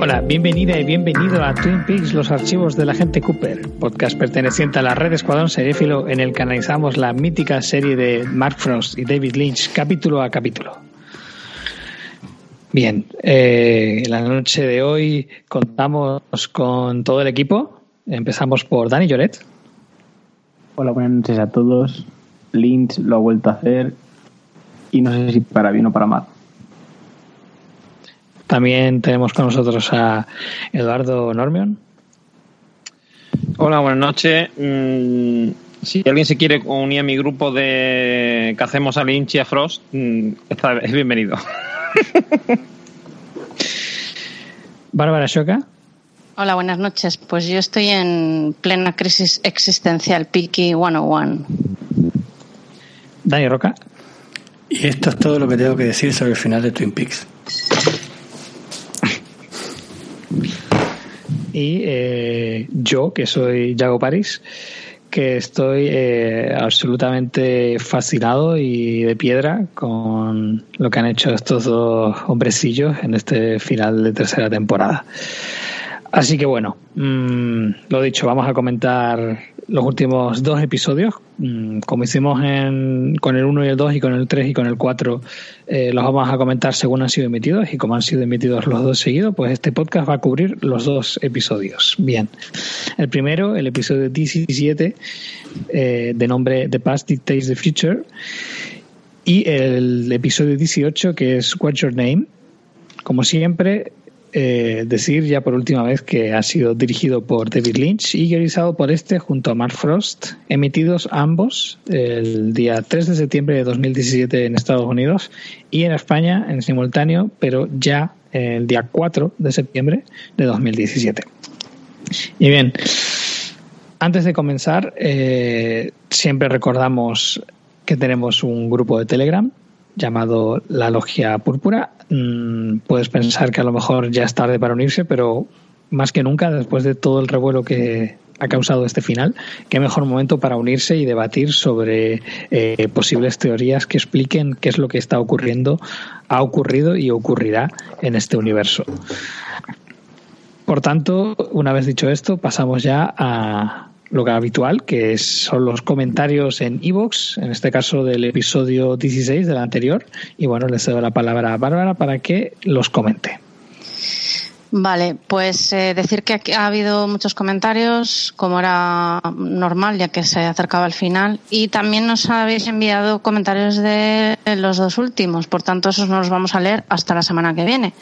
Hola, bienvenida y bienvenido a Twin Peaks, los archivos de la gente Cooper, podcast perteneciente a la red Escuadrón Seréfilo en el que analizamos la mítica serie de Mark Frost y David Lynch capítulo a capítulo. Bien, eh, la noche de hoy contamos con todo el equipo. Empezamos por Dani Lloret. Hola, buenas noches a todos. Lynch lo ha vuelto a hacer y no sé si para bien o para mal. También tenemos con nosotros a Eduardo Normion. Hola, buenas noches. Mm, si alguien se quiere unir a mi grupo de que hacemos a Lynch y a Frost, mm, está, es bienvenido. Bárbara Shoka. Hola, buenas noches. Pues yo estoy en plena crisis existencial, Piki 101. Dani Roca. Y esto es todo lo que tengo que decir sobre el final de Twin Peaks. y eh, yo, que soy Yago París, estoy eh, absolutamente fascinado y de piedra con lo que han hecho estos dos hombrecillos en este final de tercera temporada. Así que bueno, mmm, lo dicho, vamos a comentar los últimos dos episodios. Mm, como hicimos en, con el 1 y el 2 y con el 3 y con el 4, eh, los vamos a comentar según han sido emitidos y como han sido emitidos los dos seguidos, pues este podcast va a cubrir los dos episodios. Bien, el primero, el episodio 17, eh, de nombre The Past Dictates the Future, y el episodio 18, que es What's Your Name. Como siempre, eh, decir ya por última vez que ha sido dirigido por David Lynch y guionizado por este junto a Mark Frost, emitidos ambos el día 3 de septiembre de 2017 en Estados Unidos y en España en simultáneo, pero ya el día 4 de septiembre de 2017. Y bien, antes de comenzar, eh, siempre recordamos que tenemos un grupo de Telegram llamado La Logia Púrpura. Mm, puedes pensar que a lo mejor ya es tarde para unirse, pero más que nunca, después de todo el revuelo que ha causado este final, qué mejor momento para unirse y debatir sobre eh, posibles teorías que expliquen qué es lo que está ocurriendo, ha ocurrido y ocurrirá en este universo. Por tanto, una vez dicho esto, pasamos ya a, lo que habitual, que son los comentarios en Evox, en este caso del episodio 16 del anterior. Y bueno, les cedo la palabra a Bárbara para que los comente. Vale, pues eh, decir que ha habido muchos comentarios, como era normal, ya que se acercaba el final, y también nos habéis enviado comentarios de los dos últimos, por tanto, esos no los vamos a leer hasta la semana que viene.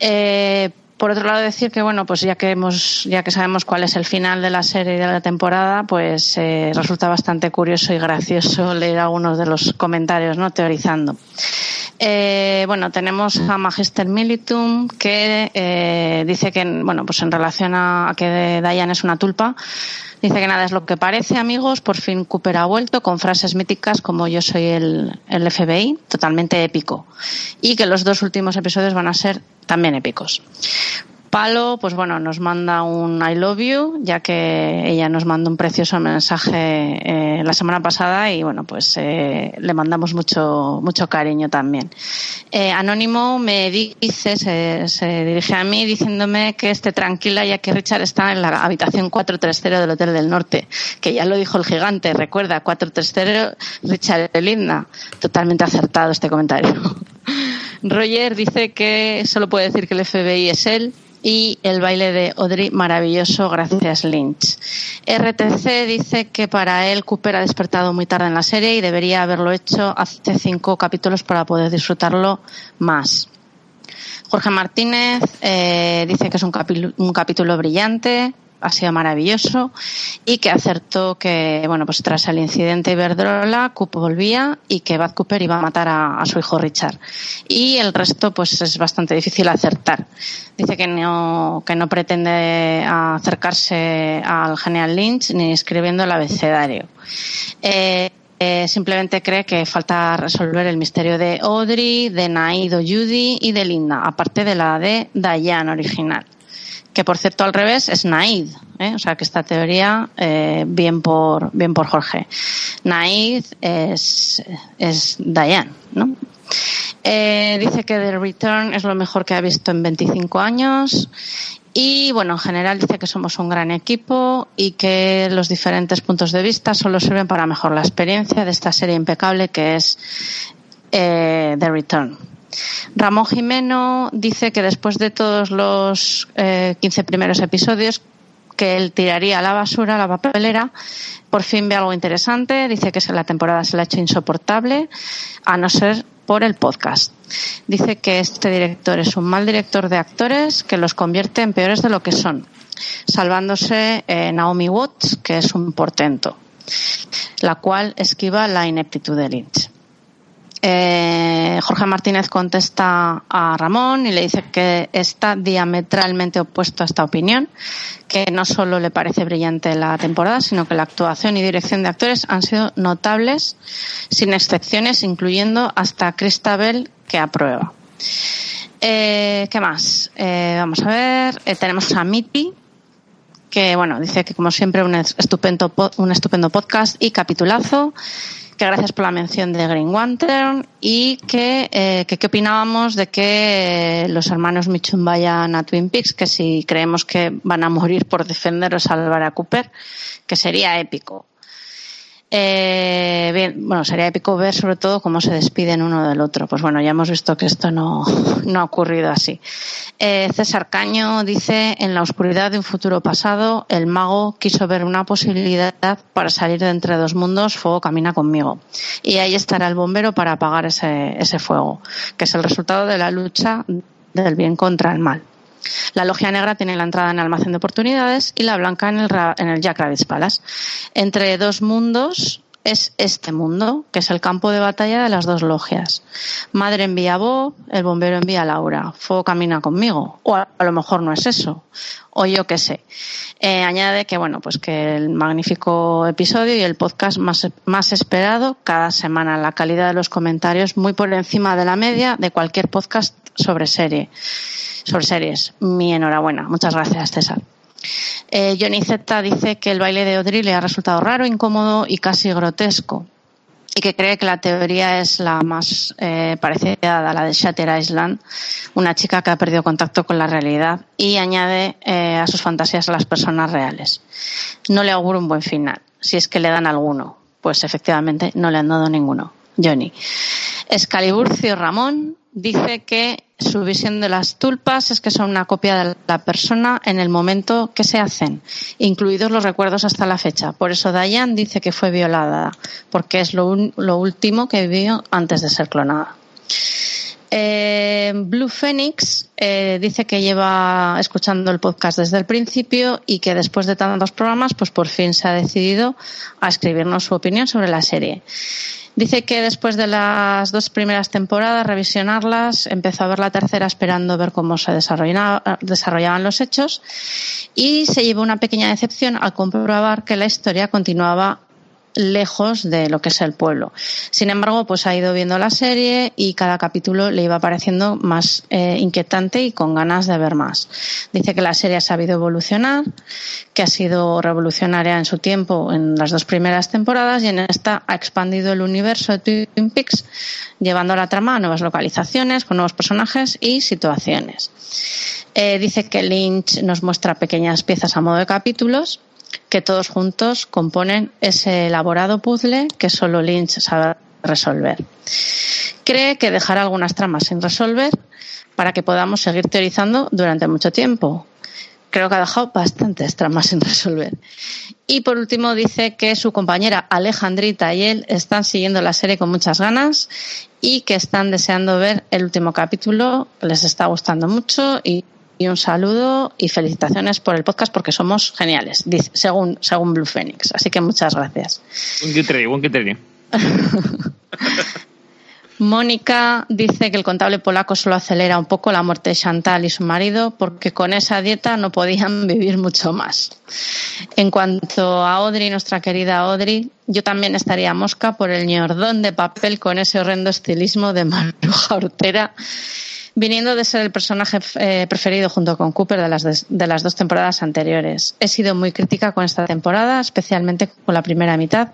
Eh, por otro lado decir que bueno pues ya que hemos ya que sabemos cuál es el final de la serie de la temporada pues eh, resulta bastante curioso y gracioso leer algunos de los comentarios no teorizando. Eh, bueno tenemos a Magister Militum que eh, dice que bueno pues en relación a, a que Diane es una tulpa Dice que nada es lo que parece, amigos. Por fin Cooper ha vuelto con frases míticas como yo soy el, el FBI, totalmente épico. Y que los dos últimos episodios van a ser también épicos. Palo, pues bueno, nos manda un I love you, ya que ella nos mandó un precioso mensaje eh, la semana pasada y bueno, pues eh, le mandamos mucho, mucho cariño también. Eh, Anónimo me dice, se, se, dirige a mí diciéndome que esté tranquila ya que Richard está en la habitación 430 del Hotel del Norte, que ya lo dijo el gigante, recuerda, 430 Richard Linda. Totalmente acertado este comentario. Roger dice que solo puede decir que el FBI es él, y el baile de Audrey maravilloso gracias Lynch. RTC dice que para él Cooper ha despertado muy tarde en la serie y debería haberlo hecho hace cinco capítulos para poder disfrutarlo más. Jorge Martínez eh, dice que es un, capítulo brillante, ha sido maravilloso y que acertó que, bueno, pues tras el incidente Iberdrola, Cooper volvía y que Bad Cooper iba a matar a, su hijo Richard. Y el resto, pues es bastante difícil acertar. Dice que no, que no pretende acercarse al General Lynch ni escribiendo el abecedario. Eh, eh, simplemente cree que falta resolver el misterio de Audrey, de Naid o Judy y de Linda, aparte de la de Diane original. Que por cierto al revés es Naid, ¿eh? o sea que esta teoría eh, bien por bien por Jorge. Naid es, es Diane, ¿no? dice que The Return es lo mejor que ha visto en 25 años y bueno, en general dice que somos un gran equipo y que los diferentes puntos de vista solo sirven para mejorar la experiencia de esta serie impecable que es eh, The Return. Ramón Jimeno dice que después de todos los eh, 15 primeros episodios que él tiraría a la basura, a la papelera, por fin ve algo interesante, dice que la temporada se le ha hecho insoportable, a no ser por el podcast. Dice que este director es un mal director de actores que los convierte en peores de lo que son, salvándose eh, Naomi Watts, que es un portento, la cual esquiva la ineptitud de Lynch. Eh, Jorge Martínez contesta a Ramón y le dice que está diametralmente opuesto a esta opinión, que no solo le parece brillante la temporada, sino que la actuación y dirección de actores han sido notables, sin excepciones, incluyendo hasta Cristabel, que aprueba. Eh, ¿Qué más? Eh, vamos a ver. tenemos a Mitty, que bueno, dice que como siempre un estupendo, un estupendo podcast y capitulazo que gracias por la mención de Green Lantern y que, eh, qué opinábamos de que los hermanos Mitchum vayan a Twin Peaks, que si creemos que van a morir por defender o salvar a Cooper, que sería épico. Eh, bien, bueno, sería épico ver sobre todo cómo se despiden uno del otro. Pues bueno, ya hemos visto que esto no, no ha ocurrido así. Eh, César Caño dice, en la oscuridad de un futuro pasado, el mago quiso ver una posibilidad para salir de entre dos mundos, fuego camina conmigo. Y ahí estará el bombero para apagar ese, ese fuego, que es el resultado de la lucha del bien contra el mal. La logia negra tiene la entrada en el almacén de oportunidades y la blanca en el, en el Jack Rabbit Palace. Entre dos mundos es este mundo, que es el campo de batalla de las dos logias. Madre envía a Bob, el bombero envía a Laura. Fuego camina conmigo. O a, lo mejor no es eso. O yo qué sé. Eh, añade que, bueno, pues que el magnífico episodio y el podcast más, más esperado cada semana. La calidad de los comentarios muy por encima de la media de cualquier podcast sobre serie sobre series. Mi enhorabuena. Muchas gracias, César. Eh, Johnny Z dice que el baile de Audrey le ha resultado raro, incómodo y casi grotesco y que cree que la teoría es la más eh, parecida a la de Shatter Island, una chica que ha perdido contacto con la realidad y añade eh, a sus fantasías a las personas reales. No le auguro un buen final, si es que le dan alguno. Pues efectivamente no le han dado ninguno. Johnny. Escaliburcio Ramón dice que su visión de las tulpas es que son una copia de la persona en el momento que se hacen, incluidos los recuerdos hasta la fecha. Por eso Diane dice que fue violada, porque es lo, último que vio antes de ser clonada. Eh, Blue Phoenix eh, dice que lleva escuchando el podcast desde el principio y que después de tantos programas, pues por fin se ha decidido a escribirnos su opinión sobre la serie. Dice que después de las dos primeras temporadas, revisionarlas, empezó a ver la tercera esperando ver cómo se desarrollaban los hechos y se llevó una pequeña decepción al comprobar que la historia continuaba lejos de lo que es el pueblo. Sin embargo, pues ha ido viendo la serie y cada capítulo le iba pareciendo más eh, inquietante y con ganas de ver más. Dice que la serie ha sabido evolucionar, que ha sido revolucionaria en su tiempo en las dos primeras temporadas y en esta ha expandido el universo de Twin Peaks, llevando la trama a nuevas localizaciones, con nuevos personajes y situaciones. Eh, dice que Lynch nos muestra pequeñas piezas a modo de capítulos que todos juntos componen ese elaborado puzzle que solo Lynch sabe resolver. Cree que dejará algunas tramas sin resolver para que podamos seguir teorizando durante mucho tiempo. Creo que ha dejado bastantes tramas sin resolver. Y por último dice que su compañera Alejandrita y él están siguiendo la serie con muchas ganas y que están deseando ver el último capítulo, les está gustando mucho y y un saludo y felicitaciones por el podcast porque somos geniales, según, según Blue Phoenix. Así que muchas gracias. Buen criterio, buen criterio. Mónica dice que el contable polaco solo acelera un poco la muerte de Chantal y su marido porque con esa dieta no podían vivir mucho más. En cuanto a Audrey, nuestra querida Audrey, yo también estaría mosca por el ñordón de papel con ese horrendo estilismo de Maruja Ortera viniendo de ser el personaje eh, preferido junto con Cooper de las, de las dos temporadas anteriores. He sido muy crítica con esta temporada, especialmente con la primera mitad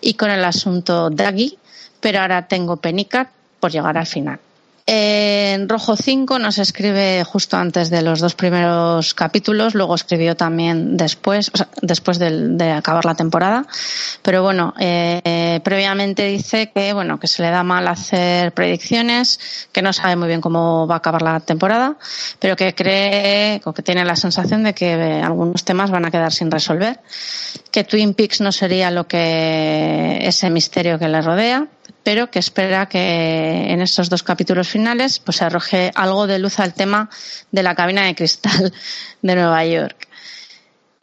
y con el asunto Daggy, pero ahora tengo penica por llegar al final. En Rojo 5 nos escribe justo antes de los dos primeros capítulos, luego escribió también después, después de, acabar la temporada. Pero bueno, eh, previamente dice que bueno que se le da mal hacer predicciones, que no sabe muy bien cómo va a acabar la temporada, pero que cree o que tiene la sensación de que algunos temas van a quedar sin resolver, que Twin Peaks no sería lo que ese misterio que le rodea pero que espera que en estos dos capítulos finales pues se arroje algo de luz al tema de la cabina de cristal de Nueva York.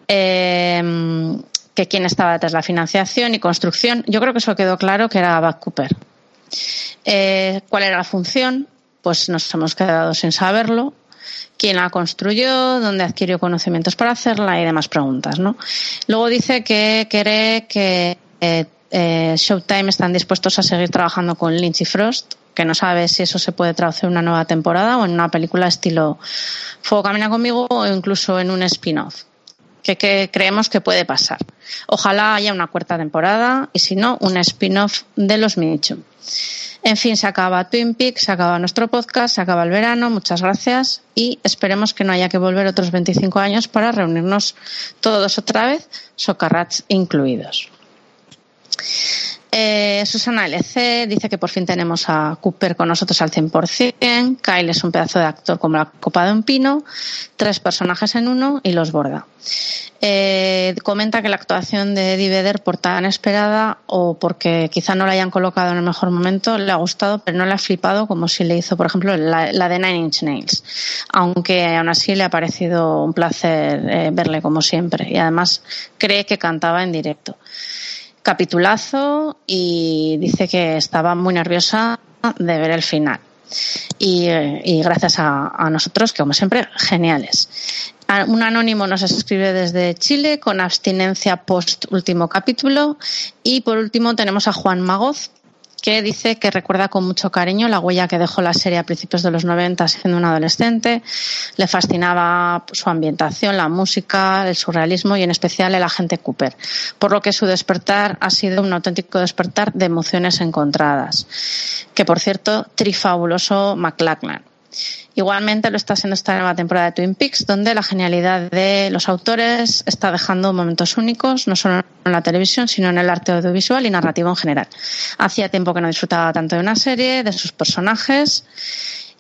Em, que quién estaba detrás de la financiación y construcción. Yo creo que eso quedó claro que era Bad Cooper. Eh, ¿Cuál era la función? Pues nos hemos quedado sin saberlo. ¿Quién la construyó? ¿Dónde adquirió conocimientos para hacerla? Y demás preguntas, ¿no? Luego dice que cree que eh, eh, Showtime están dispuestos a seguir trabajando con Lynch y Frost, que no sabe si eso se puede traducir en una nueva temporada o en una película estilo Fuego Camina conmigo o incluso en un spin-off. Que, creemos que puede pasar. Ojalá haya una cuarta temporada y si no, un spin-off de los Mitchum. En fin, se acaba Twin Peaks, se acaba nuestro podcast, se acaba el verano, muchas gracias y esperemos que no haya que volver otros 25 años para reunirnos todos otra vez, socarrats incluidos. Eh, Susana LC dice que por fin tenemos a Cooper con nosotros al 100%. Kyle es un pedazo de actor como la copa de un pino. Tres personajes en uno y los borda. Eh, comenta que la actuación de Eddie Vedder, por tan esperada o porque quizá no la hayan colocado en el mejor momento, le ha gustado, pero no le ha flipado como si le hizo, por ejemplo, la, de Nine Inch Nails. Aunque aún así le ha parecido un placer eh, verle como siempre. Y además cree que cantaba en directo capitulazo y dice que estaba muy nerviosa de ver el final. Y, gracias a, a, nosotros, que como siempre, geniales. Un anónimo nos escribe desde Chile con abstinencia post último capítulo. Y por último tenemos a Juan Magoz, que dice que recuerda con mucho cariño la huella que dejó la serie a principios de los 90 siendo un adolescente. Le fascinaba su ambientación, la música, el surrealismo y en especial el agente Cooper, por lo que su despertar ha sido un auténtico despertar de emociones encontradas. Que por cierto, trifabuloso McLachlan. Igualmente lo está haciendo esta nueva temporada de Twin Peaks, donde la genialidad de los autores está dejando momentos únicos, no solo en la televisión, sino en el arte audiovisual y narrativo en general. Hacía tiempo que no disfrutaba tanto de una serie, de sus personajes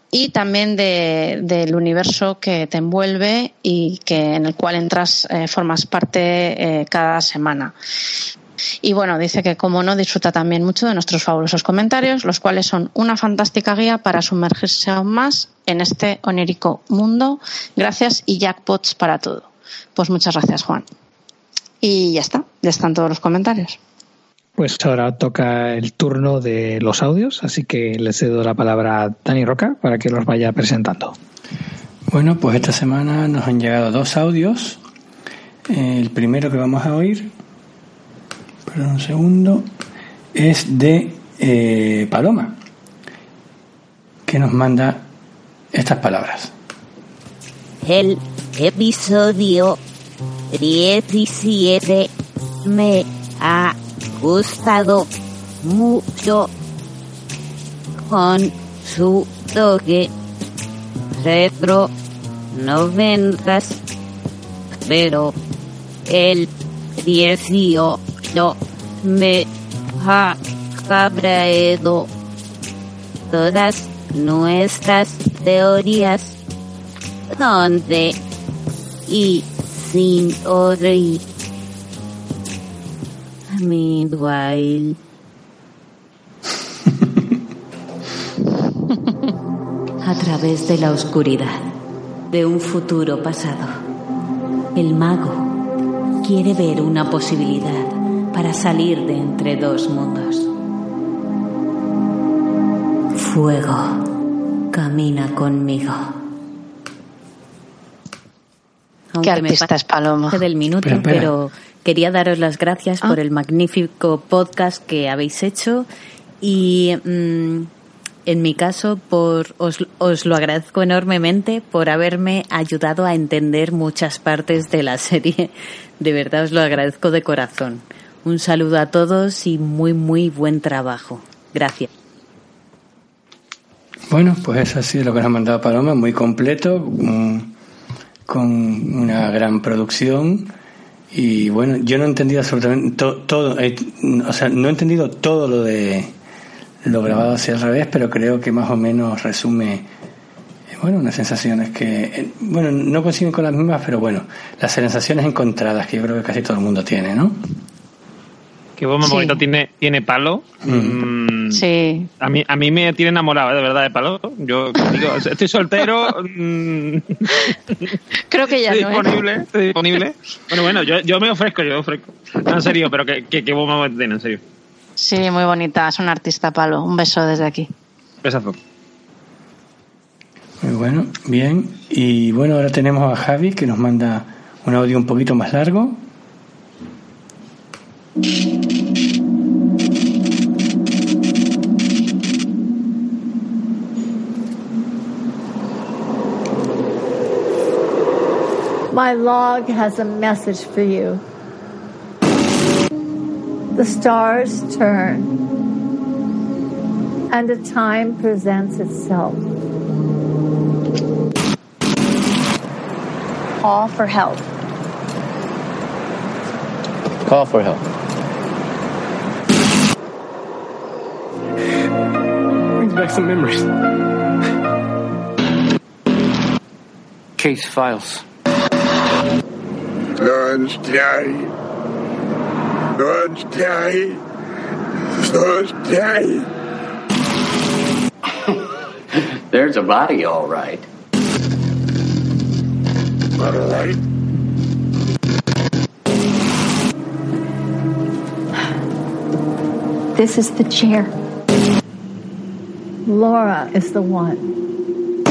y también del universo que te envuelve y que en el cual entras, eh, formas parte eh, cada semana. Y bueno, dice que como no disfruta también mucho de nuestros fabulosos comentarios, los cuales son una fantástica guía para sumergirse aún más en este onérico mundo. Gracias y jackpots para todo. Pues muchas gracias, Juan. Y ya está, ya están todos los comentarios. Pues ahora toca el turno de los audios, así que le cedo la palabra a Dani Roca para que los vaya presentando. Bueno, pues esta semana nos han llegado dos audios. El primero que vamos a oír un segundo, es de eh, Paloma, que nos manda estas palabras. El episodio 17 me ha gustado mucho con su toque retro noventas, pero el 18 no me ha cabreado todas nuestras teorías donde y sin oír. Meanwhile. A través de la oscuridad de un futuro pasado, el mago quiere ver una posibilidad para salir de entre dos mundos. Fuego, camina conmigo. Qué Aunque me artista es Paloma. del minuto, Espera, espera. pero quería daros las gracias Ah. por el magnífico podcast que habéis hecho y mm, en mi caso por os, os lo agradezco enormemente por haberme ayudado a entender muchas partes de la serie. De verdad os lo agradezco de corazón. Un saludo a todos y muy muy buen trabajo. Gracias. Bueno, pues eso ha sido lo que nos ha mandado Paloma, muy completo, con una gran producción. Y bueno, yo no he entendido absolutamente to- todo, eh, o sea, no he entendido todo lo de lo grabado hacia al revés, pero creo que más o menos resume, eh, bueno, unas sensaciones que, eh, bueno, no coinciden con las mismas, pero bueno, las sensaciones encontradas que yo creo que casi todo el mundo tiene, ¿no? Qué buen Sí. momento tiene, tiene palo. Mm, Sí, A mí, a mí me tiene enamorado, ¿eh? de verdad, de palo. Yo digo, estoy soltero. mm, creo que ya estoy no. ¿eh? disponible, estoy disponible. Bueno, bueno, yo, yo me ofrezco, yo me ofrezco. No, en serio, pero que, que, que buen momento tiene, en serio. Sí, muy bonita. Es un artista Palo. Un beso desde aquí. Besazo. Muy bueno, bien. Y bueno, ahora tenemos a Javi que nos manda un audio un poquito más largo. My log has a message for you. The stars turn, and a time presents itself. Call for help. Call for help. Back some memories. Case files. Thursday. Thursday. Thursday. There's a body, all right. All right. This is the chair. Laura is the one.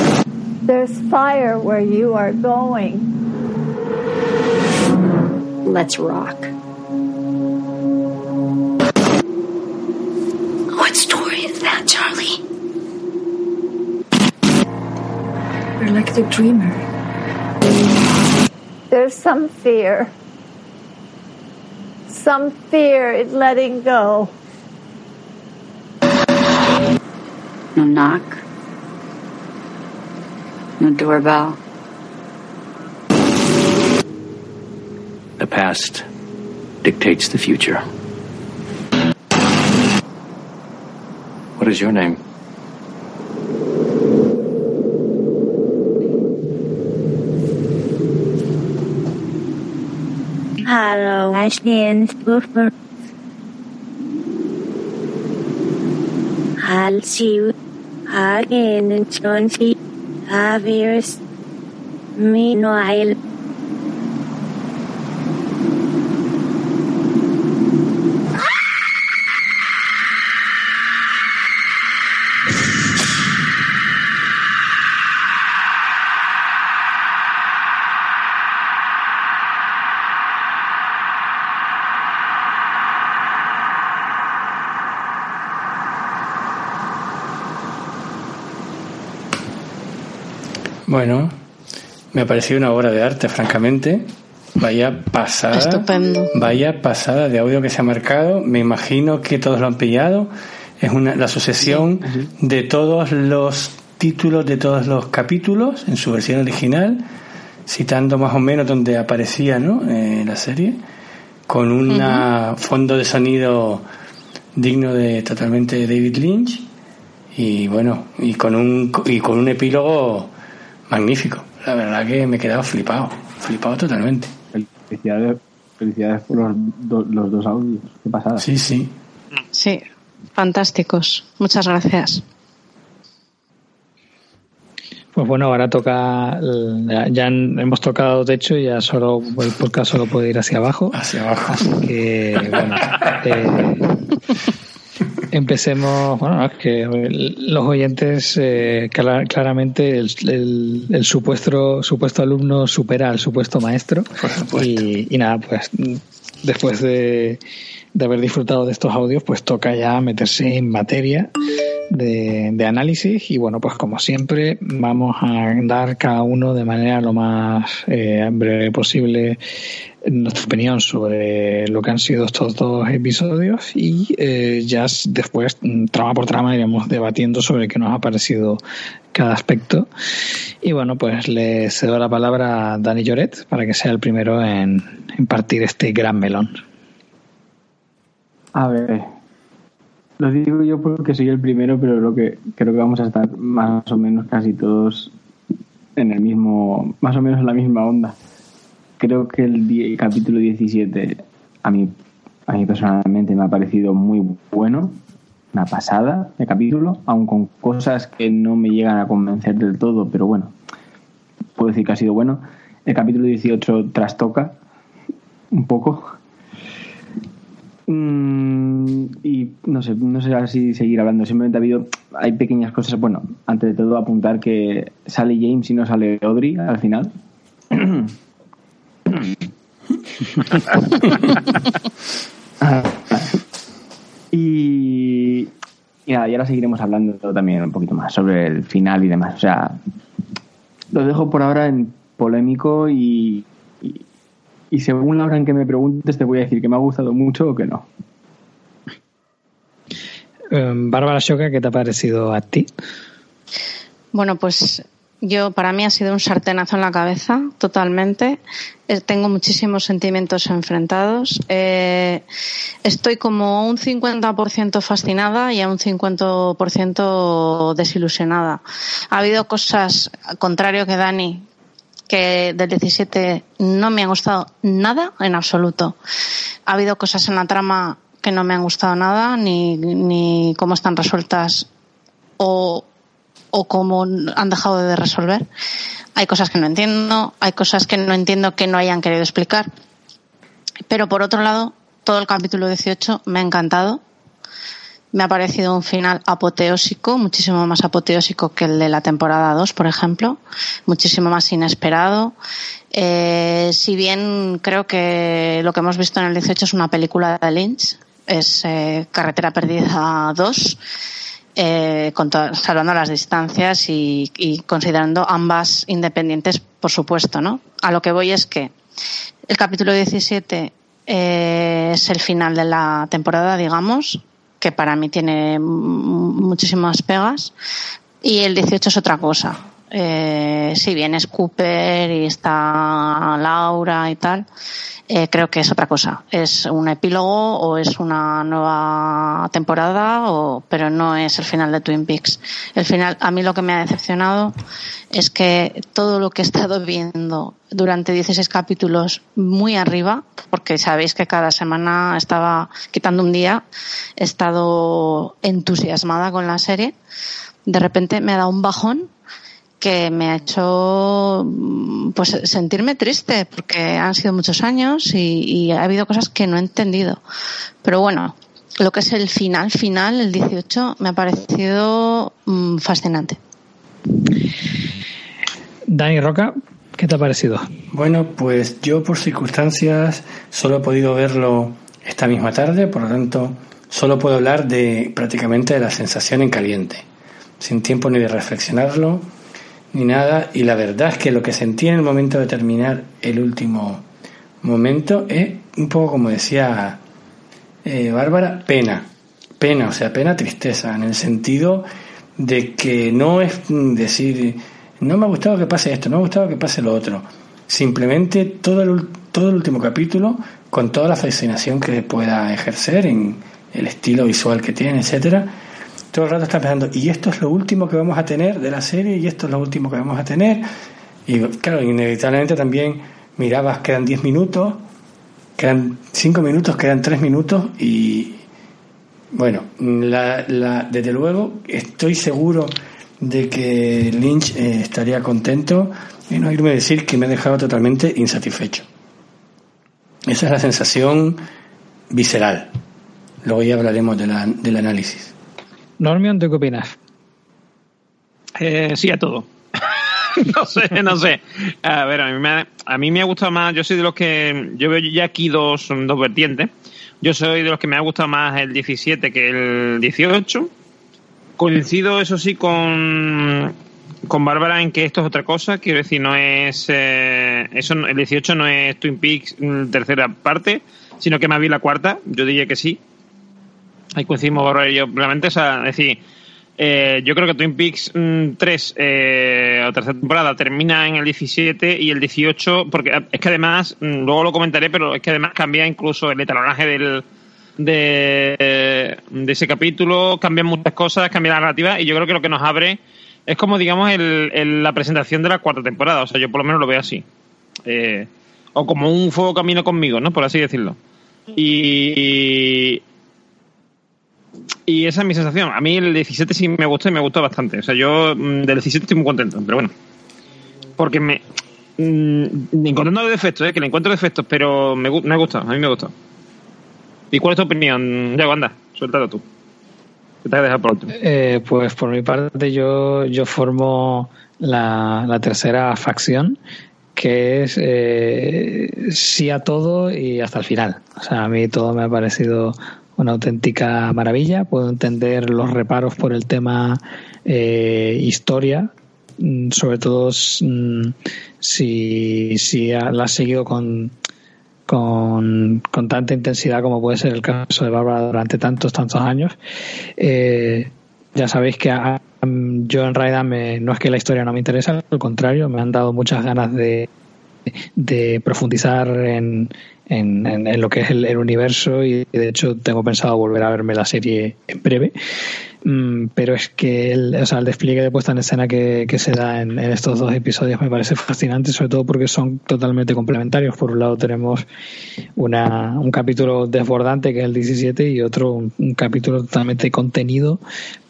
There's fire where you are going. Let's rock. What story is that, Charlie? You're like the dreamer. There's some fear. Some fear in letting go. No knock. No doorbell. The past dictates the future. What is your name? Hello, Ashton Spoofer. I'll see you again in 25 years. Bueno, me ha parecido una obra de arte, francamente. Vaya pasada. Estupendo. Vaya pasada de audio que se ha marcado. Me imagino que todos lo han pillado. Es una, la sucesión de todos los títulos de todos los capítulos en su versión original, citando más o menos donde aparecía ¿no? Eh, la serie, con un fondo de sonido digno de totalmente David Lynch y bueno, y con un, y con un epílogo magnífico. La verdad que me he quedado flipado, flipado totalmente. Felicidades, felicidades por los, do- los dos audios. Qué pasada. Sí, sí. Sí, fantásticos. Muchas gracias. Pues bueno, ahora toca. Ya, hemos tocado techo y ya solo el podcast solo puede ir hacia abajo. Hacia abajo. Así que, bueno. eh, empecemos. Bueno, es que los oyentes, eh, claramente, el, el, supuesto, supuesto alumno supera al supuesto maestro. Y, y nada, pues después de, de haber disfrutado de estos audios, pues toca ya meterse en materia de, análisis y bueno, pues como siempre vamos a dar cada uno de manera lo más eh, breve posible nuestra opinión sobre lo que han sido estos dos episodios y eh, ya después, trama por trama, iremos debatiendo sobre qué nos ha parecido cada aspecto. Y bueno, pues le cedo la palabra a Dani Lloret para que sea el primero en, en partir este gran melón. A ver, lo digo yo porque soy el primero, pero creo que vamos a estar más o menos casi todos en el mismo, más o menos en la misma onda. Creo que el, capítulo 17 a mí, a mí personalmente me ha parecido muy bueno, una pasada de capítulo, aun con cosas que no me llegan a convencer del todo, pero bueno, puedo decir que ha sido bueno. El capítulo 18 trastoca un poco Mm, y no sé, no sé si seguir hablando. Simplemente ha habido, hay pequeñas cosas. Bueno, antes de todo apuntar que sale James y no sale Audrey al final. y, y, nada, y ahora seguiremos hablando también un poquito más sobre el final y demás. O sea, lo dejo por ahora en polémico y, y según la hora en que me preguntes te voy a decir que me ha gustado mucho o que no. Em, Bárbara Shoka, ¿qué te ha parecido a ti? Bueno, pues yo para mí ha sido un sartenazo en la cabeza, totalmente. Eh, tengo muchísimos sentimientos enfrentados. Eh, estoy como un 50% fascinada y a un 50% desilusionada. Ha habido cosas, contrario que Dani, que del 17 no me ha gustado nada en absoluto. Ha habido cosas en la trama que no me han gustado nada, ni, ni cómo están resueltas o, o cómo han dejado de resolver. Hay cosas que no entiendo, hay cosas que no entiendo que no hayan querido explicar. Pero por otro lado, todo el capítulo 18 me ha encantado me ha parecido un final apoteósico, muchísimo más apoteósico que el de la temporada 2, por ejemplo, muchísimo más inesperado. Eh, si bien creo que lo que hemos visto en el 18 es una película de Lynch, es eh, Carretera Perdida 2, eh, salvando las distancias y, considerando ambas independientes, por supuesto, ¿no? A lo que voy es que el capítulo 17 eh, es el final de la temporada, digamos, que para mí tiene muchísimas pegas, y el 18 es otra cosa. Eh, si bien es Cooper y está Laura y tal, eh, creo que es otra cosa. Es un epílogo o es una nueva temporada, o, pero no es el final de Twin Peaks. El final, a mí lo que me ha decepcionado es que todo lo que he estado viendo durante 16 capítulos muy arriba, porque sabéis que cada semana estaba quitando un día, he estado entusiasmada con la serie. De repente me ha dado un bajón que me ha hecho pues sentirme triste porque han sido muchos años y, ha habido cosas que no he entendido. Pero bueno, lo que es el final, final, el 18, me ha parecido mm, fascinante. Dani Roca, ¿qué te ha parecido? Bueno, pues yo por circunstancias solo he podido verlo esta misma tarde, por lo tanto solo puedo hablar de prácticamente de la sensación en caliente, sin tiempo ni de reflexionarlo ni nada. Y la verdad es que lo que sentí en el momento de terminar el último momento es un poco como decía eh, Bárbara, pena. Pena, o sea, pena, tristeza, en el sentido de que no es decir, no me ha gustado que pase esto, no me ha gustado que pase lo otro. Simplemente todo el, todo el último capítulo, con toda la fascinación que pueda ejercer en el estilo visual que tiene, etcétera, todo el rato está pensando, y esto es lo último que vamos a tener de la serie, y esto es lo último que vamos a tener. Y claro, inevitablemente también mirabas, quedan 10 minutos, quedan 5 minutos, quedan 3 minutos, y bueno, la, la, desde luego estoy seguro de que Lynch eh, estaría contento y no irme a decir que me ha dejado totalmente insatisfecho. Esa es la sensación visceral Luego ya hablaremos de la, del análisis. Normion, ¿tú qué opinas? Eh, sí a todo. no sé, no sé. A ver, a mí, me ha, a mí me ha gustado más, yo soy de los que, yo veo ya aquí dos, dos vertientes. Yo soy de los que me ha gustado más el 17 que el 18. Coincido, eso sí, con, con Bárbara en que esto es otra cosa. Quiero decir, no es. Eh, eso, el 18 no es Twin Peaks mm, tercera parte, sino que más bien la cuarta. Yo diría que sí. Ahí coincidimos Bárbara y yo, realmente. O sea, es decir, eh, yo creo que Twin Peaks mm, 3 eh, o tercera temporada termina en el 17 y el 18, porque es que además, mm, luego lo comentaré, pero es que además cambia incluso el etalonaje del, de, de ese capítulo, cambian muchas cosas, cambia la narrativa y yo creo que lo que nos abre es como, digamos, el, el- la presentación de la cuarta temporada. O sea, yo por lo menos lo veo así. Eh, o como un fuego camino conmigo, ¿no? Por así decirlo. Y, y esa es mi sensación. A mí el 17 sí me gustó y me gustó bastante. O sea, yo mm, del 17 estoy muy contento, pero bueno. Porque me. mm, encontrando defectos, ¿eh? que le encuentro defectos, pero me, me ha gustado, a mí me ha gustado. ¿Y cuál es tu opinión? Ya, anda, suéltalo tú. Que te a dejar por último. Eh, pues por mi parte yo, yo formo la, la tercera facción que es eh, sí a todo y hasta el final. O sea, a mí todo me ha parecido una auténtica maravilla. Puedo entender los reparos por el tema eh, historia, mm, sobre todo mm, si, si la has seguido con, con, con tanta intensidad como puede ser el caso de Bárbara durante tantos, tantos años. Eh, ya sabéis que a, a- yo en realidad me, no es que la historia no me interesa, al contrario, me han dado muchas ganas de, de profundizar en, en, en- en lo que es el, el universo y de hecho tengo pensado volver a verme la serie en breve. Mm, pero es que el, o sea, el despliegue de puesta en escena que, que se da en, estos dos episodios me parece fascinante, sobre todo porque son totalmente complementarios. Por un lado tenemos una, un capítulo desbordante que es el 17 y otro un, un capítulo totalmente contenido,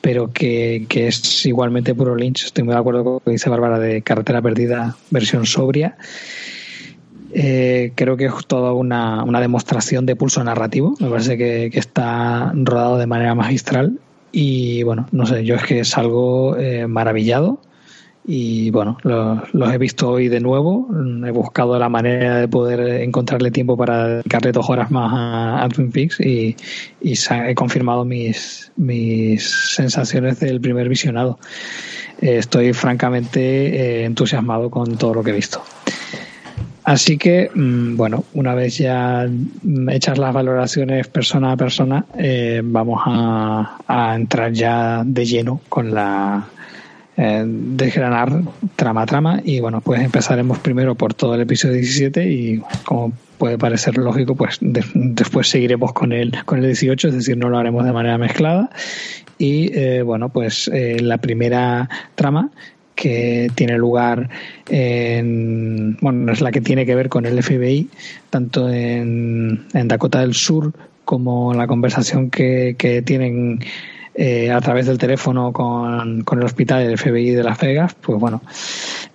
pero que, que es igualmente puro Lynch. Estoy muy de acuerdo con lo que dice Bárbara de Carretera Perdida, versión sobria. Eh, creo que es toda una, una demostración de pulso narrativo. Me parece que, está rodado de manera magistral. Y bueno, no sé, yo es que salgo eh, maravillado. Y bueno, lo- los he visto hoy de nuevo. Mm, He buscado la manera de poder encontrarle tiempo para dedicarle dos horas más a, Twin Peaks y, he confirmado mis, mis sensaciones del primer visionado. Eh, estoy francamente eh, entusiasmado con todo lo que he visto. Así que, mm, bueno, una vez ya mm, hechas las valoraciones persona a persona, eh, vamos a, entrar ya de lleno con la eh, desgranar trama a trama. Y bueno, pues empezaremos primero por todo el episodio 17 y como puede parecer lógico, pues de- después seguiremos con el, con el 18, es decir, no lo haremos de manera mezclada. Y eh, bueno, pues eh, la primera trama que tiene lugar en, bueno, es la que tiene que ver con el FBI, tanto en, en Dakota del Sur como la conversación que, que tienen eh, a través del teléfono con, con el hospital del FBI de Las Vegas, pues bueno,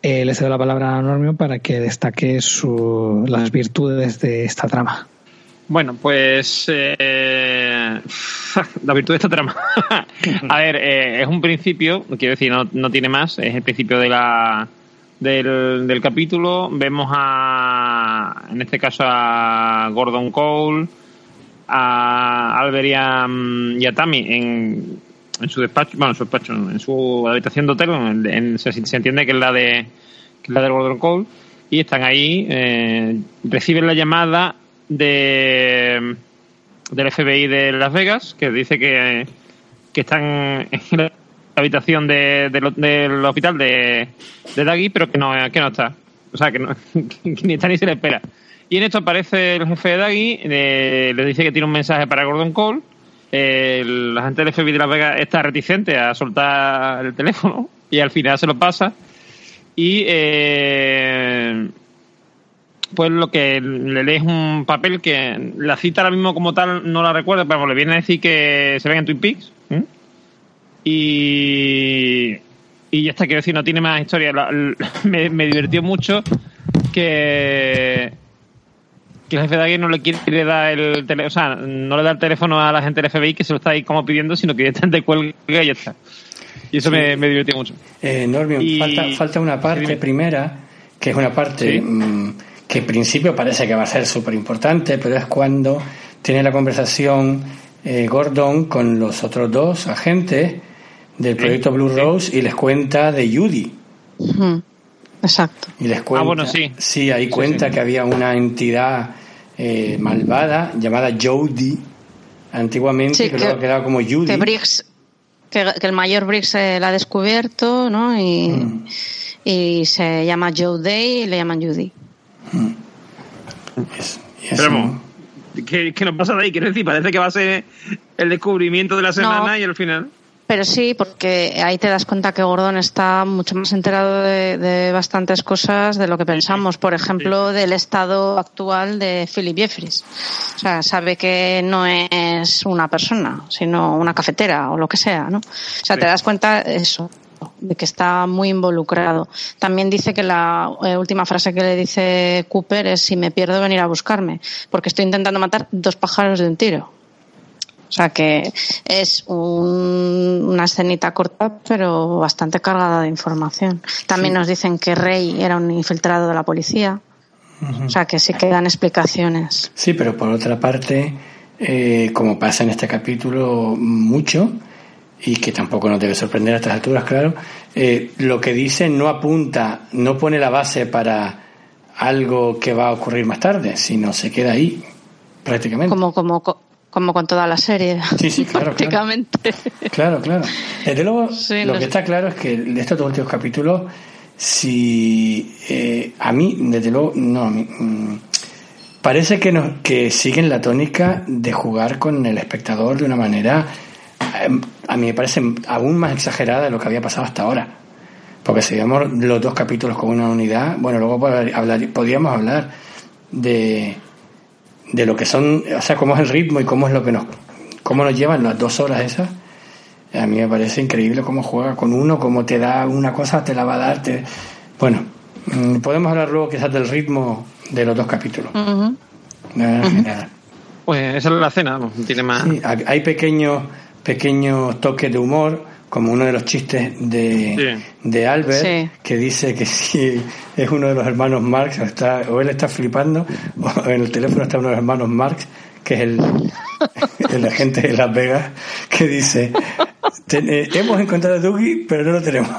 eh, le cedo la palabra a Normio para que destaque su, las virtudes de esta trama. Bueno, pues eh, la virtud de esta trama. a ver, eh, es un principio, quiero decir, no, no tiene más, es el principio de la del, del capítulo. Vemos a, en este caso, a Gordon Cole, a Albert y a, y a Tammy en, en su despacho, bueno, en su despacho, en su habitación de hotel, en, en- se, se entiende que es la de que es la de Gordon Cole, y están ahí, eh, reciben la llamada de del FBI de Las Vegas, que dice que, que están en la habitación de- de del hospital de, de Daggy, pero que no, que no está. O sea, que, no, ni está ni se le espera. Y en esto aparece el jefe de Daggy, eh, le dice que tiene un mensaje para Gordon Cole. Eh, la gente del FBI de Las Vegas está reticente a soltar el teléfono y al final se lo pasa. Y eh, pues lo que le lees un papel que la cita ahora mismo como tal no la recuerdo, pero le viene a decir que se ven en Twin Peaks. ¿eh? Y, y ya está, quiero decir, no tiene más historia. La- me, me divirtió mucho que que el jefe de alguien no le quiere dar el teléfono, o sea, no le da el teléfono a la gente del FBI que se lo está ahí como pidiendo, sino que directamente cuelga y ya está. Y eso me, me divirtió mucho. Eh, Normion, Y- falta, falta una parte primera, que es una parte Sí. mm, que en principio parece que va a ser súper importante, pero es cuando tiene la conversación eh, Gordon con los otros dos agentes del proyecto Blue Rose y les cuenta de Judy. Exacto. Y les cuenta, Ah, bueno, sí. ahí cuenta sí. que había una entidad eh, malvada llamada Jody antiguamente, Sí, que, que- luego quedaba como Judy. Que Briggs, que, que el mayor Briggs eh, la ha descubierto, ¿no? Y, Mm. y se llama Joe Day y le llaman Judy. Es- ¿qué, qué nos pasa de ahí? Quiero decir, parece que va a ser el descubrimiento de la semana y al final. Pero sí, porque ahí te das cuenta que Gordon está mucho más enterado de, de bastantes cosas de lo que pensamos. Por ejemplo, del estado actual de Philip Jeffries. O sea, sabe que no es una persona, sino una cafetera o lo que sea, ¿no? O sea, Sí. te das cuenta de eso de que está muy involucrado. También dice que la eh, última frase que le dice Cooper es si me pierdo venir a buscarme, porque estoy intentando matar dos pájaros de un tiro. O sea que es un- una escenita corta, pero bastante cargada de información. También nos dicen que Rey era un infiltrado de la policía. O sea que sí que dan explicaciones. Sí, pero por otra parte, eh, como pasa en este capítulo mucho, y que tampoco nos debe sorprender a estas alturas, claro, eh, lo que dice no apunta, no pone la base para algo que va a ocurrir más tarde, sino se queda ahí, prácticamente. Como, como, como con toda la serie. Sí, sí, claro, prácticamente. Claro, claro. Desde luego, Sí, lo no que está claro es que de estos dos últimos capítulos, si eh, a mí, desde luego, no, a mí, mm, parece que, nos, que siguen la tónica de jugar con el espectador de una manera, a mí me parece aún más exagerada de lo que había pasado hasta ahora. Porque si vemos los dos capítulos con una unidad, bueno, luego hablar, podríamos hablar de, de lo que son, o sea, cómo es el ritmo y cómo es lo que nos, cómo nos llevan las dos horas esas. A mí me parece increíble cómo juega con uno, cómo te da una cosa, te la va a dar. Te... Bueno, mm, podemos hablar luego quizás del ritmo de los dos capítulos. Pues esa es la cena, tiene más. Sí, hay pequeños, pequeños toques de humor, como uno de los chistes de, de Albert, Sí. que dice que si es uno de los hermanos Marx, o, está, o él está flipando, o en el teléfono está uno de los hermanos Marx, que es el, el agente de Las Vegas, que dice, "Ten- eh, hemos encontrado a Dougie, pero no lo tenemos.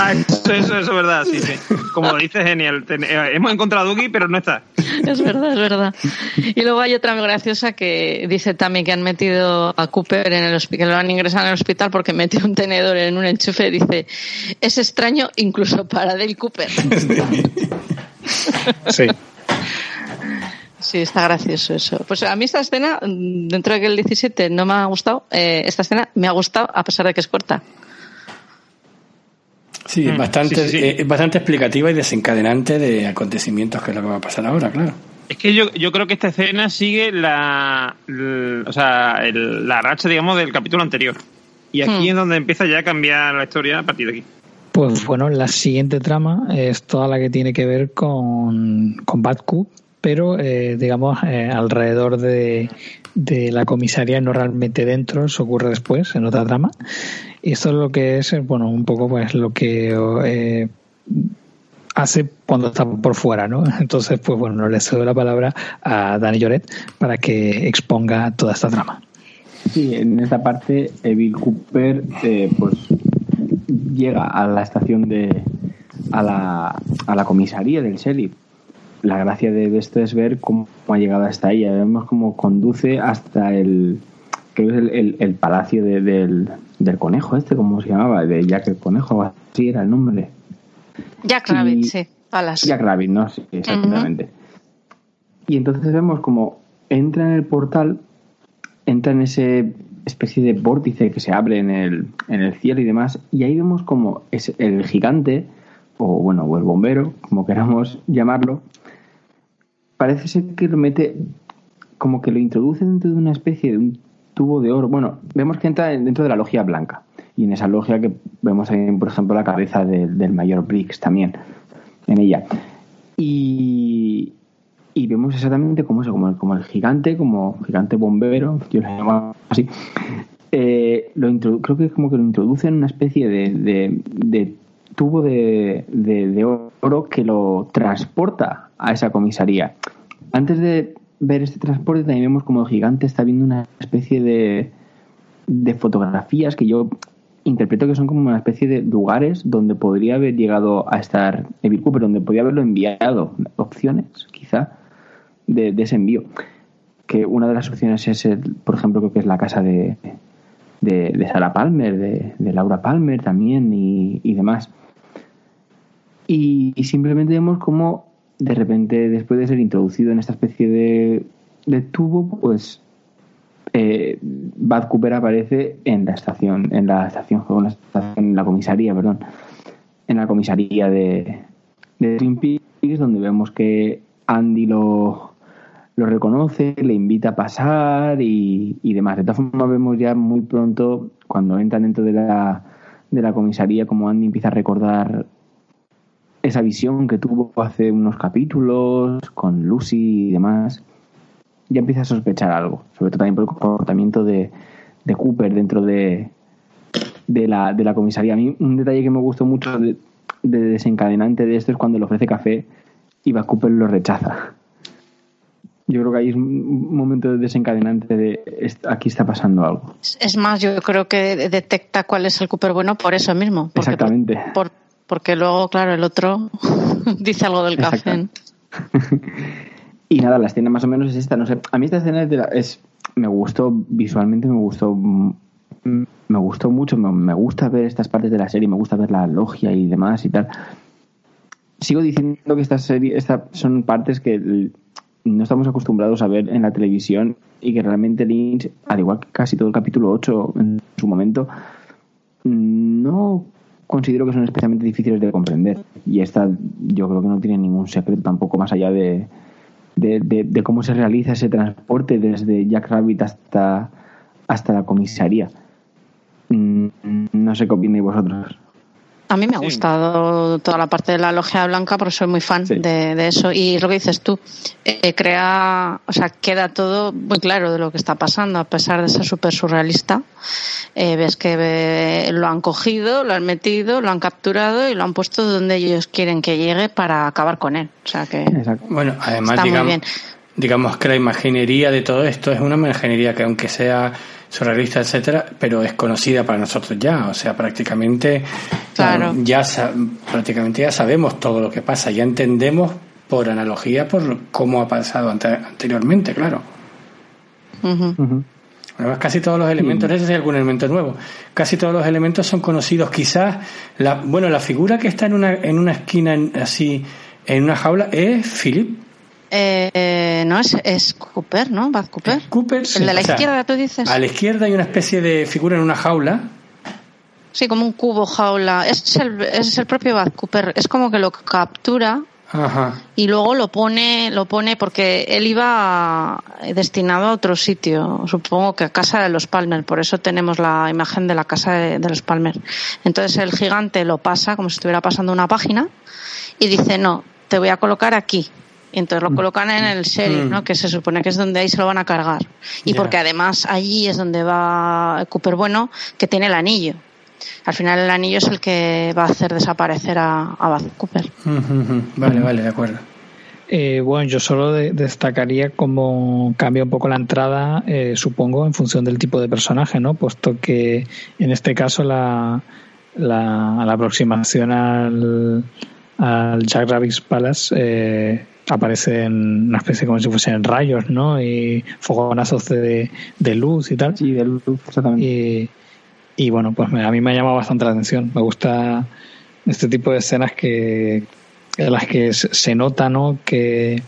Ah, eso, eso, eso es verdad, sí, sí. Como dice genial. ten- eh, hemos encontrado a Dougie, pero no está. Es verdad, es verdad. Y luego hay otra muy graciosa que dice también que han metido a Cooper en el hospital, que lo han ingresado en el hospital porque metió un tenedor en un enchufe. Dice, es extraño incluso para Dale Cooper. Sí. Sí, está gracioso eso. Pues a mí esta escena, dentro de que el 17 no me ha gustado, eh, esta escena me ha gustado a pesar de que es corta. Sí, es Mm, bastante, sí, sí, sí. eh, es bastante explicativa y desencadenante de acontecimientos que es lo que va a pasar ahora, claro. Es que yo, yo creo que esta escena sigue la, o sea, el- la racha, digamos, del capítulo anterior. Y aquí Hmm. es donde empieza ya a cambiar la historia a partir de aquí. Pues bueno, la siguiente trama es toda la que tiene que ver con, con Coop, pero eh, digamos eh, alrededor de, de la comisaría, no realmente dentro, eso ocurre después, en otra trama. Y esto es lo que es, eh, bueno, un poco pues lo que eh, hace cuando está por fuera, ¿no? Entonces, pues bueno, le cedo la palabra a Dani Lloret para que exponga toda esta trama. Sí, en esta parte Bill Cooper eh, pues llega a la estación de a la, a la comisaría del sheriff. La gracia de esto es ver cómo ha llegado hasta ahí. Vemos cómo conduce hasta el creo que es el, el- el palacio de- del, del conejo este, ¿cómo se llamaba? De Jack el conejo, así era el nombre. Jack Y- Rabbit, sí. Palas. Jack Rabbit, ¿no? Sí, exactamente. Y entonces vemos como entra en el portal, entra en ese especie de vórtice que se abre en el, en el cielo y demás, y ahí vemos como es el gigante, o bueno, o el bombero, como queramos llamarlo, parece ser que lo mete, como que lo introduce dentro de una especie de un tubo de oro. Bueno, vemos que entra dentro de la logia blanca, y en esa logia que vemos ahí, por ejemplo, la cabeza del- mayor Briggs también en ella. Y, vemos exactamente como eso, como el, como el gigante, como gigante bombero, yo lo llamo así. Eh, lo creo que es como que lo introducen en una especie de, de- de tubo de- de oro que lo transporta a esa comisaría. Antes de ver este transporte también vemos como el gigante está viendo una especie de, de fotografías que yo interpreto que son como una especie de lugares donde podría haber llegado a estar Evil Cooper, donde podría haberlo enviado. Opciones, quizá, de, ese envío. Que una de las opciones es, el- por ejemplo, creo que es la casa de, de, Sarah Palmer, de, Laura Palmer también y, y demás. Y, y simplemente vemos como de repente, después de ser introducido en esta especie de, de tubo, pues eh, Bad Cooper aparece en la estación, en la estación, en la, comisaría, perdón, en la comisaría de, de Twin Peaks, donde vemos que Andy lo, lo reconoce, le invita a pasar y, y demás. De todas formas, vemos ya muy pronto, cuando entran dentro de la, de la comisaría, como Andy empieza a recordar esa visión que tuvo hace unos capítulos con Lucy y demás ya empieza a sospechar algo, sobre todo también por el comportamiento de, de Cooper dentro de, de, la, de la comisaría. A mí un detalle que me gustó mucho de, de desencadenante de esto es cuando le ofrece café y Bad Cooper lo rechaza. Yo creo que ahí es un momento desencadenante de aquí está pasando algo. Es más, yo creo que detecta cuál es el Cooper bueno por eso mismo. Exactamente. por- porque luego, claro, el otro dice algo del café. Y nada, la escena más o menos es esta. No sé, a mí esta escena es, me gustó visualmente, me gustó, mm, me gustó mucho. Me, me gusta ver estas partes de la serie, me gusta ver la logia y demás y tal. Sigo diciendo que esta serie, esta son partes que no estamos acostumbrados a ver en la televisión y que realmente Lynch, al igual que casi todo el capítulo 8 en su momento, no considero que son especialmente difíciles de comprender. Y esta yo creo que no tiene ningún secreto tampoco más allá de, de, de- de cómo se realiza ese transporte desde Jack Rabbit hasta, hasta la comisaría. Mm, No sé qué opináis vosotros. A mí me ha gustado toda la parte de la logia blanca porque soy muy fan de, de eso. Y lo que dices tú, eh, crea, o sea, queda todo muy claro de lo que está pasando, a pesar de ser súper surrealista. Eh, ves que eh, lo han cogido, lo han metido, lo han capturado y lo han puesto donde ellos quieren que llegue para acabar con él. O sea que Bueno, además, está muy digamos, bien. digamos que la imaginería de todo esto es una imaginería que aunque sea surrealista, etcétera, pero es conocida para nosotros ya, o sea, prácticamente Claro. ya sa- prácticamente ya sabemos todo lo que pasa, ya entendemos por analogía por cómo ha pasado ante- anteriormente, claro. Además, casi todos los elementos, no sé si hay algún elemento nuevo, casi todos los elementos son conocidos. Quizás, la, bueno, la figura que está en una, en una esquina en- así, en una jaula, es Philip. Eh, no, es, es Cooper, ¿no? Bad Cooper. Cooper, El de la o sea, izquierda, tú dices. A la izquierda hay una especie de figura en una jaula. Sí, como un cubo jaula. Es el, es el propio Bad Cooper. Es como que lo captura Ajá. y luego lo pone, lo pone porque él iba destinado a otro sitio, supongo que a casa de los Palmer, por eso tenemos la imagen de la casa de, de los Palmer. Entonces el gigante lo pasa como si estuviera pasando una página y dice, no, te voy a colocar aquí. Y entonces lo colocan en el sheriff, Mm. ¿no? Que se supone que es donde ahí se lo van a cargar. Y porque además allí es donde va Cooper Bueno, que tiene el anillo. Al final el anillo es el que va a hacer desaparecer a, a Bad Cooper. Ujú. Vale, vale, de acuerdo. Eh, bueno, yo solo de- destacaría cómo cambia un poco la entrada, eh, supongo, en función del tipo de personaje, ¿no? Puesto que en este caso la, la, la aproximación al, al Jack Rabbit's Palace eh, aparece en una especie como si fuesen rayos, ¿no? Y fogonazos de, de luz y tal. Sí, de luz, exactamente. Y, y bueno, pues me- a mí me ha llamado bastante la atención. Me gusta este tipo de escenas que en las que se se nota, ¿no? Que,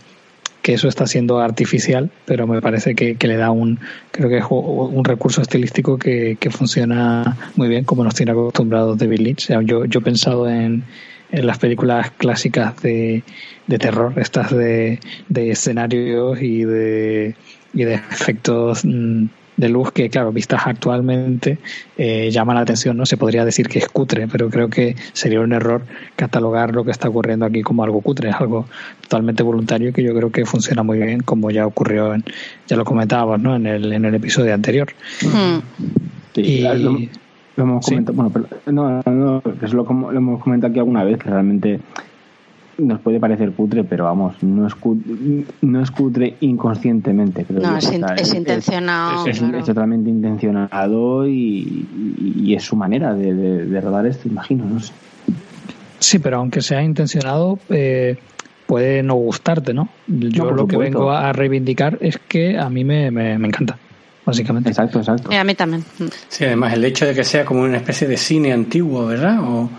que eso está siendo artificial, pero me parece que, que le da un, creo que es un recurso estilístico que, que funciona muy bien, como nos tiene acostumbrados David Lynch. O sea, yo, yo he pensado en, en las películas clásicas de, de terror, estas de, de escenarios y de, y de efectos mm, de luz que, claro, vistas actualmente, eh, llama la atención, ¿no? Se podría decir que es cutre, pero creo que sería un error catalogar lo que está ocurriendo aquí como algo cutre, es algo totalmente voluntario y que yo creo que funciona muy bien, como ya ocurrió, en, ya lo comentábamos, ¿no? En el, en el episodio anterior. Hmm. Sí, Y- lo, hemos Sí. comentado, bueno, pero, no, no, no, que eso lo, hemos comentado aquí alguna vez, que realmente nos puede parecer cutre, pero vamos, no es cutre, no es cutre inconscientemente. Creo No, yo. es, in- es intencionado. es, claro. es totalmente intencionado y, y- y es su manera de, de, de rodar esto, imagino, no sé. Sí, pero aunque sea intencionado, eh, puede no gustarte, ¿no? Yo No, lo que vengo a reivindicar es que a mí me, me, me encanta, básicamente. Exacto, exacto. Y a mí también. Mm. Sí, además el hecho de que sea como una especie de cine antiguo, ¿verdad? O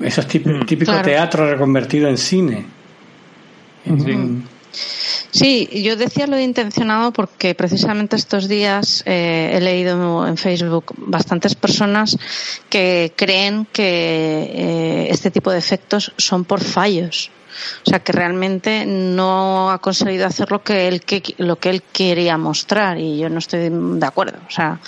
esos típicos, típico Claro. teatro reconvertido en cine. En- Sí, yo decía lo de intencionado porque precisamente estos días eh, he leído en Facebook bastantes personas que creen que eh, este tipo de efectos son por fallos. O sea, que realmente no ha conseguido hacer lo que él, que, lo que él quería mostrar y yo no estoy de acuerdo. O sea,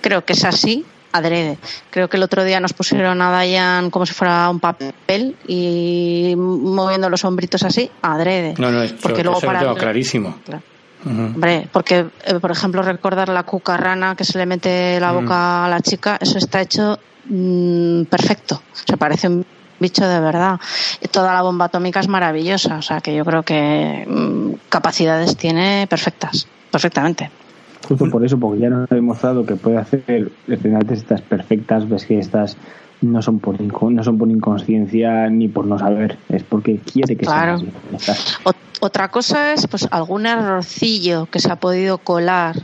creo que es así, adrede. Creo que el otro día nos pusieron a Dayan como si fuera un papel y moviendo los hombritos así, adrede. No, no, esto, Porque luego eso lo para- tengo clarísimo. Claro. Hombre, porque, eh, por ejemplo, recordar la cucarrana que se le mete la Mm. boca a la chica, eso está hecho mm, perfecto. Se parece un bicho de verdad. Toda la bomba atómica es maravillosa, o sea que yo creo que mm, capacidades tiene perfectas, perfectamente. Justo por eso, porque ya nos ha demostrado que puede hacer escenas estas perfectas, ves que estas no son por no son por inconsciencia ni por no saber, es porque quiere que Claro. así. Ot- otra cosa es pues algún errorcillo que se ha podido colar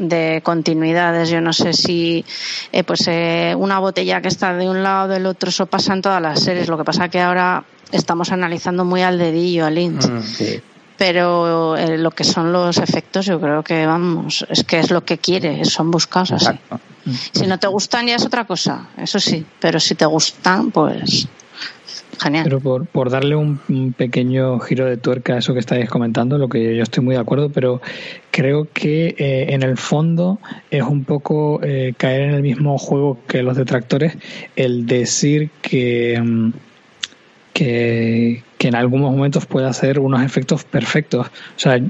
de continuidades. Yo no sé si eh, pues eh, una botella que está de un lado o del otro, eso pasa en todas las series. Lo que pasa que ahora estamos analizando muy al dedillo a Lynch. Mm. Sí. Pero eh, lo que son los efectos, yo creo que vamos, es que es lo que quiere, son buscados así. Exacto. Si no te gustan ya es otra cosa, eso sí, pero si te gustan, pues genial. Pero por, darle un, pequeño giro de tuerca a eso que estáis comentando, lo que yo estoy muy de acuerdo, pero creo que eh, en el fondo es un poco eh, caer en el mismo juego que los detractores, el decir que, mm, que, que en algunos momentos puede hacer unos efectos perfectos. O sea,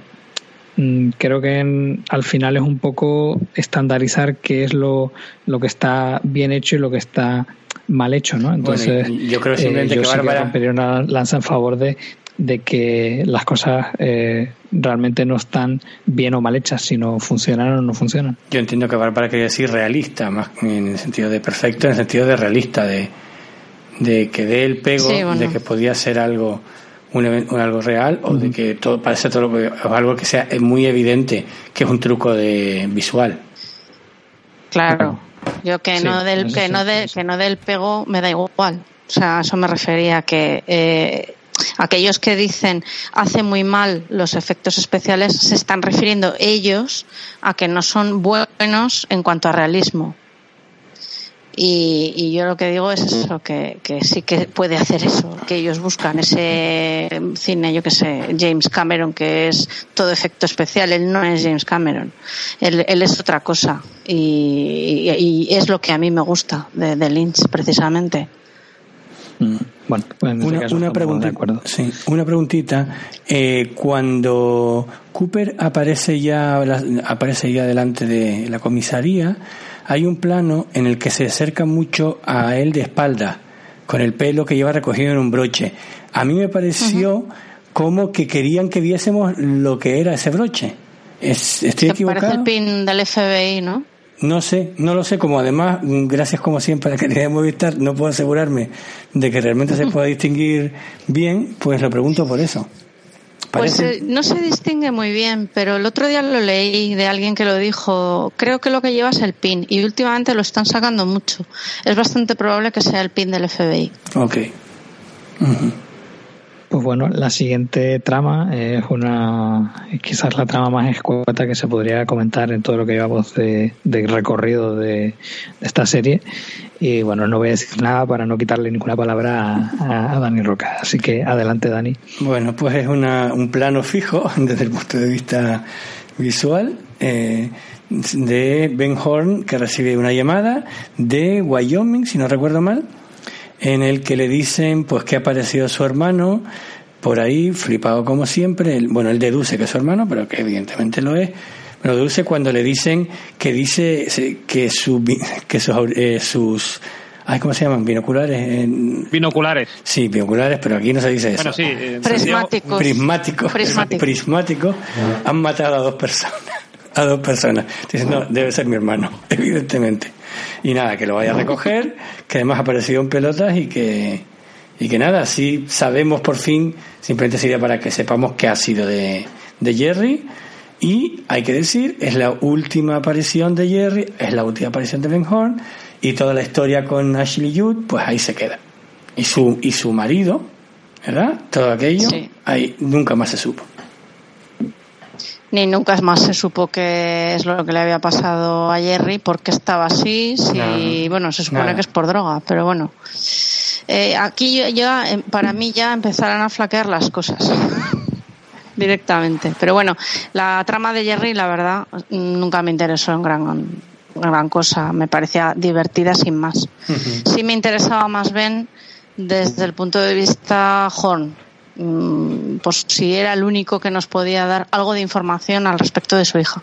creo que en- al final es un poco estandarizar qué es lo, lo que está bien hecho y lo que está mal hecho, ¿no? Entonces, Bueno, yo creo simplemente eh, yo que sí Bárbara- una lanza en favor de, de que las cosas eh, realmente no están bien o mal hechas, sino funcionan o no funcionan. Yo entiendo que Bárbara quería decir realista, más que en el sentido de perfecto, en el sentido de realista, de, de que dé el pego, Sí, bueno. de que podía ser algo un, even- un algo real o de que todo parece todo lo que- o algo que sea muy evidente que es un truco de visual. Claro. Yo que Sí, no del que no de, que no del pego me da igual. O sea, a eso me refería que eh, aquellos que dicen hace muy mal los efectos especiales se están refiriendo ellos a que no son buenos en cuanto a realismo. Y, y yo lo que digo es eso, que, que sí que puede hacer eso, que ellos buscan ese cine, yo que sé, James Cameron, que es todo efecto especial, él no es James Cameron, él, él es otra cosa y, y- y es lo que a mí me gusta de, de Lynch precisamente. Bueno, pues en ese Una, caso una estamos pregunta, de acuerdo. sí, una preguntita. Eh, cuando Cooper aparece ya, aparece ya delante de la comisaría, hay un plano en el que se acerca mucho a él de espalda, con el pelo que lleva recogido en un broche. A mí me pareció como que querían que viésemos lo que era ese broche. Es- ¿Estoy parece equivocado? el pin del FBI, ¿no? No sé, no lo sé, como además, mm, gracias como siempre a la calidad de Movistar, no puedo asegurarme de que realmente se pueda distinguir bien, pues lo pregunto por eso. Pues eh, no se distingue muy bien, pero el otro día lo leí de alguien que lo dijo. Creo que lo que lleva es el pin y últimamente lo están sacando mucho. Es bastante probable que sea el pin del FBI. Ok. Pues bueno, la siguiente trama es una, quizás la trama más escueta que se podría comentar en todo lo que llevamos de, de recorrido de, de esta serie. Y bueno, no voy a decir nada para no quitarle ninguna palabra a, a Dani Roca. Así que adelante, Dani. Bueno, pues es una, un plano fijo desde el punto de vista visual, eh, de Ben Horn que recibe una llamada de Wyoming, si no recuerdo mal, en el que le dicen pues que ha aparecido su hermano por ahí, flipado como siempre. Él- bueno, él deduce que es su hermano, pero que evidentemente lo es. Lo deduce cuando le dicen que dice se- que, su, que sus, au- eh, sus ay, ¿cómo se llaman? Binoculares. En- Binoculares. Sí, binoculares, pero aquí no se dice eso. Bueno, sí. eh, Prismáticos. Prismáticos. Prismáticos. Prismáticos. Han matado a dos personas. A dos personas. Dicen, no, debe ser mi hermano, evidentemente. Y nada, que lo vaya a recoger, que además ha aparecido en pelotas y que, y que nada, así sabemos por fin, simplemente sería para que sepamos qué ha sido de, de Jerry. Y hay que decir, es la última aparición de Jerry, es la última aparición de Ben Horn, y toda la historia con Ashley Judd, pues ahí se queda. Y su, y su marido, ¿verdad? Todo aquello, Sí. ahí nunca más se supo. Ni nunca más se supo qué es lo que le había pasado a Jerry, por qué estaba así, si, bueno, se supone Nada. que es por droga, pero bueno. Eh, aquí ya, eh, para mí ya empezarán a flaquear las cosas. Directamente. Pero bueno, la trama de Jerry, la verdad, nunca me interesó en gran, gran cosa. Me parecía divertida sin más. Sí me interesaba más Ben desde el punto de vista Horn. Pues si era el único que nos podía dar algo de información al respecto de su hija.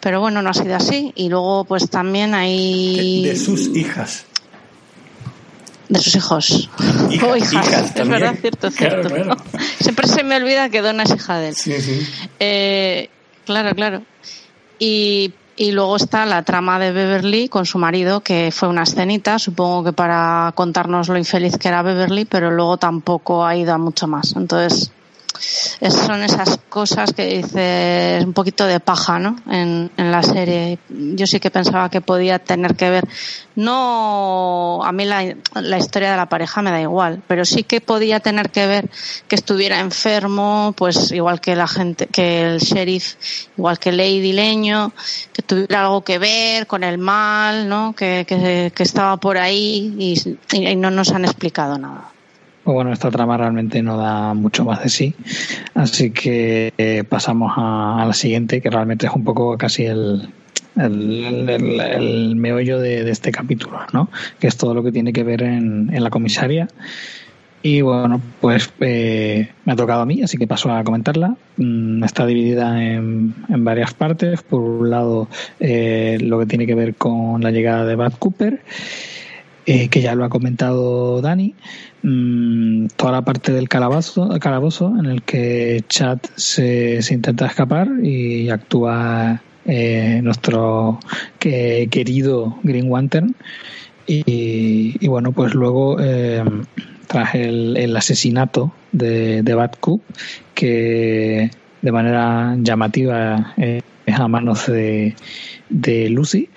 Pero bueno, no ha sido así. Y luego, pues también hay. De, de sus hijas. de sus hijos. O hijas. hijas es verdad, cierto, Claro, cierto. claro. Siempre se me olvida que Donna es hija de él. Sí, sí. Eh, claro, claro. Y, y luego está la trama de Beverly con su marido, que fue una escenita, supongo que para contarnos lo infeliz que era Beverly, pero luego tampoco ha ido a mucho más. Entonces, son esas cosas que dices un poquito de paja, ¿no? En, en la serie. Yo sí que pensaba que podía tener que ver. No, a mí la, la historia de la pareja me da igual, pero sí que podía tener que ver que estuviera enfermo, pues igual que la gente, que el sheriff, igual que Lady Leño, que tuviera algo que ver con el mal, ¿no? Que, que, estaba por ahí y no nos han explicado nada. Pues bueno, esta trama realmente no da mucho más de sí. Así que eh, pasamos a, la siguiente, que realmente es un poco casi el, meollo de, este capítulo, ¿no? Que es todo lo que tiene que ver en, la comisaria. Y bueno, pues eh, me ha tocado a mí, así que paso a comentarla. Mm, Está dividida en, en varias partes. Por un lado, eh, lo que tiene que ver con la llegada de Bad Cooper, eh, que ya lo ha comentado Dani. Mm, toda la parte del calabozo, calabozo en el que Chad se, intenta escapar y actúa eh, nuestro que- querido Green Lantern. Y, y bueno, pues luego eh, tras el, asesinato de, de que de manera llamativa eh, es a manos de, de Lucy,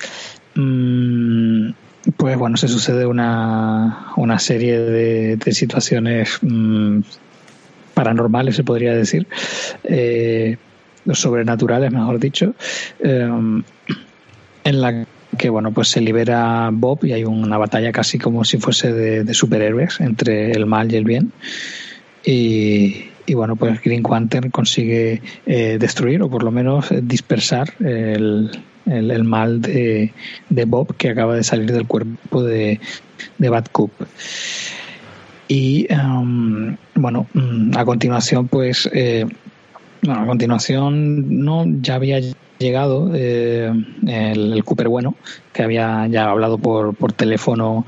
mm, pues bueno, se sucede una, una serie de, de situaciones mm, paranormales, se podría decir, eh, sobrenaturales, mejor dicho, eh, en la que bueno pues se libera Bob y hay una batalla casi como si fuese de, superhéroes entre el mal y el bien. Y, y bueno pues Green Lantern consigue eh, destruir o por lo menos dispersar el, el, mal de, de Bob que acaba de salir del cuerpo de, de Bad Coop. Y um, bueno mm, a continuación pues eh, bueno, a continuación no ya había llegado eh, el, el Cooper bueno que había ya hablado por, por teléfono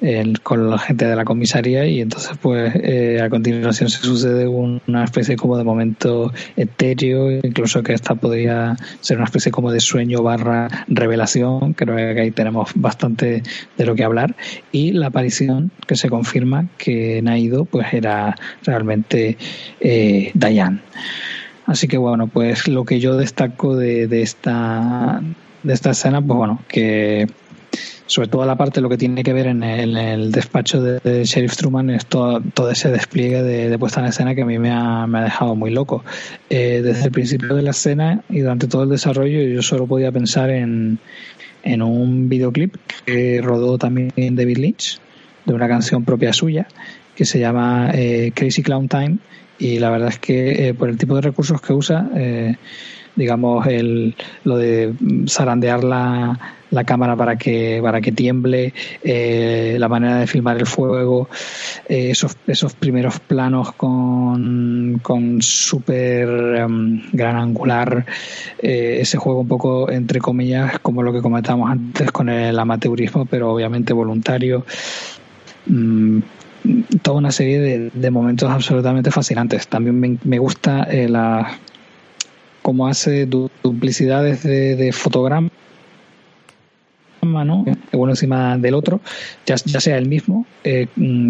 eh, con la gente de la comisaría y entonces pues eh, a continuación se sucede un- una especie como de momento etéreo incluso que esta podría ser una especie como de sueño barra revelación. Creo que ahí tenemos bastante de lo que hablar. Y la aparición que se confirma que Naido pues era realmente eh, Diane. Así que bueno, pues lo que yo destaco de, de esta de esta escena, pues bueno, que sobre todo la parte lo que tiene que ver en el, despacho de, Sheriff Truman es todo, ese despliegue de, puesta en escena que a mí me ha, me ha dejado muy loco. Eh, desde el principio de la escena y durante todo el desarrollo yo solo podía pensar en, en un videoclip que rodó también David Lynch de una canción propia suya que se llama eh, Crazy Clown Time y la verdad es que eh, por el tipo de recursos que usa eh, digamos, el, lo de zarandear la, la cámara para que, para que tiemble, eh, la manera de filmar el fuego, eh, esos, esos primeros planos con, con súper em, gran angular, eh, ese juego un poco, entre comillas, como lo que comentábamos antes con el amateurismo, pero obviamente voluntario. Mm, toda una serie de, de, momentos absolutamente fascinantes. También me, me gusta la cómo hace duplicidades de, de fotogramas ¿no? uno encima del otro, ya, sea el mismo, eh,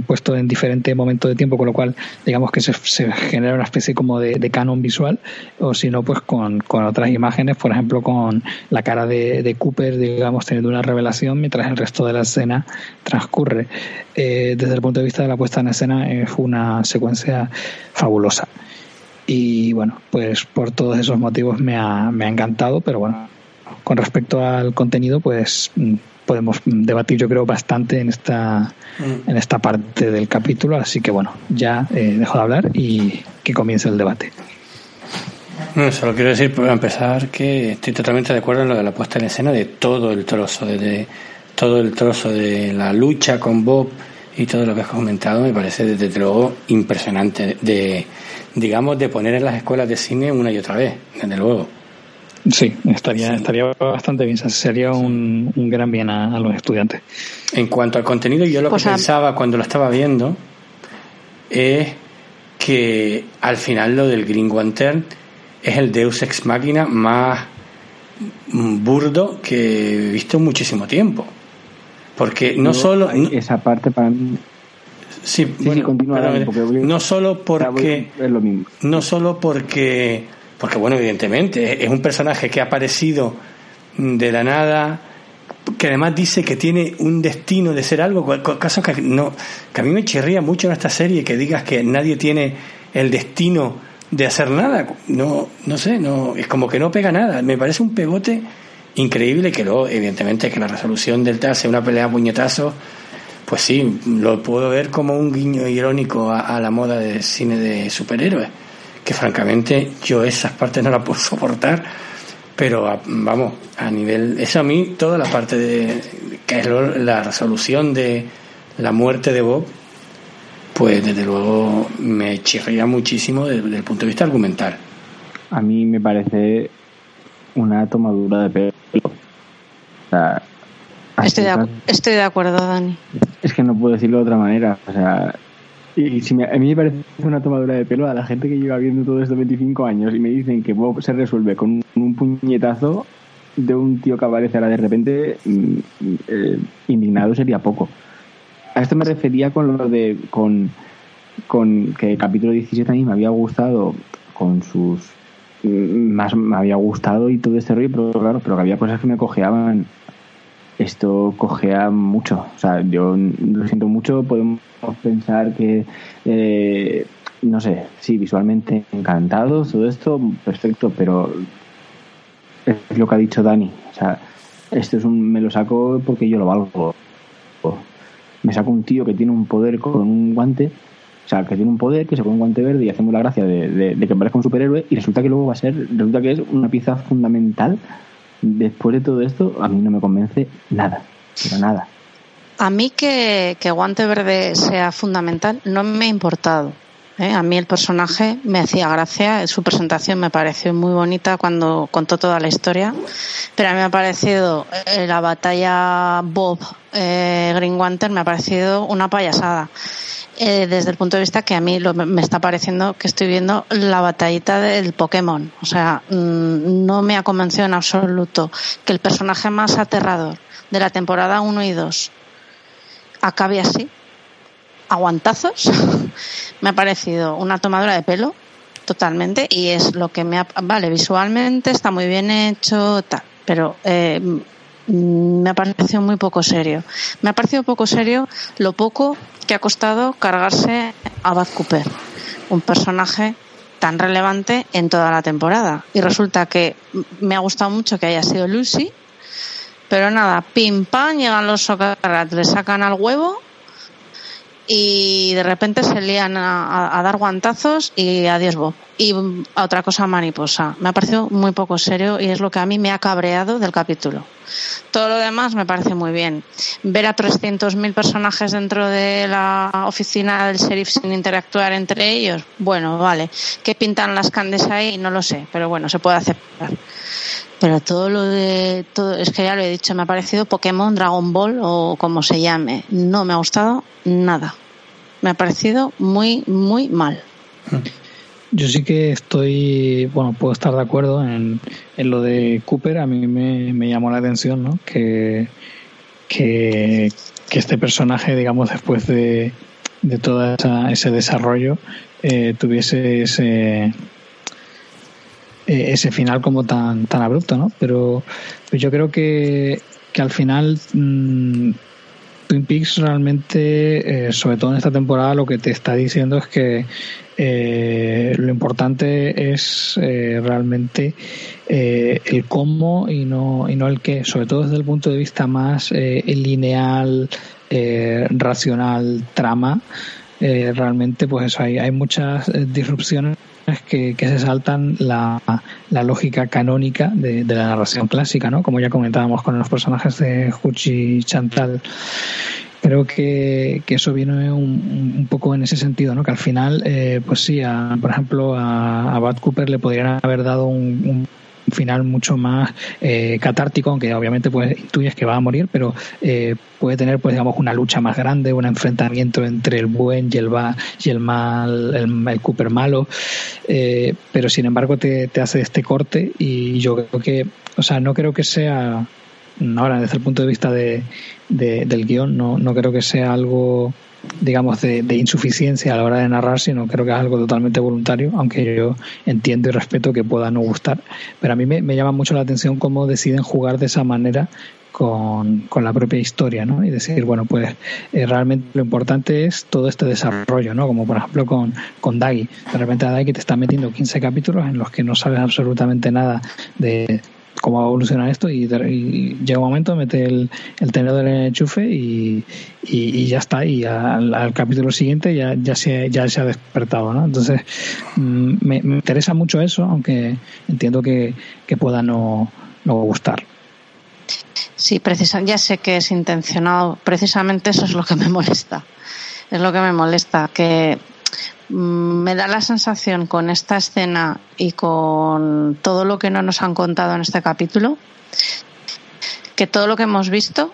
puesto en diferente momento de tiempo, con lo cual digamos que se, genera una especie como de, canon visual, o si no, pues con, con, otras imágenes, por ejemplo, con la cara de, Cooper, digamos, teniendo una revelación mientras el resto de la escena transcurre. Eh, desde el punto de vista de la puesta en escena es una secuencia fabulosa. Y bueno, pues por todos esos motivos me ha, me ha encantado, pero bueno, con respecto al contenido, pues mm, podemos debatir yo creo bastante en esta en esta parte del capítulo. Así que bueno ya eh, dejo de hablar y que comience el debate. No, solo quiero decir para empezar que estoy totalmente de acuerdo en lo de la puesta en escena de todo el trozo de, de todo el trozo de la lucha con Bob y todo lo que has comentado me parece desde luego impresionante. De digamos de poner en las escuelas de cine una y otra vez desde luego Sí, estaría, estaría bastante bien. Sería un, un gran bien a, a, los estudiantes. En cuanto al contenido, yo lo pues que pensaba cuando lo estaba viendo es que al final lo del Green Lantern es el Deus Ex Máquina más burdo que he visto en muchísimo tiempo. Porque no yo, solo. Esa parte para mí. Sí, sí, bueno, sí continúa pero, no solo porque. Es lo mismo. No solo porque porque bueno, evidentemente, es un personaje que ha aparecido de la nada, que además dice que tiene un destino de ser algo, caso que no, que a mí me chirría mucho en esta serie que digas que nadie tiene el destino de hacer nada, no, no sé, no, es como que no pega nada, me parece un pegote increíble que luego, evidentemente, que la resolución del TAS sea una pelea a puñetazos, pues sí, lo puedo ver como un guiño irónico a, a la moda del cine de superhéroes que francamente yo esas partes no las puedo soportar, pero vamos, a nivel, eso a mí, toda la parte de, que es la resolución de la muerte de Bob, pues desde luego me chirría muchísimo desde, el punto de vista argumental. A mí me parece una tomadura de pelo. O sea, estoy, de, estoy de acuerdo, Dani. Es que no puedo decirlo de otra manera. O sea, y si me, a mí me parece una tomadura de pelo a la gente que lleva viendo todo esto 25 años y me dicen que Bob se resuelve con un puñetazo de un tío que aparece ahora de repente, eh, indignado sería poco. A esto me refería con lo de. con, con que el capítulo 17 a mí me había gustado con sus. más me había gustado y todo este rollo, pero claro, pero que había cosas que me cojeaban esto cogea mucho. O sea, yo lo siento mucho, podemos pensar que, eh, no sé, sí, visualmente encantados, todo esto, perfecto, pero es lo que ha dicho Dani. O sea, esto es un, me lo saco porque yo lo valgo. Me saco un tío que tiene un poder con un guante, o sea, que tiene un poder, que se pone un guante verde y hacemos la gracia de, de, de que parezca un superhéroe y resulta que luego va a ser, resulta que es una pieza fundamental después de todo esto, a mí no me convence nada, pero nada. A mí que, que Guante Verde sea fundamental no me ha importado. ¿Eh? A mí el personaje me hacía gracia, su presentación me pareció muy bonita cuando contó toda la historia, pero a mí me ha parecido eh, la batalla Bob eh, Green Guanter me ha parecido una payasada eh, desde el punto de vista que a mí lo, me está pareciendo que estoy viendo la batallita del Pokémon. O sea, mmm, no me ha convencido en absoluto que el personaje más aterrador de la temporada 1 y 2 acabe así, aguantazos. me ha parecido una tomadura de pelo totalmente y es lo que me ha. Vale, visualmente está muy bien hecho, tal, pero. Eh, me ha parecido muy poco serio. Me ha parecido poco serio lo poco que ha costado cargarse a Bad Cooper, un personaje tan relevante en toda la temporada. Y resulta que me ha gustado mucho que haya sido Lucy, pero nada, pim pam, llegan los Socrates, le sacan al huevo y de repente se lían a, dar guantazos y adiós Bob. Y mm, otra cosa mariposa. Me ha parecido muy poco serio y es lo que a mí me ha cabreado del capítulo. Todo lo demás me parece muy bien. Ver a 300.000 personajes dentro de la oficina del sheriff sin interactuar entre ellos, bueno, vale. ¿Qué pintan las candes ahí? No lo sé, pero bueno, se puede aceptar. Pero todo lo de todo es que ya lo he dicho, me ha parecido Pokémon, Dragon Ball o como se llame. No me ha gustado nada. Me ha parecido muy muy mal. Yo sí que estoy, bueno, puedo estar de acuerdo en, en lo de Cooper. A mí me, me llamó la atención, ¿no? Que, que, este personaje, digamos, después de, de todo ese desarrollo, eh, tuviese ese, eh, ese final como tan, tan abrupto, ¿no? Pero pues yo creo que, que al final mm, Twin Peaks realmente, eh, sobre todo en esta temporada, lo que te está diciendo es que eh, lo importante es eh, realmente el cómo y no, y no el qué, sobre todo desde el punto de vista más lineal, racional, trama. realmente, pues eso, hay, hay muchas eh, que, se saltan la, la lógica canónica de, la narración clásica, ¿no? Como ya comentábamos con los personajes de Huchi y Chantal. Creo que, que eso viene un, un poco en ese sentido, ¿no? Que al final, eh, pues sí, a- por ejemplo, a, a Bad Cooper le podrían haber dado un final mucho más eh, catártico, aunque obviamente pues intuyes que va a morir, pero eh, puede tener pues digamos una lucha más grande, un enfrentamiento entre el buen y el va y el mal, el, el Cooper malo, eh, pero sin embargo te, te hace este corte y yo creo que, o sea, no creo que sea ahora desde el punto de vista de, de- del guion no, no creo que sea algo digamos de, de insuficiencia a la hora de narrar sino creo que es algo totalmente voluntario aunque yo entiendo y respeto que pueda no gustar pero a mí me, llama mucho la atención cómo deciden jugar de esa manera con, con la propia historia, ¿no? Y decir, bueno, pues eh, realmente lo importante es todo este desarrollo, ¿no? Como por ejemplo con, con Dagi. De repente a Dagi te está metiendo 15 capítulos en los que no sabes absolutamente nada de cómo va a evolucionar esto y, llega un momento, mete el, el tenedor en el enchufe y, ya está. Y al, al capítulo siguiente ya, se, ya se ha despertado, ¿no? Entonces mm, me, interesa mucho eso, aunque entiendo que, que pueda no, no gustar. Sí, precisa, ya sé que es intencionado. Precisamente eso es lo que me molesta. Es lo que me molesta, que me da la sensación con esta escena y con todo lo que no nos han contado en este capítulo, que todo lo que hemos visto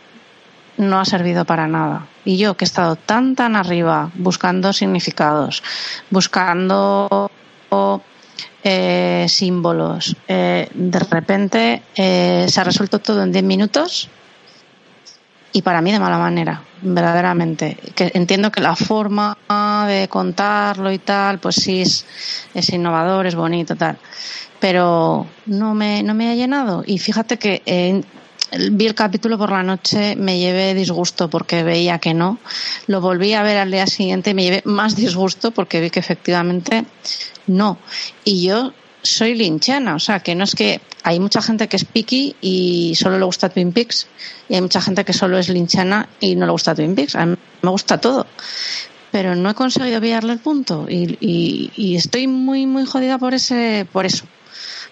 no ha servido para nada. Y yo que he estado tan, tan arriba buscando significados, buscando eh, símbolos, eh, de repente eh, se ha resuelto todo en 10 minutos y para mí de mala manera, verdaderamente. Entiendo que la forma de contarlo y tal, pues sí es, es innovador, es bonito, tal. Pero no me, no me ha llenado. Y fíjate que eh, vi el capítulo por la noche, me llevé disgusto porque veía que no. Lo volví a ver al día siguiente y me llevé más disgusto porque vi que efectivamente no. Y yo soy linchana, o sea, que no es que hay mucha gente que es picky y solo le gusta Twin Peaks y hay mucha gente que solo es linchana y no le gusta Twin Peaks. A mí me gusta todo. Pero no he conseguido pillarle el punto y, y, estoy muy, muy jodida por ese, por eso.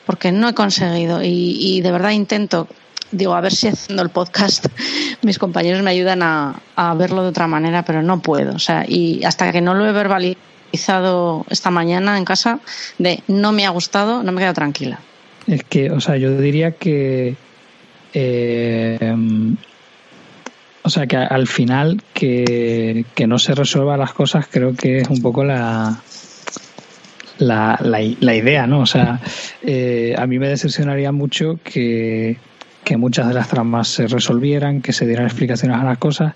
Porque no he conseguido y, y de verdad intento, digo, a ver si haciendo el podcast mis compañeros me ayudan a, a verlo de otra manera, pero no puedo. O sea, y hasta que no lo he verbalizado esta mañana en casa de no me ha gustado, no me quedo tranquila. Es que, o sea, yo diría que. eh, o sea, que al final que, que no se resuelvan las cosas creo que es un poco la. La, la, la idea, ¿no? O sea, eh, a mí me decepcionaría mucho que, que muchas de las tramas se resolvieran, que se dieran explicaciones a las cosas.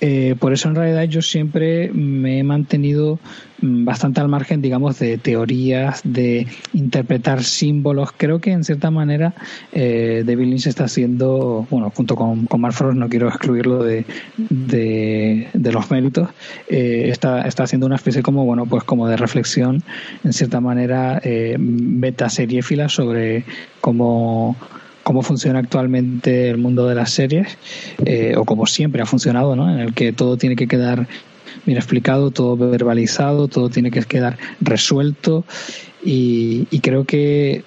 Eh, por eso en realidad yo siempre me he mantenido mm, bastante al margen, digamos, de teorías, de interpretar símbolos. Creo que en cierta manera eh, David está haciendo, bueno, junto con, con Frost, no quiero excluirlo de, de, de los méritos, eh, está, está haciendo una especie como, bueno, pues como de reflexión, en cierta manera, eh, beta seriéfila sobre cómo cómo funciona actualmente el mundo de las series, eh, o como siempre ha funcionado, ¿no? En el que todo tiene que quedar bien explicado, todo verbalizado, todo tiene que quedar resuelto y, y creo que,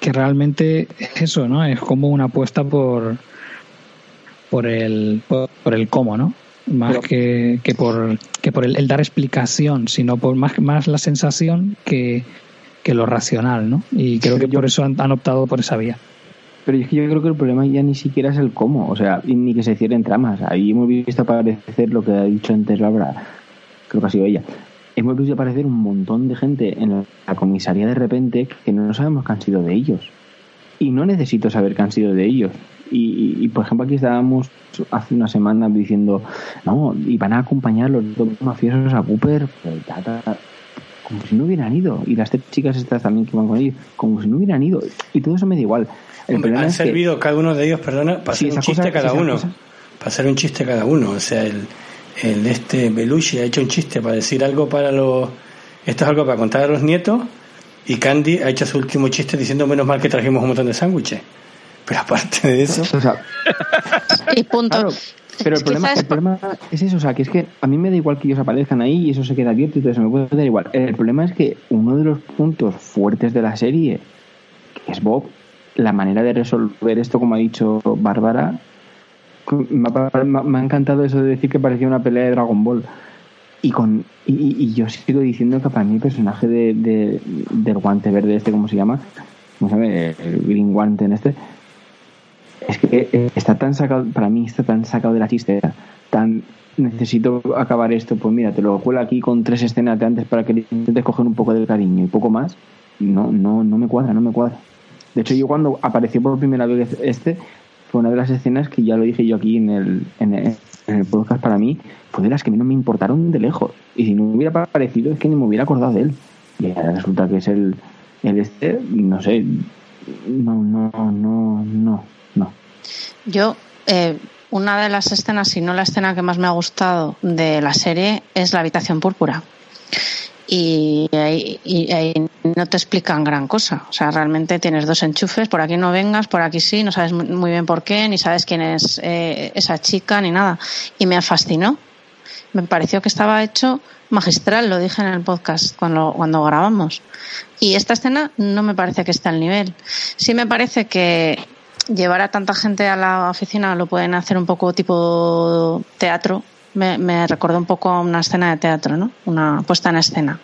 que realmente es eso, ¿no? Es como una apuesta por por el por, por el cómo, ¿no? Más que, que por que por el, el dar explicación, sino por más más la sensación que, que lo racional, ¿no? Y creo que por eso han, han optado por esa vía. Pero es que yo creo que el problema ya ni siquiera es el cómo, o sea, ni que se cierren tramas. Ahí hemos visto aparecer lo que ha dicho antes Bárbara, creo que ha sido ella. Hemos visto aparecer un montón de gente en la comisaría de repente que no sabemos que han sido de ellos. Y no necesito saber que han sido de ellos. Y, y, por ejemplo, aquí estábamos hace una semana diciendo, no, y van a acompañar los dos mafiosos a Cooper, pues, ta, ta, como si no hubieran ido. Y las tres chicas estas también que van con ellos, como si no hubieran ido. Y todo eso me da igual. El Hombre, han que- servido cada uno de ellos, perdona, para Sí, hacer un chiste cosa- cada uno. cosa. Para hacer un chiste cada uno. O sea, el, el este Belushi ha hecho un chiste para decir algo para los. Esto es algo para contar a los nietos. Y Candy ha hecho su último chiste diciendo menos mal que trajimos un montón de sándwiches. Pero aparte de eso. O sea, Y punto. Claro, pero el problema, el problema es eso, o sea, que es que a mí me da igual que ellos aparezcan ahí y eso se queda abierto y todo eso me puede dar igual. El problema es que uno de los puntos fuertes de la serie, que es Bob, la manera de resolver esto, como ha dicho Bárbara, me ha, me encantado eso de decir que parecía una pelea de Dragon Ball. Y con y, y- y yo sigo diciendo que para mí el personaje de, de- del guante verde este, ¿cómo se llama? ¿Cómo se llama? El Green Guante en este es que eh, está tan sacado, para mí está tan sacado de la chistera, tan necesito acabar esto, pues mira, te lo cuelo aquí con tres escenas de antes para que le intentes coger un poco de cariño y poco más, no, no, no me cuadra, no me cuadra. De hecho, yo cuando apareció por primera vez este, fue una de las escenas que ya lo dije yo aquí en el, en el, en el podcast para mí, fue de las que a no me importaron de lejos. Y si no hubiera parecido, es que ni me hubiera acordado de él. Y ahora resulta que es el, el este, no sé, no, no, no, no, no. Yo, eh, una de las escenas, si no la escena que más me ha gustado de la serie, es la habitación púrpura. Y ahí, no te explican gran cosa. O sea, realmente tienes dos enchufes, por aquí no vengas, por aquí sí, no sabes muy bien por qué, ni sabes quién es eh, esa chica, ni nada. Y me fascinó. Me pareció que estaba hecho magistral, lo dije en el podcast cuando, cuando grabamos. Y esta escena no me parece que esté al nivel. Sí me parece que llevar a tanta gente a la oficina lo pueden hacer un poco tipo teatro. Me, me recordó un poco a una escena de teatro, ¿no? Una puesta en escena.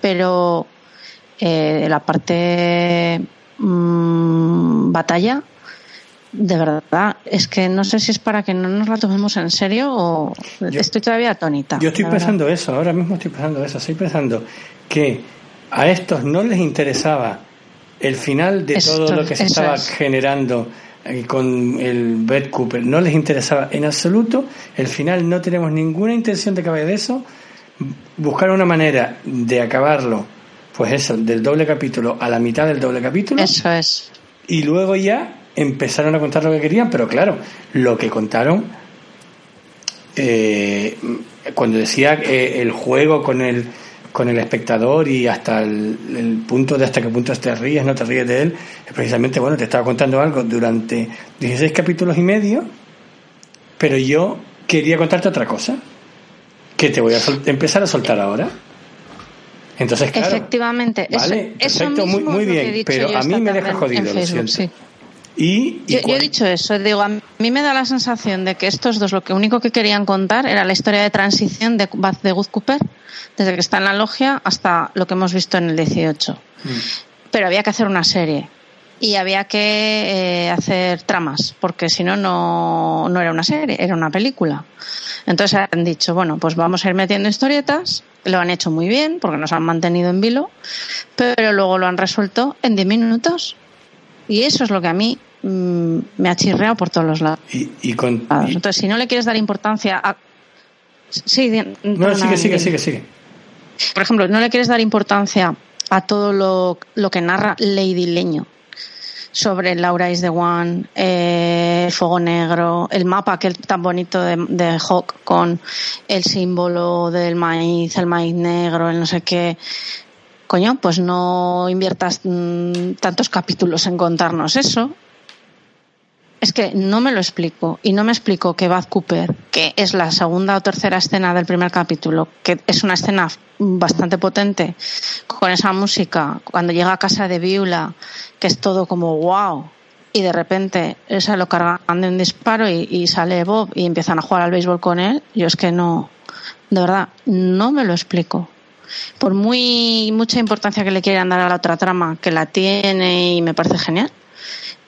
Pero eh, la parte mm, batalla, de verdad, es que no sé si es para que no nos la tomemos en serio o estoy todavía atónita. Yo estoy verdad. pensando eso, ahora mismo estoy pensando eso, estoy pensando que a estos no les interesaba el final de Esto- todo lo que se estaba es. generando eh, con el Brett Cooper, no les interesaba en absoluto el final, no tenemos ninguna intención de acabar de eso, buscar una manera de acabarlo, pues eso, del doble capítulo a la mitad del doble capítulo. Eso es. Y luego ya empezaron a contar lo que querían, pero claro, lo que contaron, eh, cuando decía eh, el juego con el, con el espectador y hasta el, el punto de hasta qué punto te ríes, no te ríes de él, es precisamente, bueno, te estaba contando algo durante 16 capítulos y medio, pero yo quería contarte otra cosa, que te voy a sol- empezar a soltar ahora. Entonces, claro, Efectivamente, eso- Vale, eso, perfecto, muy- mismo muy bien, pero a mí me deja jodido, lo siento. sí. Y, y Yo, he dicho eso, digo, a mí me da la sensación de que estos dos lo que único que querían contar era la historia de transición de de Good Cooper, desde que está en la logia hasta lo que hemos visto en el 18. Pero había que hacer una serie y había que eh, hacer tramas, porque si no, no no era una serie, era una película. Entonces han dicho, bueno, pues vamos a ir metiendo historietas, lo han hecho muy bien, porque nos han mantenido en vilo, pero luego lo han resuelto en 10 minutos. Y eso es lo que a mí mm, me ha chirreado por todos los lados. y, y con, Entonces, si no le quieres dar importancia a... Sí, No, sigue, sigue, sigue, sigue. Por ejemplo, no le quieres dar importancia a todo lo, lo que narra Lady Leño sobre Laura is the One, eh, el fuego negro, el mapa aquel tan bonito de, de Hawk con el símbolo del maíz, el maíz negro, el no sé qué. Coño, pues no inviertas mm, tantos capítulos en contarnos eso. Es que no me lo explico. Y no me explico que Bad Cooper, que es la segunda o tercera escena del primer capítulo, que es una escena bastante potente, con esa música, cuando llega a casa de Viula, que es todo como wow, y de repente se lo cargan de un disparo y, y sale Bob y empiezan a jugar al béisbol con él, yo es que no, de verdad, no me lo explico. Por muy mucha importancia que le quieran dar a la otra trama, que la tiene y me parece genial,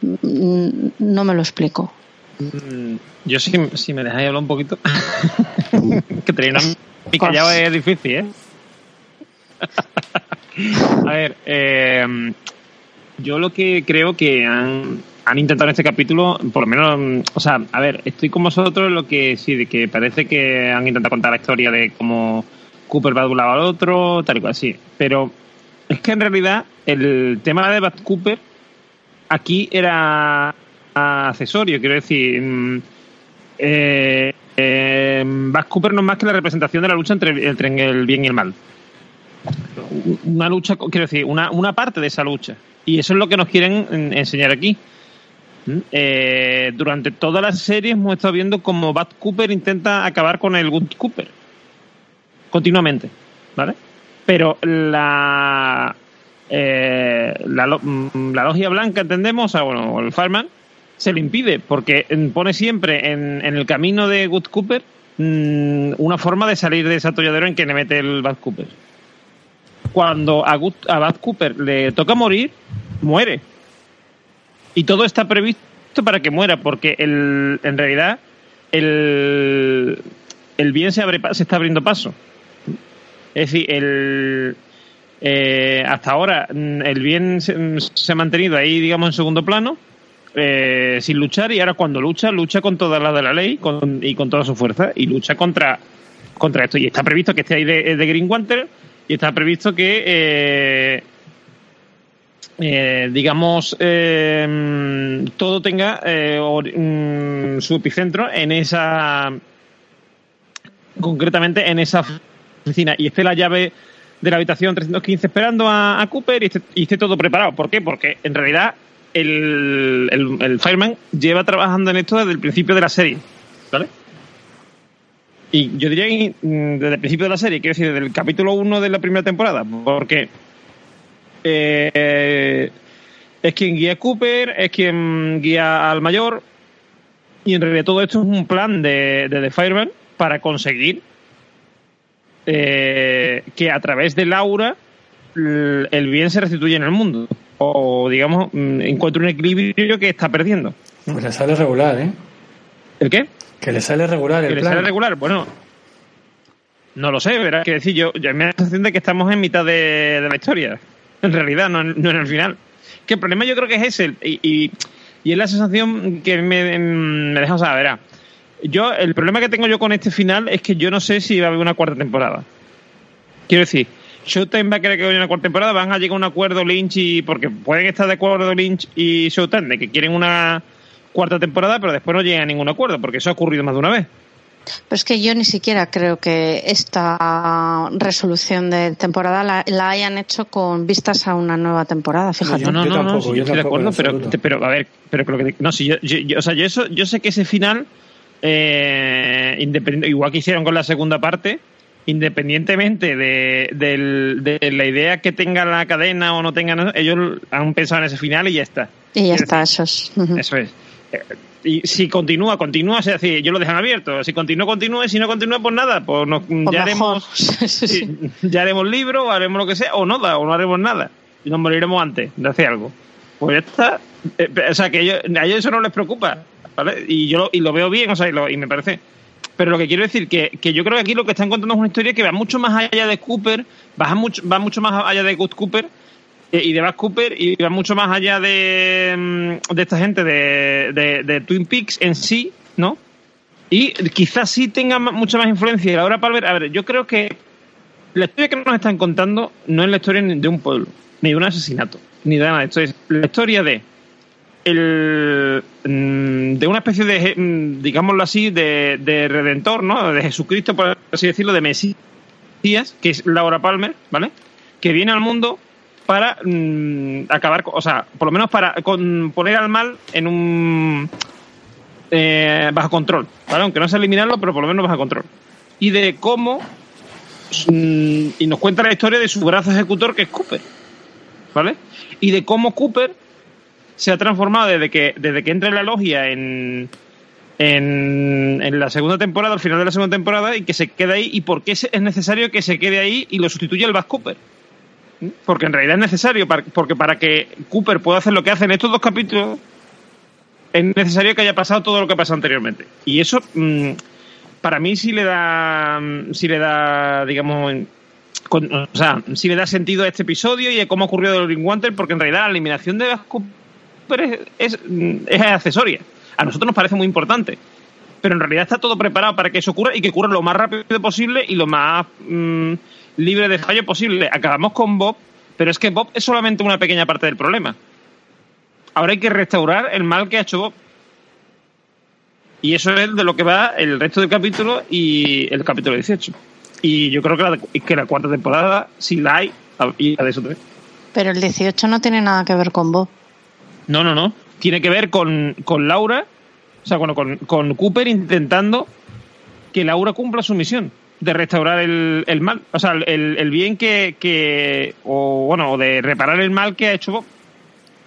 no me lo explico. Mm, Yo sí, si me dejáis hablar un poquito. que tener una callado es difícil, ¿eh? A ver, eh, yo lo que creo que han, han intentado en este capítulo, por lo menos, mm, o sea, a ver, estoy con vosotros en lo que sí, de que parece que han intentado contar la historia de cómo Cooper va de un lado al otro, tal y cual así. Pero es que en realidad el tema de Bad Cooper aquí era accesorio, quiero decir. mm, Eh, eh, Cooper no es más que la representación de la lucha entre, entre el bien y el mal. Una lucha, quiero decir, una, una parte de esa lucha. Y eso es lo que nos quieren enseñar aquí. ¿Mm? Eh, durante toda la serie hemos estado viendo cómo Bad Cooper intenta acabar con el Good Cooper. Continuamente. ¿Vale? Pero la. Eh, mm, la logia blanca, entendemos, o sea, bueno, el Fireman, se le impide porque mm, pone siempre en, el camino de Good Cooper mm, una forma de salir de ese atolladero en que le mete el Bad Cooper. Cuando a, Good- Bad Cooper le toca morir, muere. Y todo está previsto para que muera, porque el, en realidad el, el bien se, abre, se está abriendo paso. Es decir, el, eh, hasta ahora mm, el bien se, mm, se ha mantenido ahí, digamos, en segundo plano, eh, sin luchar, y ahora cuando lucha, lucha con toda la de la ley con- y con toda su fuerza, y lucha contra, contra esto. Y está previsto que esté ahí de, de Green y está previsto que, eh, eh, digamos, eh, todo tenga eh, mm, su epicentro en esa, concretamente en esa oficina, y esté la llave de la habitación 315 esperando a, Cooper y esté, y esté todo preparado. ¿Por qué? Porque en realidad el, el, el Fireman lleva trabajando en esto desde el principio de la serie, ¿vale? Y yo diría que mm, desde el principio de la serie, quiero decir, desde el capítulo 1 de la primera temporada, porque eh, es quien guía a Cooper, es quien guía al mayor, y en realidad todo esto es un plan de, de The Fireman para conseguir eh, que a través del aura el bien se restituye en el mundo. O, digamos, mm, encuentre un equilibrio que está perdiendo. Pues le sale regular, ¿eh? ¿El qué? Que le sale regular el ¿Que le sale regular? Bueno, no lo sé, verás. Que decir, yo, yo me da la sensación de que estamos en mitad de, de la historia. En realidad, no, en- no en el final. Que el problema yo creo que es ese. Y, y, y es la sensación que me, me deja, o sea, verá. Yo, el problema que tengo yo con este final es que yo no sé si va a haber una cuarta temporada. Quiero decir, Showtime va a querer que haya una cuarta temporada, van a llegar a un acuerdo Lynch y. Porque pueden estar de acuerdo Lynch y Showtime de que quieren una cuarta temporada, pero después no llegan a ningún acuerdo, porque eso ha ocurrido más de una vez. Pero es que yo ni siquiera creo que esta resolución de temporada la, la hayan hecho con vistas a una nueva temporada, fíjate. No, no, no, no, sí, yo estoy de acuerdo, pero, pero a ver, pero creo que no, si yo, yo- yo- o sea, yo eso, yo sé que ese final, eh, igual que hicieron con la segunda parte, independientemente de, la idea que tenga la cadena o no tengan, ellos han pensado en ese final y ya está. Y ya Es está, eso es. Eso es. Eh, Y si continúa, continúa, es decir, ellos lo dejan abierto. Si continúa, continúa, y si no continúa, pues nada, pues nos- ya mejor. haremos sí, ya haremos libro, o haremos lo que sea, o nada, o no haremos nada. Y nos moriremos antes de hacer algo. Pues ya está. Eh, o sea, que ellos- a ellos eso no les preocupa, ¿vale? Y yo lo, y lo veo bien, o sea, y, lo- y me parece. Pero lo que quiero decir que, que yo creo que aquí lo que están contando es una historia que va mucho más allá de Cooper, va mucho, va mucho más allá de Good Cooper eh, y de Bad Cooper y va mucho más allá de, mm, de esta gente de, de, Twin Peaks en sí, ¿no? Y quizás sí tenga mucha más influencia. Y Laura Palmer, a ver, yo creo que la historia que nos están contando no es la historia de un pueblo, ni de un asesinato, ni de nada. Esto es la historia de el mm, de una especie de mm, digámoslo así de, de redentor no de Jesucristo por así decirlo de Mesías que es Laura Palmer vale que viene al mundo para mm, acabar o sea por lo menos para poner al mal en un eh, bajo control, ¿vale? Aunque no sea eliminarlo, pero por lo menos bajo control. Y de cómo mm, y nos cuenta la historia de su brazo ejecutor que es Cooper, ¿vale? Y de cómo Cooper se ha transformado desde que desde que entra en la logia en en, la segunda temporada, al final de la segunda temporada, y que se queda ahí, y por qué es necesario que se quede ahí y lo sustituya el Bass Cooper. ¿Mm? Porque en realidad es necesario, porque para que Cooper pueda hacer lo que hace en estos dos capítulos, es necesario que haya pasado todo lo que pasó anteriormente. Y eso, mm, para mí, sí le da, mm, sí le da, digamos, o sea, sí le da sentido a este episodio y a cómo ocurrió de Green Wanter, porque en realidad la eliminación de Bass Cooper es, es, mm, es accesoria. A nosotros nos parece muy importante. Pero en realidad está todo preparado para que eso ocurra y que ocurra lo más rápido posible y lo más mm, libre de fallo posible. Acabamos con Bob, pero es que Bob es solamente una pequeña parte del problema. Ahora hay que restaurar el mal que ha hecho Bob. Y eso es de lo que va el resto del capítulo y el capítulo 18. Y yo creo que la, que la cuarta temporada, si la hay, y la de eso también. Pero el 18 no tiene nada que ver con Bob. No, no, no. Tiene que ver con, con Laura, o sea, bueno, con, con Cooper intentando que Laura cumpla su misión de restaurar el, el mal, o sea, el, el bien que, que, o bueno, o de reparar el mal que ha hecho Bob.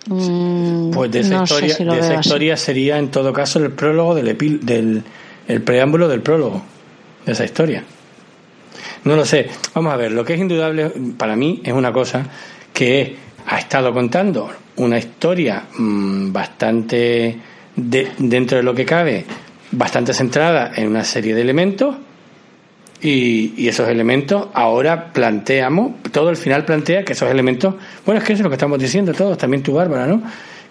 Mm, Pues de esa no historia, si de esa historia sería en todo caso el prólogo del, epil- del el preámbulo del prólogo de esa historia. No lo sé. Vamos a ver, lo que es indudable para mí es una cosa que ha estado contando una historia mm, bastante de- dentro de lo que cabe, bastante centrada en una serie de elementos y, esos elementos ahora planteamos, todo el final plantea que esos elementos, bueno, es que eso es lo que estamos diciendo todos, también tú, Bárbara, ¿no?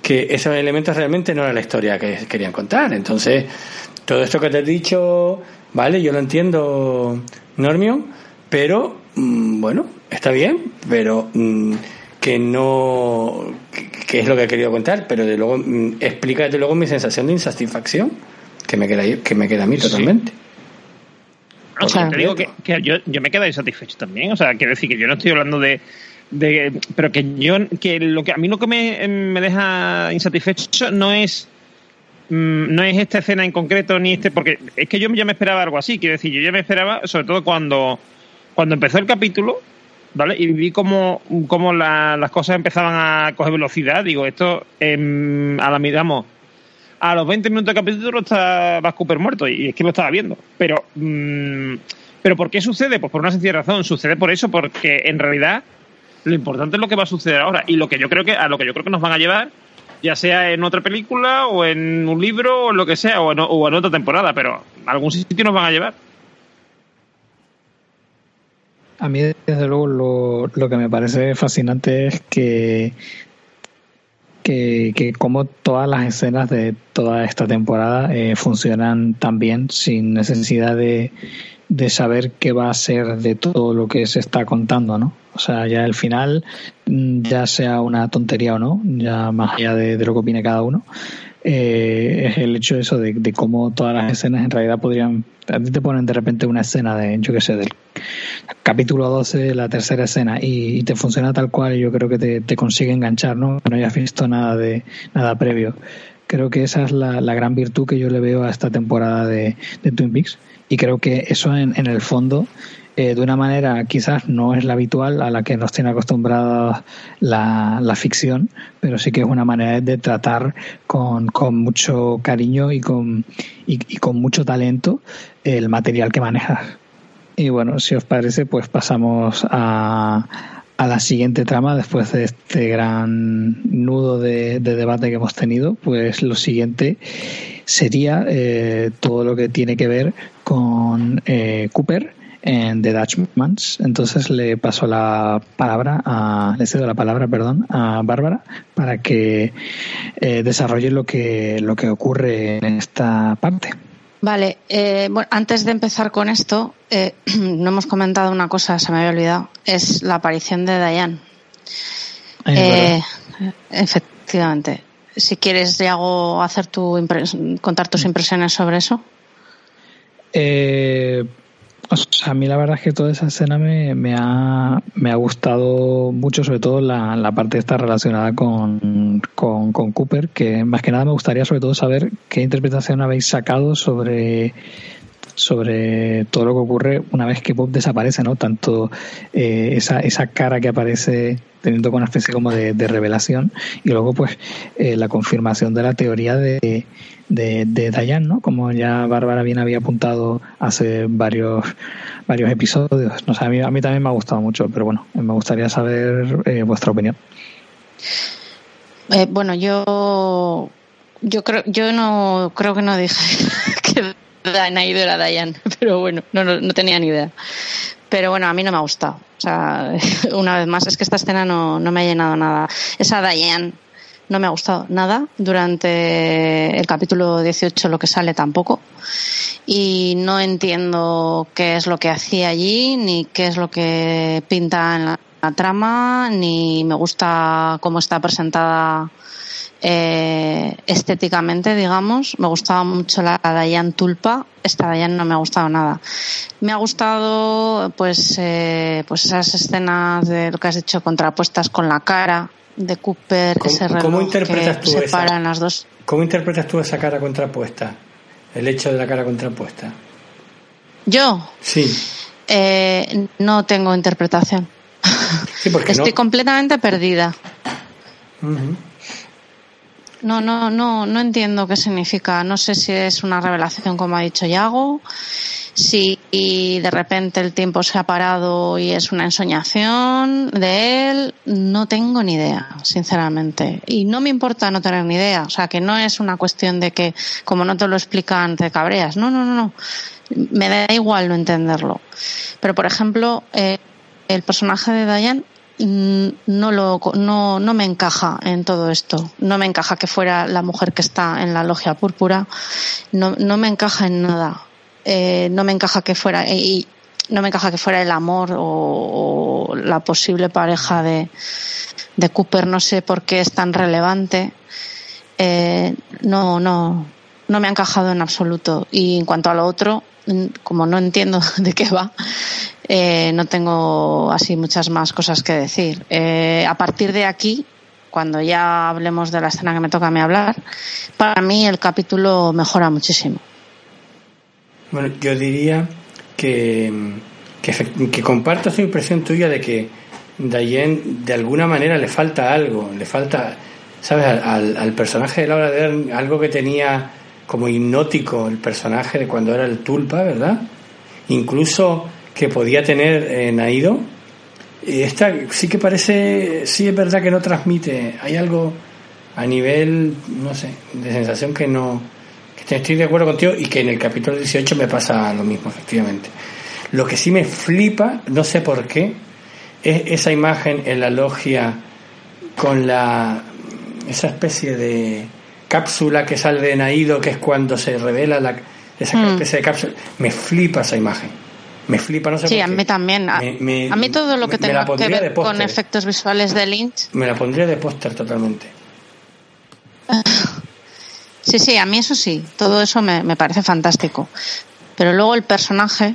Que esos elementos realmente no eran la historia que querían contar. Entonces, todo esto que te he dicho, vale, yo lo entiendo, Normion, pero, mm, bueno, está bien, pero mm, que no, que, es lo que he querido contar, pero de luego, mm, explica desde luego mi sensación de insatisfacción, que me queda, que me queda a mí totalmente. O sea, te digo que, que yo, yo me quedé insatisfecho también. O sea, quiero decir que yo no estoy hablando de. de pero que yo. que lo que A mí lo que me, me deja insatisfecho no es. mm, No es esta escena en concreto ni este. Porque es que yo ya me esperaba algo así. Quiero decir, yo ya me esperaba, sobre todo cuando. Cuando empezó el capítulo. ¿Vale? Y vi cómo, cómo la- las cosas empezaban a coger velocidad. Digo, esto. em, a la miramos a los 20 minutos de capítulo está Vas Cooper muerto y es que lo estaba viendo. Pero, mm, ¿pero por qué sucede? Pues por una sencilla razón. Sucede por eso, porque en realidad lo importante es lo que va a suceder ahora y lo que yo creo que a lo que yo creo que nos van a llevar, ya sea en otra película o en un libro o en lo que sea o en, otra temporada, pero algún sitio nos van a llevar. A mí, desde luego, lo, lo que me parece fascinante es que, que, como todas las escenas de toda esta temporada eh, funcionan tan bien sin necesidad de, de saber qué va a ser de todo lo que se está contando, ¿no? O sea, ya el final, mm, ya sea una tontería o no, ya más allá de, de lo que opine cada uno, eh, es el hecho de eso de, de cómo todas las escenas en realidad podrían a ti te ponen de repente una escena de yo qué sé del capítulo 12 la tercera escena y, y te funciona tal cual y yo creo que te, te consigue enganchar no no hayas visto nada de nada previo. Creo que esa es la, la gran virtud que yo le veo a esta temporada de, de Twin Peaks y creo que eso en, en el fondo eh, de una manera quizás no es la habitual a la que nos tiene acostumbrados la, la ficción, pero sí que es una manera de tratar con, con mucho cariño y con, y, y con mucho talento el material que manejas. Y bueno, si os parece, pues pasamos a, a la siguiente trama después de este gran nudo de, de debate que hemos tenido. Pues lo siguiente sería eh, todo lo que tiene que ver con eh, Cooper en The Dutchmans. Entonces le paso la palabra a, le cedo la palabra, perdón, a Bárbara para que eh, desarrolle lo que lo que ocurre en esta parte. Vale, eh, bueno, antes de empezar con esto, eh, no hemos comentado una cosa, se me había olvidado, es la aparición de Diane. Eh, efectivamente. Si quieres, Yago, hacer tu contar tus impresiones sobre eso. Eh, A mí la verdad es que toda esa escena me, me, ha, me ha gustado mucho, sobre todo la, la parte esta relacionada con, con, con Cooper, que más que nada me gustaría sobre todo saber qué interpretación habéis sacado sobre sobre todo lo que ocurre una vez que Bob desaparece, ¿no? Tanto eh, esa, esa cara que aparece teniendo una especie como de, de revelación y luego pues eh, la confirmación de la teoría de, de, de Dayan, ¿no? Como ya Bárbara bien había apuntado hace varios varios episodios. No sé, a mí, a mí también me ha gustado mucho, pero bueno, me gustaría saber eh, vuestra opinión. Eh, bueno, yo yo creo yo no creo que no dije que Naído era Dayan, pero bueno, no, no, no, tenía ni idea. Pero bueno, a mí no me ha gustado. O sea, una vez más, es que esta escena no, no me ha llenado nada. Esa Dayan no me ha gustado nada. Durante el capítulo 18 lo que sale tampoco. Y no entiendo qué es lo que hacía allí, ni qué es lo que pinta en la trama, ni me gusta cómo está presentada eh, estéticamente, digamos. Me gustaba mucho la Dayan Tulpa. Esta Dayan no me ha gustado nada. Me ha gustado, pues, eh, pues esas escenas de lo que has dicho contrapuestas con la cara de Cooper, ¿Cómo, ese reloj ¿cómo interpretas que tú esa, separan las dos. ¿Cómo interpretas tú esa cara contrapuesta? El hecho de la cara contrapuesta. Yo. Sí. Eh, no tengo interpretación. Sí, Estoy no. completamente perdida. No, no, no, no entiendo qué significa. No sé si es una revelación, como ha dicho Yago, si y de repente el tiempo se ha parado y es una ensoñación de él. No tengo ni idea, sinceramente. Y no me importa no tener ni idea. O sea, que no es una cuestión de que, como no te lo explican, te cabreas. No, no, no, no. Me da igual no entenderlo. Pero, por ejemplo, eh, el personaje de Diane no lo no, no me encaja en todo esto. No me encaja que fuera la mujer que está en la logia púrpura. No, no me encaja en nada. Eh, no me encaja que fuera y no me encaja que fuera el amor o, la posible pareja de, de Cooper. No sé por qué es tan relevante. Eh, no no no me ha encajado en absoluto. Y en cuanto a lo otro mm, como no entiendo de qué va eh, no tengo así muchas más cosas que decir. Eh, a partir de aquí, cuando ya hablemos de la escena que me toca a mí hablar, para mí el capítulo mejora muchísimo. Bueno, yo diría que, que, comparto esa impresión tuya de que Diane de alguna manera le falta algo, le falta, ¿sabes? Al, al- al personaje de Laura Dern, algo que tenía como hipnótico el personaje de cuando era el Tulpa, ¿verdad? Incluso que podía tener eh, Naido. Esta sí que parece, sí es verdad que no transmite, hay algo a nivel, no sé, de sensación que no, que estoy de acuerdo contigo y que en el capítulo 18 me pasa lo mismo, efectivamente. Lo que sí me flipa, no sé por qué, es esa imagen en la logia con la esa especie de cápsula que sale de Naído, que es cuando se revela la, esa Mm. especie de cápsula. Me flipa esa imagen. Me flipa, no sé Sí, por a qué. mí también. A, Me- me- a mí todo lo que me tenga que ver con efectos visuales de Lynch. Me la pondría de póster totalmente. Sí, sí, a mí eso sí. Todo eso me, me parece fantástico. Pero luego el personaje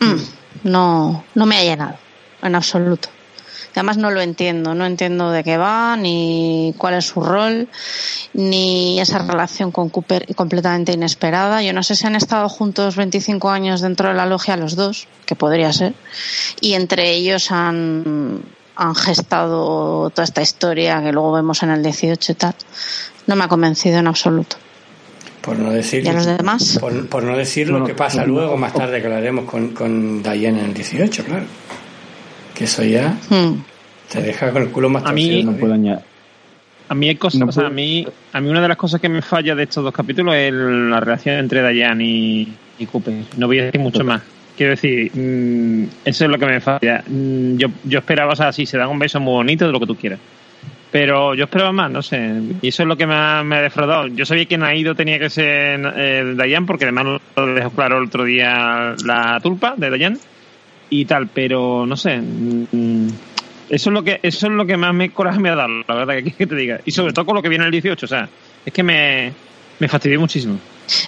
mm, no, no me ha llenado en absoluto. Además no lo entiendo, no entiendo de qué va, ni cuál es su rol, ni esa relación con Cooper completamente inesperada. Yo no sé si han estado juntos 25 años dentro de la logia los dos, que podría ser, y entre ellos han, han gestado toda esta historia que luego vemos en el 18 y tal. No me ha convencido en absoluto. Por no decir, ¿Y a los demás? Por, por no decir lo que pasa no, luego, más tarde, que hablaremos con, con Diane en el 18, claro. Que eso ya Hmm. te deja con el culo más A mí- No puedo añadir. A mí hay cosas, No o sea, puedo- a mí, a mí una de las cosas que me falla de estos dos capítulos es la relación entre Diane y, y Cooper. No voy a decir mucho más. Quiero decir, mm, eso es lo que me falla. Mm, yo, yo esperaba, o sea, sí, se dan un beso muy bonito de lo que tú quieras. Pero yo esperaba más, no sé. Y eso es lo que me ha, me ha defraudado. Yo sabía que Naido tenía que ser eh, Diane, porque además lo dejó claro el otro día la tulpa de Diane y tal, pero no sé. mm, Eso es lo que eso es lo que más me coraje me ha dado, la verdad que, que te diga. Y sobre todo con lo que viene el 18, o sea, es que me Me fastidió muchísimo.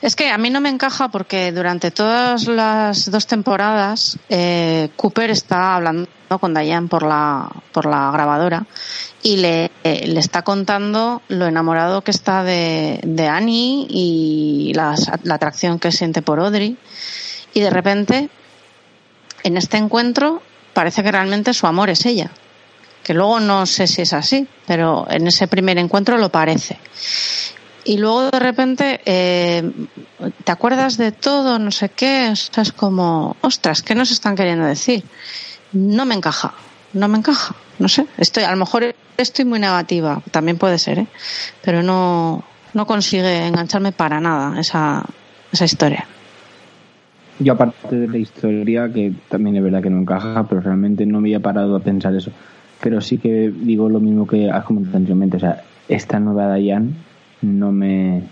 Es que a mí no me encaja porque durante todas las dos temporadas eh, Cooper está hablando con Diane por la, por la grabadora y le, eh, le está contando lo enamorado que está de, de Annie y las- la atracción que siente por Audrey. Y de repente, en este encuentro, parece que realmente su amor es ella. Que luego no sé si es así, pero en ese primer encuentro lo parece. Y luego de repente, eh, ¿te acuerdas de todo? No sé qué. O es como, ostras, ¿qué nos están queriendo decir? No me encaja, no me encaja. No sé, estoy, a lo mejor estoy muy negativa, también puede ser, ¿eh? Pero no, no consigue engancharme para nada esa, esa historia. Yo aparte de la historia, que también es verdad que no encaja, pero realmente no me había parado a pensar eso. Pero sí que digo lo mismo que has comentado anteriormente. O sea, esta nueva Diane no me...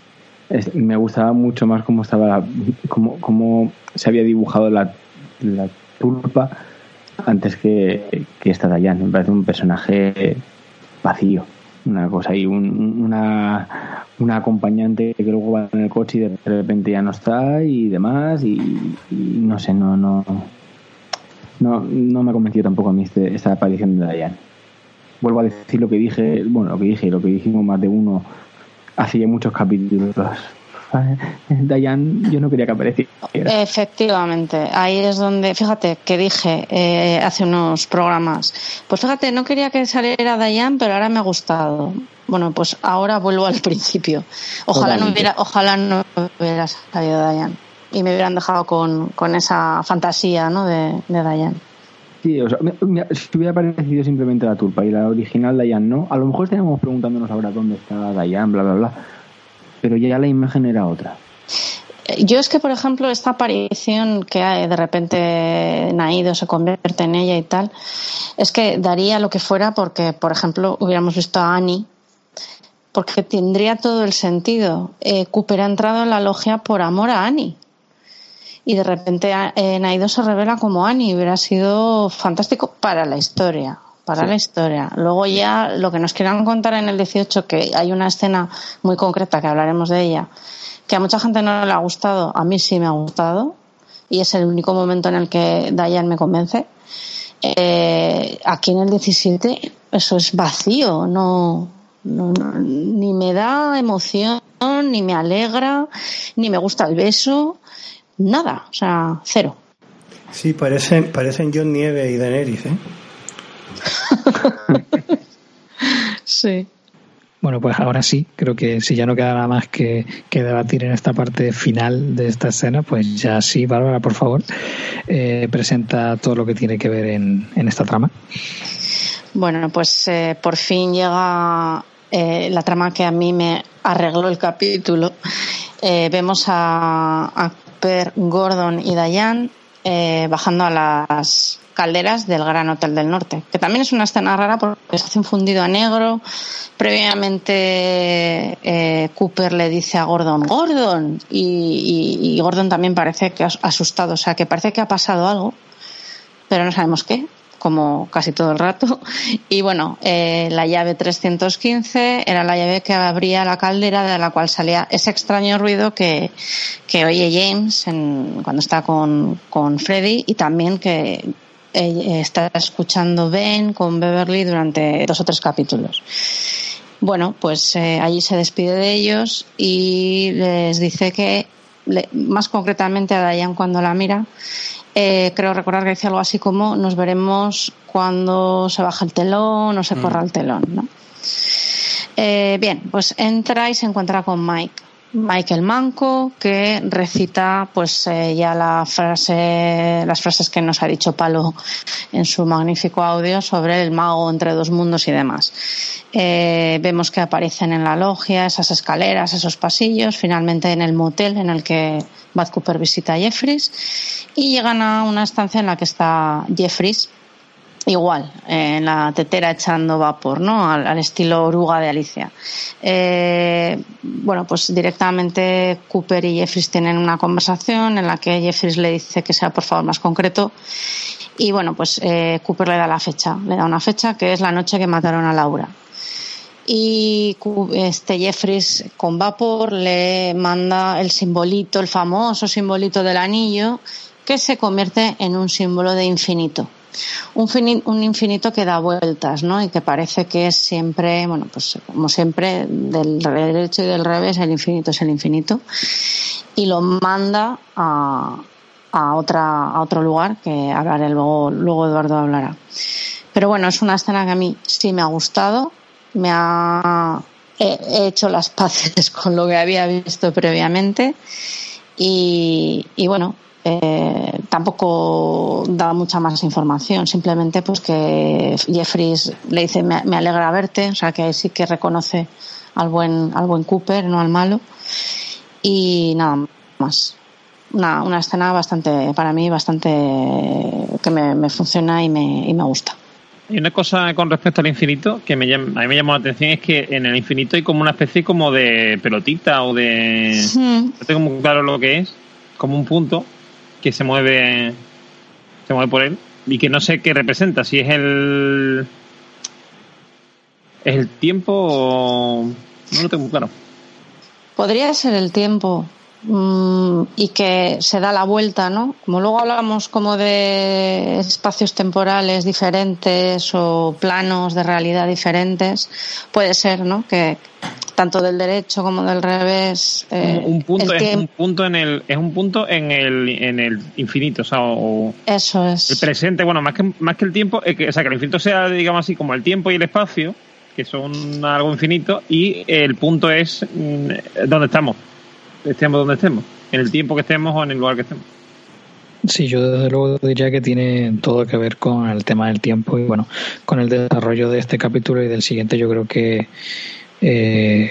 me gustaba mucho más cómo estaba la, cómo, cómo se había dibujado la, la tulpa antes que, que esta Diane. Me parece un personaje vacío. Una cosa ahí, un- una, una acompañante que luego va en el coche y de repente ya no está y demás. Y, no sé, no, no, no, no me ha convencido tampoco a mí este- esta aparición de Diane. Vuelvo a decir lo que dije, bueno, lo que dije, y lo que dijimos más de uno hace muchos capítulos. Diane, yo no quería que apareciera. Efectivamente, ahí es donde, fíjate que dije eh, hace unos programas, pues fíjate, no quería que saliera Dayan, pero ahora me ha gustado. Bueno, pues ahora vuelvo al principio. Ojalá no hubiera, ojalá no hubiera salido Dayan y me hubieran dejado con, con esa fantasía ¿no? de, de Dayan. Sí, o sea, me- me- si hubiera aparecido simplemente la tulpa y la original Diane no, a lo mejor estaríamos preguntándonos ahora dónde está Diane, bla, bla, bla. Pero ya la imagen era otra. Yo es que, por ejemplo, esta aparición que de repente Naido se convierte en ella y tal, es que daría lo que fuera porque, por ejemplo, hubiéramos visto a Annie, porque tendría todo el sentido. Eh, Cooper ha entrado en la logia por amor a Annie. Y de repente eh, Naido se revela como Annie. Hubiera sido fantástico para la historia. Para Sí. la historia. Luego ya lo que nos quieran contar en el 18, que hay una escena muy concreta que hablaremos de ella, que a mucha gente no le ha gustado, a mí sí me ha gustado, y es el único momento en el que Diane me convence. Eh, aquí en el 17 eso es vacío, no, no- no- ni me da emoción, ni me alegra, ni me gusta el beso, nada, o sea, cero. Sí, parecen, parecen John Nieve y Daenerys, ¿eh? Sí. Bueno, pues ahora sí, creo que si ya no queda nada más que, que debatir en esta parte final de esta escena, pues ya sí, Bárbara, por favor, eh, presenta todo lo que tiene que ver en, en esta trama. Bueno, pues eh, por fin llega eh, la trama que a mí me arregló el capítulo. Eh, vemos a, a Gordon y Diane eh, bajando a las calderas del Gran Hotel del Norte, que también es una escena rara porque se hace un fundido a negro. Previamente eh, Cooper le dice a Gordon, Gordon, y, Gordon también parece que asustado, o sea, que parece que ha pasado algo, pero no sabemos qué, como casi todo el rato. Y bueno, eh, la llave 315 era la llave que abría la caldera de la cual salía ese extraño ruido que, que oye James en- cuando está con, con Freddy y también que está escuchando Ben con Beverly durante dos o tres capítulos. Bueno, pues eh, allí se despide de ellos y les dice que, le- más concretamente a Diane cuando la mira, eh, creo recordar que dice algo así como nos veremos cuando se baja el telón o se corra el telón, ¿no? Eh, bien, pues entra y se encuentra con Mike. Mike el Manco, que recita pues eh, ya la frase, las frases que nos ha dicho Palo en su magnífico audio sobre el mago entre dos mundos y demás. Eh, vemos que aparecen en la logia esas escaleras, esos pasillos, finalmente en el motel en el que Bad Cooper visita a Jeffries y llegan a una estancia en la que está Jeffries igual, en la tetera echando vapor, ¿no? Al, estilo oruga de Alicia. Eh, bueno, pues directamente Cooper y Jeffries tienen una conversación en la que Jeffries le dice que sea por favor más concreto y bueno, pues eh, Cooper le da la fecha, le da una fecha que es la noche que mataron a Laura. y este Jeffries con vapor le manda el simbolito, el famoso simbolito del anillo, que se convierte en un símbolo de infinito. Un, un infinito que da vueltas, ¿no? Y que parece que es siempre, bueno, pues como siempre, del derecho y del revés, el infinito es el infinito. Y lo manda a, a, otra, a otro lugar, que hablaré luego, luego Eduardo hablará. Pero bueno, es una escena que a mí sí me ha gustado, me ha he hecho las paces con lo que había visto previamente y, y bueno, eh, tampoco da mucha más información, simplemente pues que Jeffries le dice me, me alegra verte, o sea que ahí sí que reconoce al buen, al buen Cooper, no al malo, y nada más. Una, una escena bastante, para mí, bastante que me, me funciona y me, y me gusta. Y una cosa con respecto al infinito que me llama- a mí me llamó la atención es que en el infinito hay como una especie como de pelotita o de... No tengo muy claro lo que es, como un punto que se mueve, se mueve por él y que no sé qué representa, si es el... ¿Es el tiempo o...? No lo tengo claro. Podría ser el tiempo mm, y que se da la vuelta, ¿no? Como luego hablamos como de espacios temporales diferentes o planos de realidad diferentes, puede ser, ¿no? Que tanto del derecho como del revés. eh, un punto el es un tiempo- punto en el es un punto en el en el infinito o sea o, Eso es. el presente bueno más que más que el tiempo es que, o sea que el infinito sea digamos así como el tiempo y el espacio que son algo infinito y el punto es mm, donde estamos estemos donde estemos en el tiempo que estemos o en el lugar que estemos Sí, yo desde luego diría que tiene todo que ver con el tema del tiempo y bueno, con el desarrollo de este capítulo y del siguiente yo creo que eh,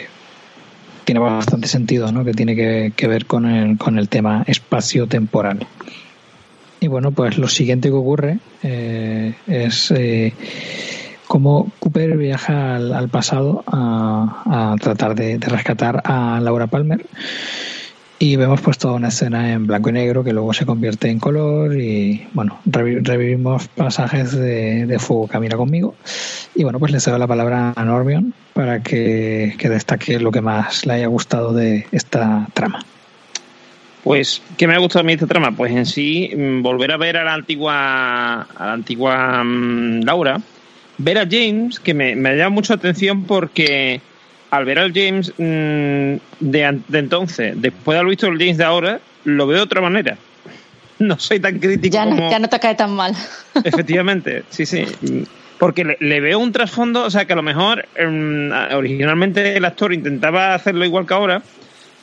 tiene bastante sentido, ¿no? Que tiene que, ver con el, con el tema espacio-temporal. Y bueno, pues lo siguiente que ocurre eh, es eh, cómo Cooper viaja al, pasado a, tratar de rescatar a Laura Palmer. Y vemos pues toda una escena en blanco y negro que luego se convierte en color y bueno, revi- revivimos pasajes de, de Fuego Camina conmigo. Y bueno, pues le cedo la palabra a Normion para que, que destaque lo que más le haya gustado de esta trama. Pues, ¿qué me ha gustado a mí esta trama? Pues en sí, mm, volver a ver a la antigua, a la antigua mm, Laura, ver a James, que me, me ha llamado mucho atención porque al ver al James mm, de, entonces, después de haber visto el James de ahora, lo veo de otra manera. No soy tan crítico Ya, no- como... ya no te cae tan mal. Efectivamente, sí, sí. Porque le, le veo un trasfondo, o sea, que a lo mejor em, originalmente el actor intentaba hacerlo igual que ahora,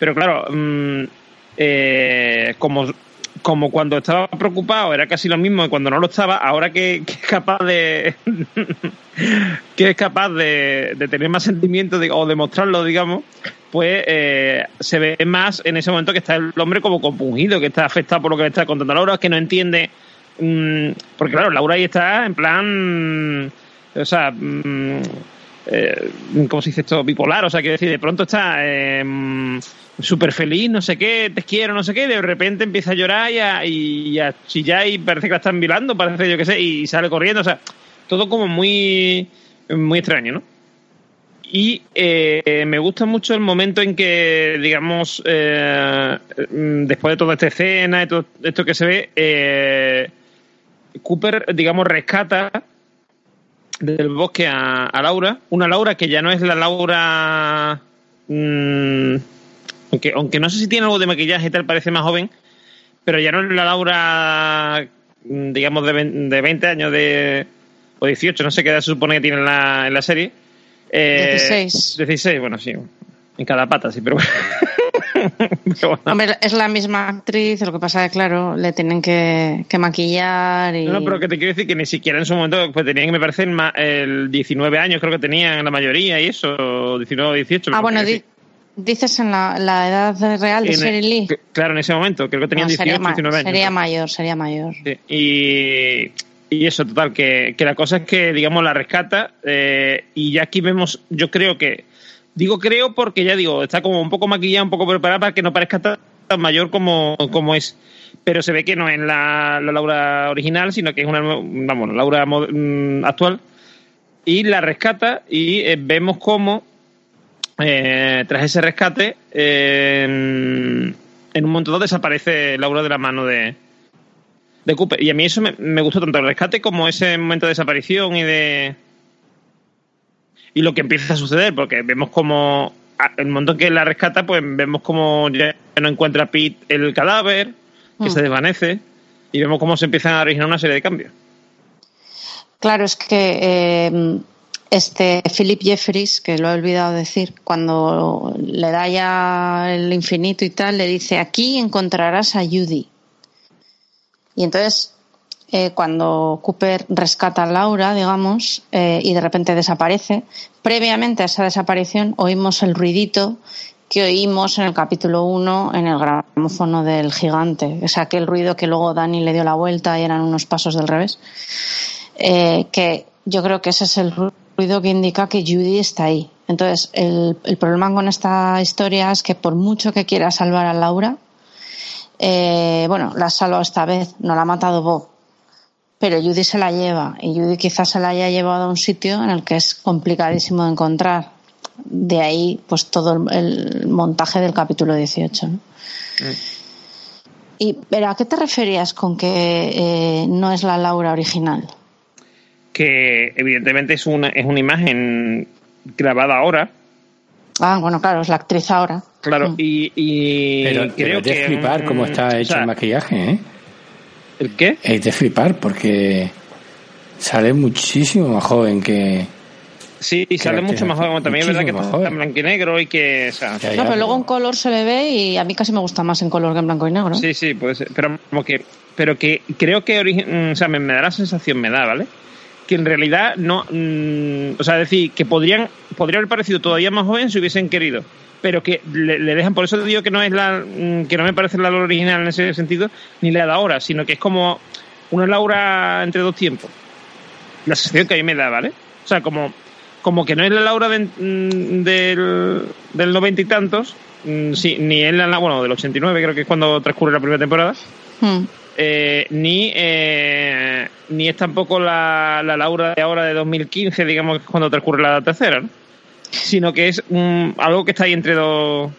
pero claro, mm, eh, como, como cuando estaba preocupado era casi lo mismo que cuando no lo estaba, ahora que, que es capaz de que es capaz de, tener más sentimientos o demostrarlo, digamos, pues eh, se ve más en ese momento que está el hombre como compungido, que está afectado por lo que le está contando Laura, que no entiende Mm, porque claro, Laura ahí está en plan, o sea, mm, eh, ¿cómo se dice esto? Bipolar, o sea, quiero decir, de pronto está eh, súper feliz, no sé qué, te quiero, no sé qué, y de repente empieza a llorar y a, y chillar y parece que la están violando, parece yo que sé, y sale corriendo, o sea, todo como muy, muy extraño, ¿no? Y eh, me gusta mucho el momento en que, digamos, eh, mm, después de toda esta escena y todo esto que se ve, eh, Cooper, digamos, rescata del bosque a, a Laura, una Laura que ya no es la Laura, mm, aunque, aunque no sé si tiene algo de maquillaje y tal, parece más joven, pero ya no es la Laura, mm, digamos, de, vein- de 20 años de, o 18, no sé qué edad se supone que tiene en la, en la serie. Eh, 16. 16, bueno, sí. En cada pata, sí, pero bueno. Hombre, es la misma actriz, lo que pasa es claro, le tienen que, que maquillar y... No, no, pero que te quiero decir que ni siquiera en su momento pues tenían, me parece, el, ma- el 19 años, creo que tenían la mayoría y eso, 19 o 18. Ah, bueno, di- dices en la, la edad real de que- Claro, en ese momento, creo que tenían No, 18, sería, ma- 19 años. sería mayor, sería mayor. Sí, Y, y eso, total, que, que la cosa es que, digamos, la rescata eh, y ya aquí vemos, yo creo que, digo creo porque ya digo, está como un poco maquillada, un poco preparada para que no parezca tan, tan mayor como, como es. Pero se ve que no es la, la Laura original, sino que es una, vamos, la Laura mm, actual. y la rescata y eh, vemos cómo eh, tras ese rescate eh, en, en un momento dado desaparece Laura de la mano de, de Cooper. Y a mí eso me, me gustó tanto el rescate como ese momento de desaparición y de y lo que empieza a suceder, porque vemos como a- el momento que la rescata, pues vemos como ya no encuentra Pete el cadáver, que Mm. se desvanece, y vemos cómo se empiezan a originar una serie de cambios. Claro, es que eh, este Philip Jeffries, que lo he olvidado decir, cuando le da ya el infinito y tal, le dice, aquí encontrarás a Judy. Y entonces, eh, cuando Cooper rescata a Laura, digamos, eh, y de repente desaparece, previamente a esa desaparición oímos el ruidito que oímos en el capítulo 1 en el gramófono del gigante. Es aquel ruido que luego Dani le dio la vuelta y eran unos pasos del revés eh, que yo creo que ese es el ruido que indica que Judy está ahí. Entonces, el, el problema con esta historia es que por mucho que quiera salvar a Laura, eh, bueno, la ha salvado esta vez, no la ha matado Bob, pero Judy se la lleva y Judy quizás se la haya llevado a un sitio en el que es complicadísimo de encontrar. De ahí, pues todo el, montaje del capítulo 18. ¿no? Y, pero ¿a qué te referías con que eh, no es la Laura original? Que evidentemente es una, es una imagen grabada ahora, Ah, bueno, claro, es la actriz ahora. claro, y, y Pero, creo pero es de flipar cómo mm, está o hecho sea, el maquillaje, ¿eh? ¿El qué? Es de flipar porque sale muchísimo más joven que... Sí, y sale mucho más joven. También es verdad que está en blanco y negro y que... O sea, Ya, ya, No, pero luego en color se le ve y a mí casi me gusta más en color que en blanco y negro. Sí, sí, puede ser. Pero como que, pero que creo que mm, o sea, me, me da la sensación, me da, ¿vale? Que en realidad no, mm, o sea, decir que podrían, podría haber parecido todavía más joven si hubiesen querido, pero que le, dejan, por eso te digo que no es la, mm, que no me parece la Laura original en ese sentido, ni la de ahora, sino que es como una Laura entre dos tiempos. La sensación que a mí me da, ¿vale? O sea, como, como que no es la Laura mm, del, del noventa y tantos, ni es la, bueno, del 89 creo que es cuando transcurre la primera temporada, Hmm. Eh, ni, eh, ni es tampoco la, la Laura de ahora de 2015, digamos que es cuando transcurre la tercera, ¿no? sino que es mm, algo que está ahí entre dos.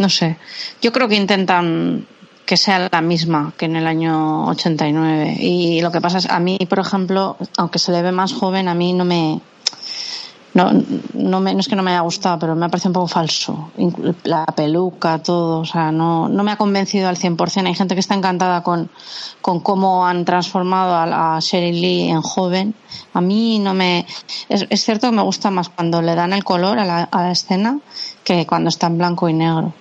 No sé. Yo creo que intentan que sea la misma que en el año 89. Y lo que pasa es, a mí, por ejemplo, aunque se le ve más joven, a mí no me. No, no, me, no es que no me haya gustado, pero me ha parecido un poco falso. La peluca, todo, o sea, no, no me ha convencido al 100%. Hay gente que está encantada con, con cómo han transformado a, a Sheryl Lee en joven. A mí no me. Es, es cierto que me gusta más cuando le dan el color a la, a la escena que cuando está en blanco y negro.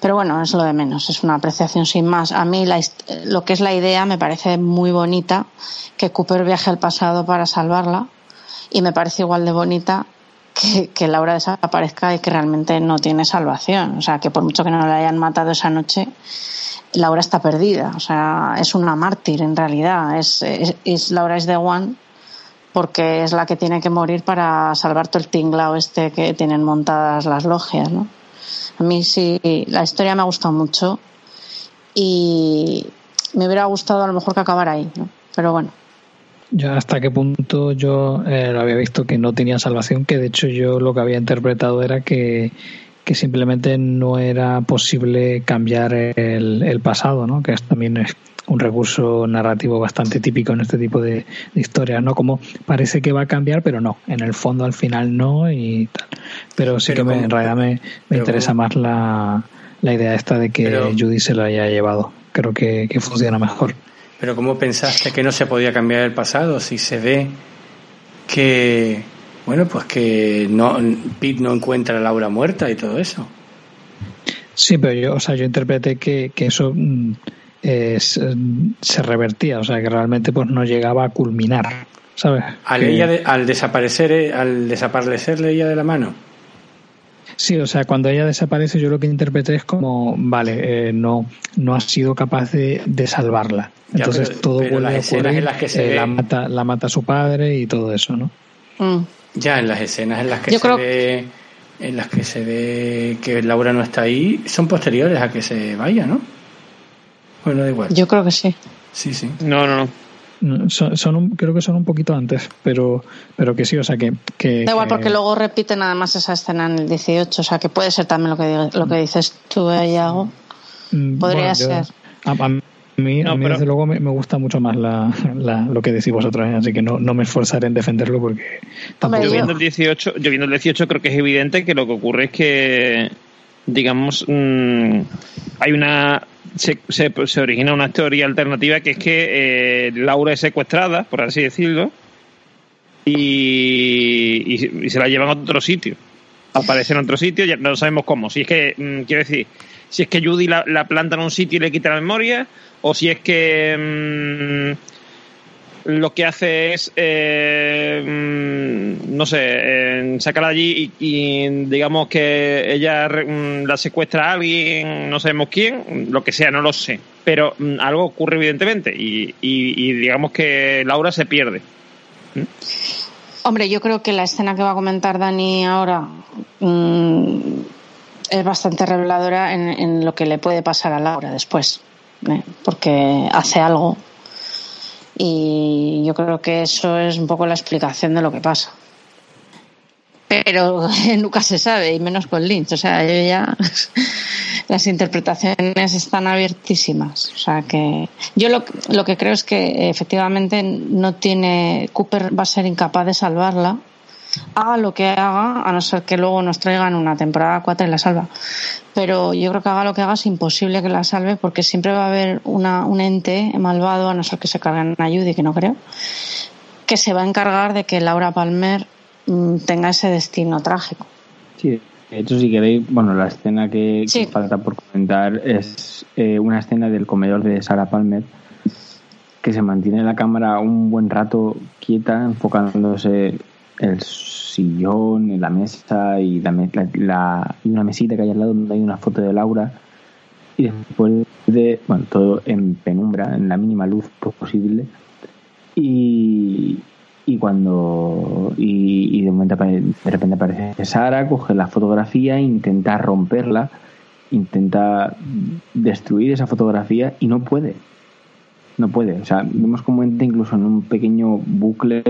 Pero bueno, es lo de menos, es una apreciación sin más. A mí la lo que es la idea me parece muy bonita, que Cooper viaje al pasado para salvarla, y me parece igual de bonita que, que Laura desaparezca y que realmente no tiene salvación. O sea, que por mucho que no la hayan matado esa noche, Laura está perdida. O sea, es una mártir en realidad. Es, es, es- Laura es the one porque es la que tiene que morir para salvar todo el tinglao este que tienen montadas las logias, ¿no? A mí sí, la historia me ha gustado mucho y me hubiera gustado a lo mejor que acabara ahí, ¿no? Pero bueno. Yo hasta qué punto yo eh, lo había visto que no tenía salvación, que de hecho yo lo que había interpretado era que, que simplemente no era posible cambiar el, el pasado, ¿no? Que es, también es un recurso narrativo bastante típico en este tipo de, de historias, ¿no? Como parece que va a cambiar, pero no, en el fondo al final no y tal. Pero sí Pero que me, en realidad me, me interesa como- más la, la idea esta de que Pero- Judy se lo haya llevado. Creo que, que funciona mejor. Pero ¿cómo pensaste que no se podía cambiar el pasado si se ve que, bueno, pues que no, Pete no encuentra a Laura muerta y todo eso? Sí, pero yo, o sea, yo interpreté que, que eso mm, mm, se revertía, o sea, que realmente pues no llegaba a culminar, ¿sabes? Al, Que- ella de- al desaparecer, eh, al desaparecerle ella de la mano. Sí, o sea, cuando ella desaparece, yo lo que interpreté es como, vale, eh, no, no ha sido capaz de, de salvarla. Ya, Entonces pero- todo pero vuelve las a escenas ocurrir, en las que se eh, ve- la mata, la mata su padre y todo eso, ¿no? Mm. Ya en las escenas en las que Yo se creo- ve en las que se ve que Laura no está ahí son posteriores a que se vaya, ¿no? Bueno, da igual. Yo creo que sí. Sí, sí. No, no, no. Son, son un- creo que son un poquito antes, pero, pero que sí, o sea que. que Da igual, que- porque luego repiten además esa escena en el 18, o sea que puede ser también lo que, lo que dices tú, Iago. Mm, podría yo- ser. A, a mí, a mí pero- desde luego, me, me gusta mucho más la, la- lo que decís vosotros, ¿eh? así que no, no me esforzaré en defenderlo porque tampoco. Yo viendo el 18, yo viendo el 18 creo que es evidente que lo que ocurre es que, digamos, mm, hay una se, se, origina una teoría alternativa que es que eh, Laura es secuestrada, por así decirlo, y, y- se la llevan a otro sitio. Aparece en otro sitio, ya no sabemos cómo. Si es que, mm, quiero decir, si es que Judy la, la planta en un sitio y le quita la memoria, o si es que mm, lo que hace es, eh, mm, no sé, eh, sacarla allí y, y digamos que ella mm, la secuestra a alguien, no sabemos quién, lo que sea, no lo sé. Pero mm, algo ocurre evidentemente y, y- y digamos que Laura se pierde. Hombre, yo creo que la escena que va a comentar Dani ahora es bastante reveladora en, en lo que le puede pasar a Laura después, ¿eh? porque hace algo y yo creo que eso es un poco la explicación de lo que pasa. Pero nunca se sabe, y menos con Lynch. O sea, yo ya. Las interpretaciones están abiertísimas. O sea que. Yo lo, lo que creo es que efectivamente no tiene. Cooper va a ser incapaz de salvarla. Haga lo que haga, a no ser que luego nos traigan una temporada 4 y la salva. Pero yo creo que haga lo que haga es imposible que la salve porque siempre va a haber una, un ente malvado, a no ser que se carguen a Judy, que no creo, que se va a encargar de que Laura Palmer mm, tenga ese destino trágico. Sí, de hecho, si queréis, bueno, la escena que, falta por comentar es eh, una escena del comedor de Sarah Palmer que se mantiene la cámara un buen rato quieta, enfocándose el sillón, la mesa y la, la- una mesita que hay al lado donde hay una foto de Laura. Y después de, bueno, todo en penumbra, en la mínima luz posible. Y, y cuando y, y de momento de repente aparece Sara, coge la fotografía, intenta romperla, intenta destruir esa fotografía y no puede. No puede. O sea, vemos como entra incluso en un pequeño bucle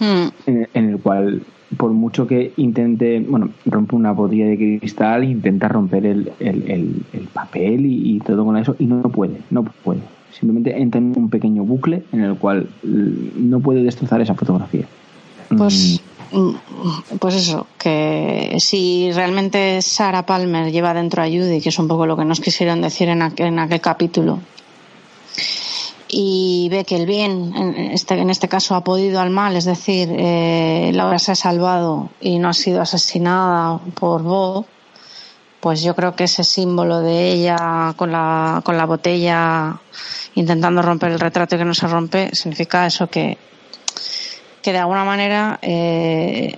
Mm, en, en el cual por mucho que intente, bueno, rompe una botella de cristal, intenta romper el, el, el- el papel y, y todo con eso y no puede, no puede. Simplemente entra en un pequeño bucle en el cual mm, no puede destrozar esa fotografía. Pues, mm, pues eso, que si realmente Sarah Palmer lleva dentro a Judy, que es un poco lo que nos quisieron decir en aquel, en aquel capítulo, y ve que el bien, en este, en este caso, ha podido al mal, es decir, eh, Laura se ha salvado y no ha sido asesinada por Bob, pues yo creo que ese símbolo de ella con la, con la botella intentando romper el retrato y que no se rompe, significa eso que, que de alguna manera eh,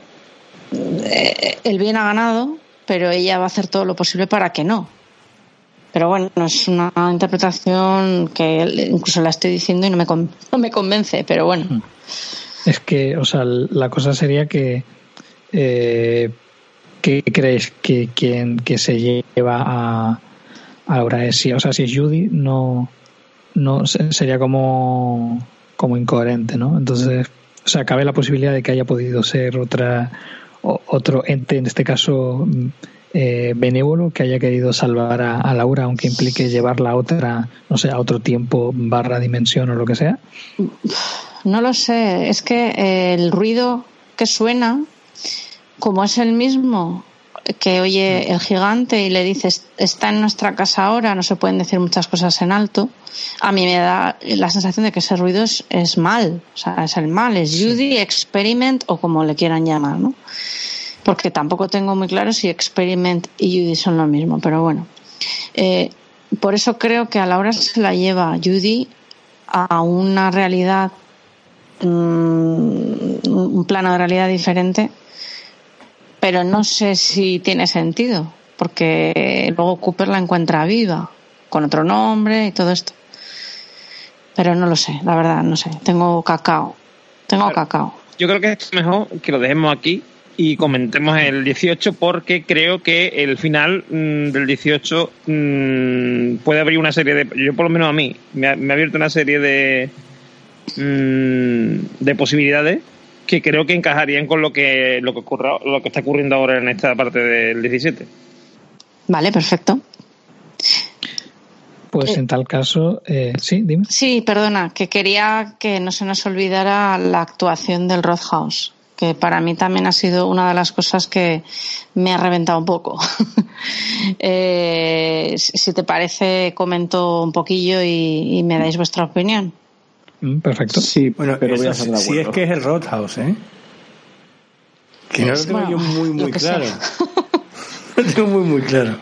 eh, el bien ha ganado, pero ella va a hacer todo lo posible para que no. Pero bueno, es una interpretación que incluso la estoy diciendo y no me, no me convence, pero bueno. Es que, o sea, la cosa sería que. Eh, ¿Qué creéis que quien que se lleva a, a Laura es? Si, o sea, si es Judy, no. no se- Sería como. como incoherente, ¿no? Entonces, o sea, cabe la posibilidad de que haya podido ser otra. otro ente, en este caso. Eh, benévolo que haya querido salvar a, a Laura aunque implique llevarla a otra no sé a otro tiempo barra dimensión o lo que sea No lo sé, es que eh, el ruido que suena, como es el mismo que oye el gigante y le dices está en nuestra casa ahora, no se pueden decir muchas cosas en alto, a mí me da la sensación de que ese ruido es, es mal, o sea, es el mal, es Judy, Experiment o como le quieran llamar, ¿no? Porque tampoco tengo muy claro si Experiment y Judy son lo mismo, pero bueno. Eh, por eso creo que a la hora se la lleva Judy a una realidad, mm, un plano de realidad diferente, pero no sé si tiene sentido, porque luego Cooper la encuentra viva, con otro nombre y todo esto. Pero no lo sé, la verdad, no sé. Tengo cacao. Tengo cacao. Yo creo que es mejor que lo dejemos aquí y comentemos el 18 porque creo que el final mm, del 18 mm, puede abrir una serie de... Yo por lo menos a mí me ha, me ha abierto una serie de, mm, de posibilidades que creo que encajarían con lo que lo que ocurra, lo que está ocurriendo ahora en esta parte del 17. Vale, perfecto. Pues en tal caso, eh, sí, dime. Sí, perdona, que quería que no se nos olvidara la actuación del Rothhouse, que para mí también ha sido una de las cosas que me ha reventado un poco. Eh, si te parece, comento un poquillo y, y me dais vuestra opinión. Mm, Perfecto. Sí, Bueno, pero voy a de sí es que es el Roadhouse, ¿eh? Que no lo tengo Bueno, yo muy, muy claro. lo tengo muy, muy claro.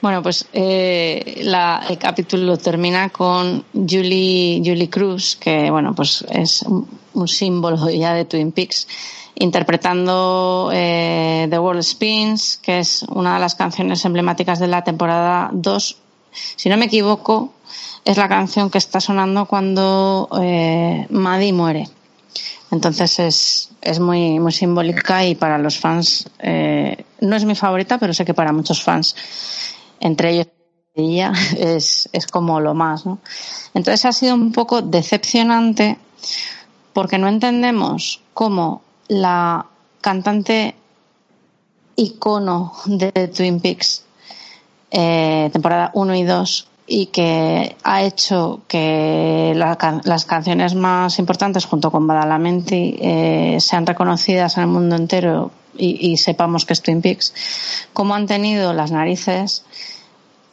Bueno, pues eh, la- el capítulo termina con Julie, Julie Cruz, que bueno, pues es un, símbolo ya de Twin Peaks, interpretando eh, The World Spins, que es una de las canciones emblemáticas de la temporada 2. Si no me equivoco, es la canción que está sonando cuando eh, Maddie muere. Entonces es, es muy, muy simbólica y para los fans eh, no es mi favorita, pero sé que para muchos fans, entre ellos ella, es, es como lo más. ¿no? Entonces ha sido un poco decepcionante porque no entendemos cómo la cantante icono de Twin Peaks, eh, temporada 1 y 2, y que ha hecho que las canciones más importantes junto con Badalamenti eh, sean reconocidas en el mundo entero y, y sepamos que es Twin Peaks, cómo han tenido las narices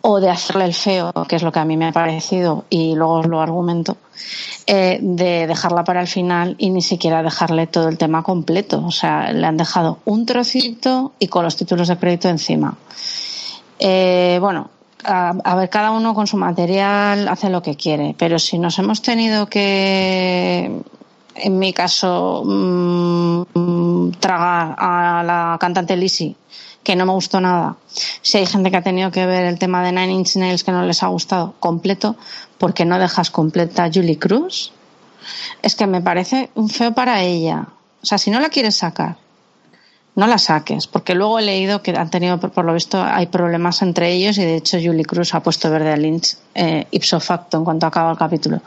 o de hacerle el feo, que es lo que a mí me ha parecido, y luego os lo argumento, eh, de dejarla para el final y ni siquiera dejarle todo el tema completo. O sea, le han dejado un trocito y con los títulos de crédito encima. Eh, bueno, a, ver, cada uno con su material hace lo que quiere, pero si nos hemos tenido que, en mi caso, mm, tragar a la cantante Lizzie, que no me gustó nada, si hay gente que ha tenido que ver el tema de Nine Inch Nails que no les ha gustado completo, porque no dejas completa a Julie Cruz? Es que me parece un feo para ella. O sea, si no la quieres sacar, no la saques, porque luego he leído que han tenido, por lo visto, hay problemas entre ellos y de hecho Julie Cruz ha puesto verde a Lynch eh, ipso facto en cuanto acaba el capítulo.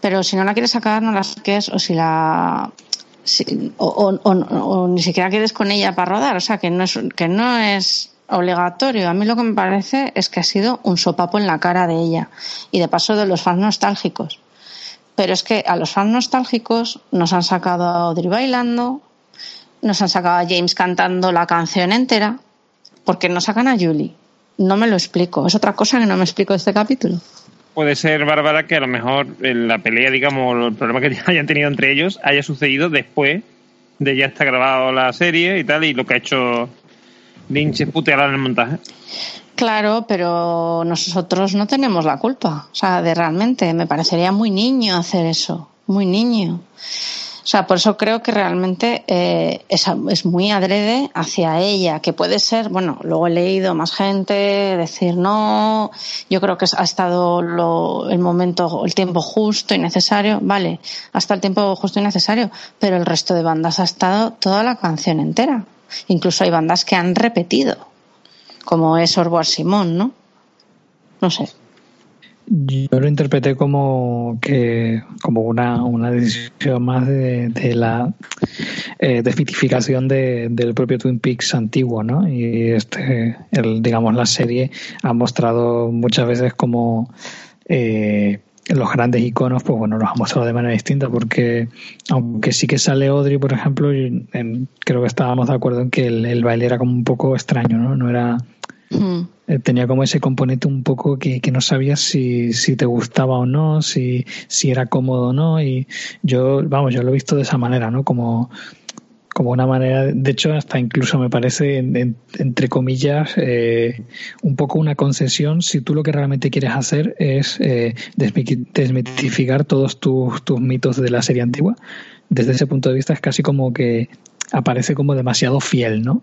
Pero si no la quieres sacar, no la saques o si la o, o- o- ni siquiera quedes con ella para rodar, o sea que no es que no es obligatorio. A mí lo que me parece es que ha sido un sopapo en la cara de ella y de paso de los fans nostálgicos. Pero es que a los fans nostálgicos nos han sacado a Audrey bailando, nos han sacado a James cantando la canción entera, porque no sacan a Julie. No me lo explico. Es otra cosa que no me explico de este capítulo. Puede ser, Bárbara, que a lo mejor la pelea, digamos, el problema que hayan tenido entre ellos haya sucedido después de ya estar grabado la serie y tal, y lo que ha hecho Lynch es putearla en el montaje. Claro, pero nosotros no tenemos la culpa. O sea, de realmente, me parecería muy niño hacer eso. Muy niño. O sea, por eso creo que realmente eh, es, muy adrede hacia ella, que puede ser, bueno, luego he leído más gente decir no, yo creo que ha estado lo- el momento, el tiempo justo y necesario, vale, hasta el tiempo justo y necesario, pero el resto de bandas ha estado toda la canción entera. Incluso hay bandas que han repetido, como es Orboar Simón, ¿no? No sé. Yo lo interpreté como que como una, una decisión más de, la eh, desmitificación de, del propio Twin Peaks antiguo, ¿no? Y este, el, digamos, la serie ha mostrado muchas veces como eh, los grandes iconos, pues bueno, los ha mostrado de manera distinta, porque aunque sí que sale Audrey, por ejemplo, em, creo que estábamos de acuerdo en que el, el baile era como un poco extraño, ¿no? No era Eh, tenía como ese componente un poco que, que no sabías si, si te gustaba o no, si, si era cómodo o no. Y yo, vamos, yo lo he visto de esa manera, ¿no? Como, como una manera, de hecho, hasta incluso me parece, en- en- entre comillas, eh, un poco una concesión si tú lo que realmente quieres hacer es eh, desmi- desmitificar todos tus, tus mitos de la serie antigua. Desde ese punto de vista es casi como que aparece como demasiado fiel, ¿no?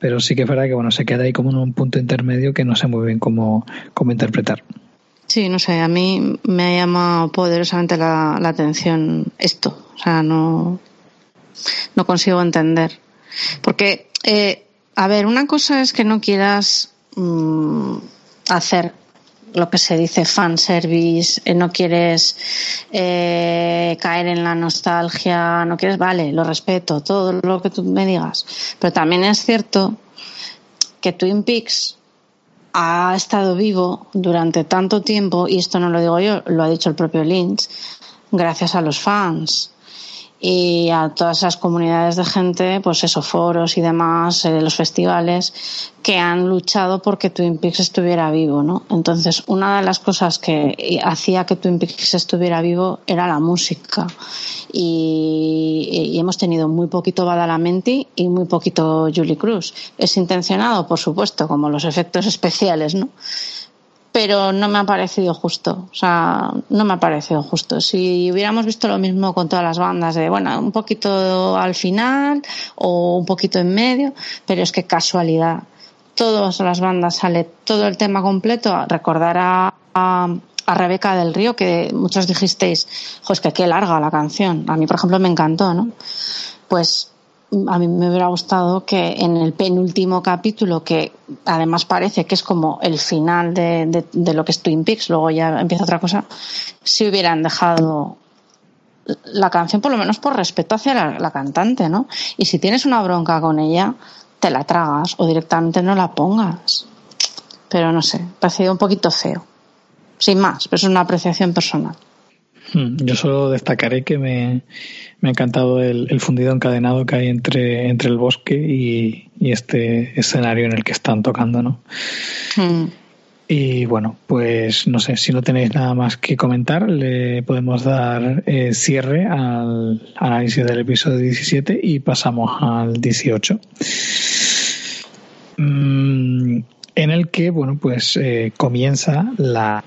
Pero sí que es verdad que bueno se queda ahí como en un punto intermedio que no sé muy bien cómo, cómo interpretar. Sí, no sé, a mí me ha llamado poderosamente la, la atención esto. O sea, no, no consigo entender. Porque, eh, a ver, una cosa es que no quieras mm, hacer lo que se dice fanservice, eh, no quieres eh, caer en la nostalgia, no quieres, vale, lo respeto, todo lo que tú me digas. Pero también es cierto que Twin Peaks ha estado vivo durante tanto tiempo, y esto no lo digo yo, lo ha dicho el propio Lynch, gracias a los fans y a todas esas comunidades de gente, pues esos foros y demás, eh, los festivales, que han luchado porque Twin Peaks estuviera vivo, ¿no? Entonces, una de las cosas que hacía que Twin Peaks estuviera vivo era la música. Y, y hemos tenido muy poquito Badalamenti y muy poquito Julie Cruz. Es intencionado, por supuesto, como los efectos especiales, ¿no? Pero no me ha parecido justo. O sea, no me ha parecido justo. Si hubiéramos visto lo mismo con todas las bandas, de bueno, un poquito al final o un poquito en medio, pero es que casualidad. Todas las bandas sale todo el tema completo. Recordar a, a, a Rebeca del Río, que muchos dijisteis, pues que qué larga la canción. A mí, por ejemplo, me encantó, ¿no? Pues a mí me hubiera gustado que en el penúltimo capítulo, que además parece que es como el final de, de, lo que es Twin Peaks, luego ya empieza otra cosa, si hubieran dejado la canción por lo menos por respeto hacia la, cantante, ¿no? Y si tienes una bronca con ella, te la tragas o directamente no la pongas. Pero no sé, parecido un poquito feo. Sin más, pero es una apreciación personal. Hmm, yo solo destacaré que me, me ha encantado el, el, fundido encadenado que hay entre, entre el bosque y, y, este escenario en el que están tocando, ¿no? Mm. Y bueno, pues no sé, si no tenéis nada más que comentar, le podemos dar eh, cierre al análisis del episodio 17 y pasamos al 18. Mm, en el que, bueno, pues eh, comienza la...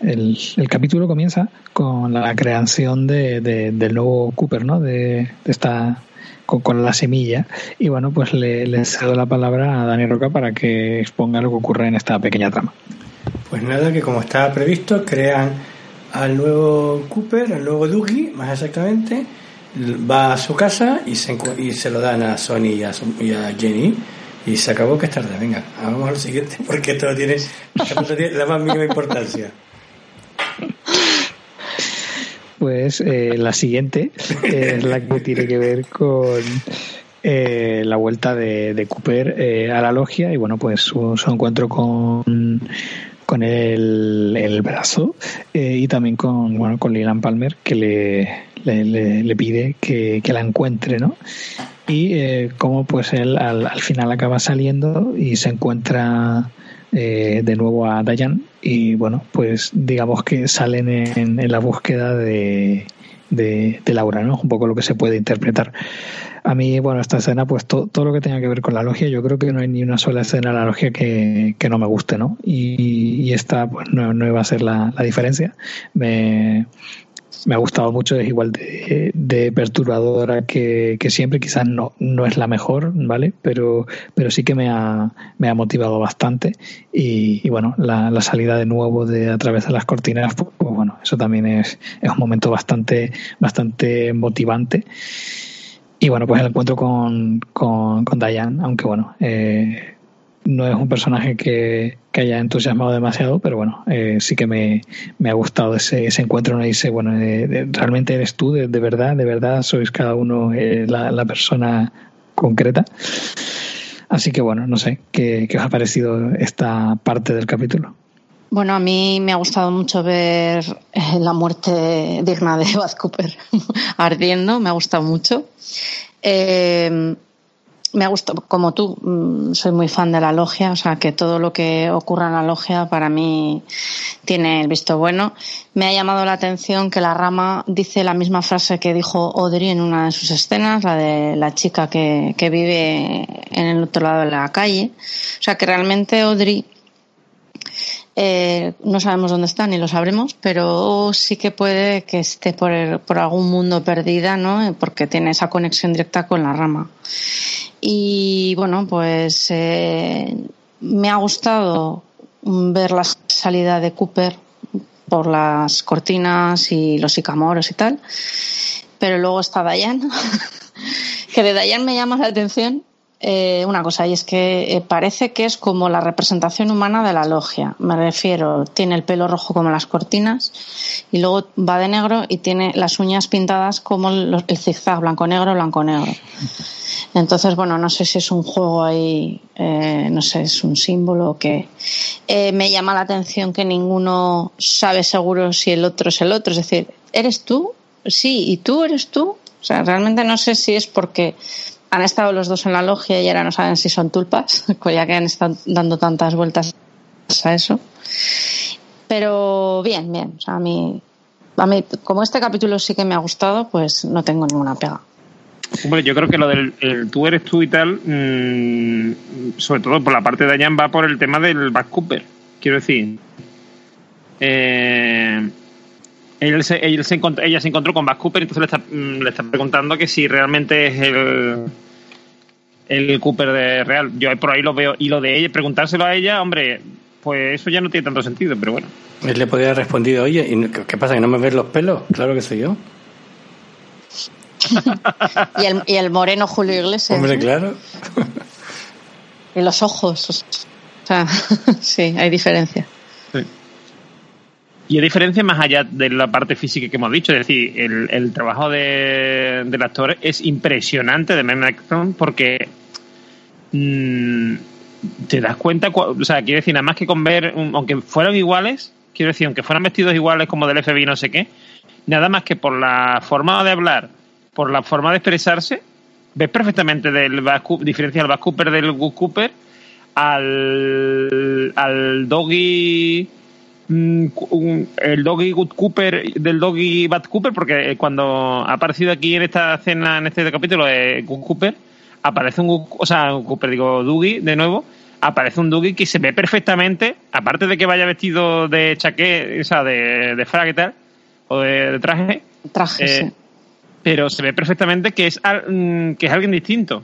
el, el, capítulo comienza con la creación de, de, del nuevo Cooper, ¿no? De, esta con, con, la semilla. Y bueno, pues le, le cedo la palabra a Dani Roca para que exponga lo que ocurre en esta pequeña trama. Pues nada, que como estaba previsto, crean al nuevo Cooper, al nuevo Dougie, más exactamente, va a su casa y se, y se lo dan a Sony y a, y a Jenny y se acabó que es tarde. Venga, vamos al siguiente porque esto tiene, esto tiene la más mínima importancia. Pues eh, la siguiente es la que tiene que ver con eh, la vuelta de, de Cooper eh, a la logia y bueno, pues su, encuentro con, con el, el brazo y también con, bueno, con Leland Palmer que le, le, pide que, que, la encuentre, ¿no? Y cómo pues él al final acaba saliendo y se encuentra eh, de nuevo a Dayan y bueno, pues digamos que salen en, la búsqueda de, de, de, Laura, ¿no? Un poco lo que se puede interpretar. A mí, bueno, esta escena, pues to, todo lo que tenga que ver con la logia, yo creo que no hay ni una sola escena en la logia que, que no me guste, ¿no? Y, y esta, pues no, no iba a ser la, la diferencia. Me, me ha gustado mucho, es igual de, de perturbadora que, que, siempre, quizás no, no es la mejor, ¿vale? Pero, pero sí que me ha, me ha motivado bastante y, y bueno, la, la, salida de nuevo de a través de las cortinas, pues, pues bueno, eso también es, es un momento bastante, bastante motivante. Y bueno, pues el encuentro con, con, con Diane, aunque bueno, eh, no es un personaje que, que, haya entusiasmado demasiado, pero bueno, eh, sí que me, me, ha gustado ese, ese encuentro. Uno dice, bueno, eh, realmente eres tú, de, de, verdad, de verdad, sois cada uno eh, la, la, persona concreta. Así que bueno, no sé, ¿qué, ¿qué os ha parecido esta parte del capítulo? Bueno, a mí me ha gustado mucho ver la muerte digna de Bad Cooper ardiendo, me ha gustado mucho. Eh, me ha gustado, como tú, mm, soy muy fan de la logia, o sea que todo lo que ocurra en la logia para mí tiene el visto bueno. Me ha llamado la atención que la rama dice la misma frase que dijo Audrey en una de sus escenas, la de la chica que, que vive en el otro lado de la calle. O sea que realmente Audrey eh, no sabemos dónde está ni lo sabremos, pero sí que puede que esté por, el, por algún mundo perdida, ¿no? Porque tiene esa conexión directa con la rama. Y bueno, pues eh, me ha gustado ver la salida de Cooper por las cortinas y los sicamoros y tal. Pero luego está Dayan, que de Dayan me llama la atención eh, una cosa, y es que eh, parece que es como la representación humana de la logia. Me refiero, tiene el pelo rojo como las cortinas y luego va de negro y tiene las uñas pintadas como el, el zigzag, blanco-negro, blanco-negro. Entonces, bueno, no sé si es un juego ahí, eh, no sé, es un símbolo que eh, me llama la atención que ninguno sabe seguro si el otro es el otro. Es decir, ¿eres tú? Sí, ¿y tú eres tú? O sea, realmente no sé si es porque han estado los dos en la logia y ahora no saben si son tulpas, ya que han estado dando tantas vueltas a eso. Pero bien, bien. O sea, a mí, a mí, como este capítulo sí que me ha gustado, pues no tengo ninguna pega. Hombre, yo creo que lo del el tú eres tú y tal, mmm, sobre todo por la parte de Ayan, va por el tema del Back Cooper. Quiero decir, eh, él se, él se encontró, ella se encontró con Back Cooper y entonces le está, mm, le está preguntando que si realmente es el, el Cooper de real. Yo por ahí lo veo. Y lo de ella, preguntárselo a ella, hombre, pues eso ya no tiene tanto sentido, pero bueno. Él le podría haber respondido, oye, ¿y ¿qué pasa? ¿Que no me ves los pelos? Claro que soy yo. y, el, y el moreno Julio Iglesias. Hombre, ¿no? claro. Y los ojos. O sea, sí, hay diferencia. Y hay diferencia más allá de la parte física que hemos dicho. Es decir, el, el trabajo de, del actor es impresionante de Mem Acton porque mmm, te das cuenta, o sea, quiero decir, nada más que con ver, aunque fueran iguales, quiero decir, aunque fueran vestidos iguales como del FBI no sé qué, nada más que por la forma de hablar, por la forma de expresarse, ves perfectamente del diferencia del Bass Cooper del Good Cooper al, al Doggy el Doggy Good Cooper del Doggy Bad Cooper porque cuando ha aparecido aquí en esta escena en este capítulo de Good Cooper aparece un o sea un Cooper digo Dougie de nuevo aparece un Dougie que se ve perfectamente aparte de que vaya vestido de chaqué o sea de, de frac y tal o de, de traje traje eh, sí. pero se ve perfectamente que es que es alguien distinto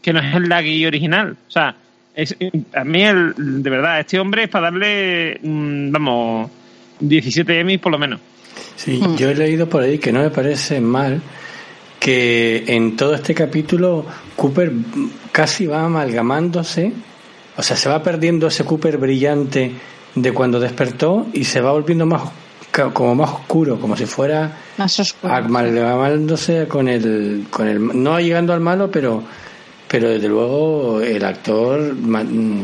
que no es el Daggy original o sea es, a mí, el, de verdad, este hombre es para darle, mmm, vamos, 17 Emmys por lo menos. Sí, mm. yo he leído por ahí que no me parece mal que en todo este capítulo Cooper casi va amalgamándose, o sea, se va perdiendo ese Cooper brillante de cuando despertó y se va volviendo más como más oscuro, como si fuera más oscuro, amalgamándose con el, con el no llegando al malo, pero pero desde luego el actor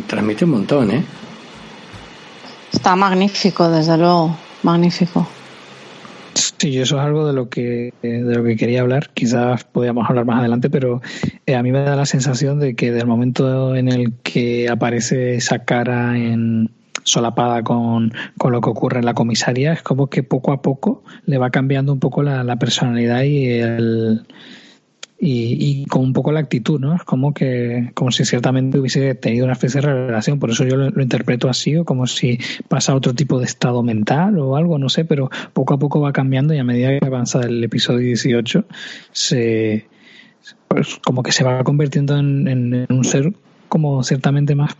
transmite un montón, ¿eh? Está magnífico, desde luego, magnífico. Sí, eso es algo de lo que de lo que quería hablar. Quizás podíamos hablar más adelante, pero eh, a mí me da la sensación de que del momento en el que aparece esa cara en solapada con, con lo que ocurre en la comisaría, es como que poco a poco le va cambiando un poco la, la personalidad y el, y, y, con un poco la actitud, ¿no? Es como que, como si ciertamente hubiese tenido una especie de revelación, por eso yo lo, interpreto así, o como si pasa otro tipo de estado mental o algo, no sé, pero poco a poco va cambiando y a medida que avanza el episodio 18, se, pues como que se va convirtiendo en, en, en un ser como ciertamente más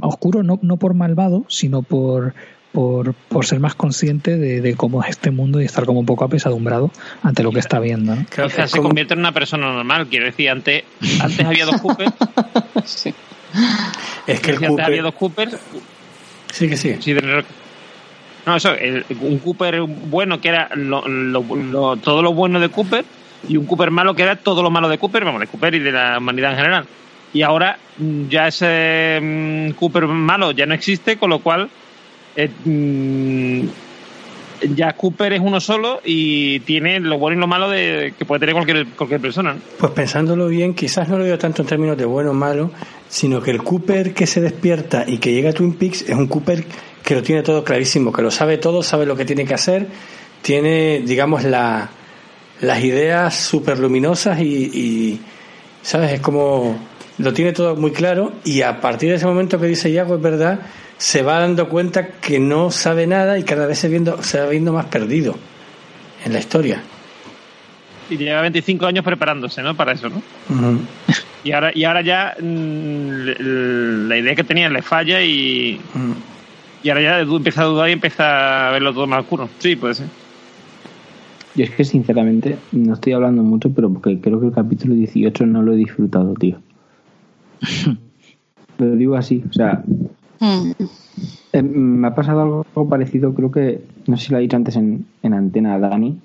oscuro, no, no por malvado, sino por, por, por ser más consciente de, de, cómo es este mundo y estar como un poco apesadumbrado ante lo que está viendo. ¿no? Creo que se como... convierte en una persona normal. Quiero decir, antes, antes había dos Cooper. sí. Es que el antes Cooper... había dos Cooper. Sí, que sí. sí de... No, eso, el, un Cooper bueno que era lo, lo, lo, todo lo bueno de Cooper y un Cooper malo que era todo lo malo de Cooper, vamos, de Cooper y de la humanidad en general. Y ahora ya ese um, Cooper malo ya no existe, con lo cual eh, mmm, ya Cooper es uno solo y tiene lo bueno y lo malo de que puede tener cualquier, cualquier persona. Pues pensándolo bien, quizás no lo digo tanto en términos de bueno o malo, sino que el Cooper que se despierta y que llega a Twin Peaks es un Cooper que lo tiene todo clarísimo, que lo sabe todo, sabe lo que tiene que hacer, tiene, digamos, la, las ideas súper luminosas y, y, ¿sabes? Es como, lo tiene todo muy claro y a partir de ese momento que dice Yago, es verdad, se va dando cuenta que no sabe nada y cada vez se, viendo, se va viendo más perdido en la historia. Y lleva 25 años preparándose, ¿no? Para eso, ¿no? Uh -huh. Y ahora, y ahora ya mmm, la idea que tenía le falla y, uh -huh. y ahora ya empieza a dudar y empieza a verlo todo más oscuro. Sí, puede ser. Yo es que sinceramente no estoy hablando mucho, pero porque creo que el capítulo 18 no lo he disfrutado, tío. Lo digo así, o sea, Eh, me ha pasado algo parecido, creo que, no sé si lo ha dicho antes en, en antena Dani,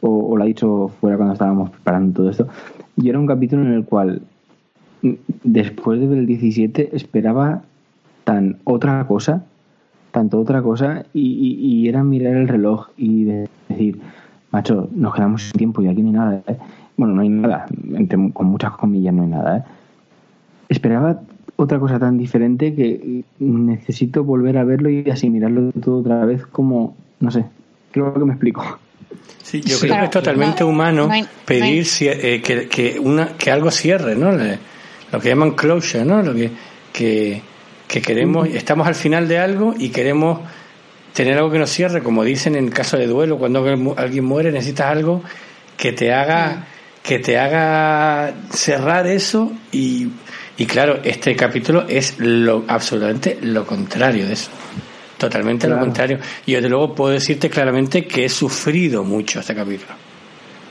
o, o lo ha dicho fuera cuando estábamos preparando todo esto. Yo era un capítulo en el cual, mm, después de ver el 17, esperaba tan otra cosa, tanto otra cosa, y, era mirar el reloj y de- decir, macho, nos quedamos sin tiempo y aquí no hay nada. ¿eh? Bueno, no hay nada, con muchas comillas no hay nada. ¿eh? Esperaba otra cosa tan diferente que necesito volver a verlo y asimilarlo todo otra vez como, no sé, creo que me explico. Sí, yo Sí. creo que es totalmente no- humano no hay- pedir no eh, que, que, una, que algo cierre, ¿no? Le- Lo que llaman closure, ¿no? Lo que, que, que queremos, estamos al final de algo y queremos tener algo que nos cierre, como dicen en el caso de duelo, cuando alguien- alguien muere necesitas algo que te haga que te haga cerrar eso y, y claro, este capítulo es lo absolutamente lo contrario de eso. Totalmente lo contrario. Y yo desde luego puedo decirte claramente que he sufrido mucho este capítulo.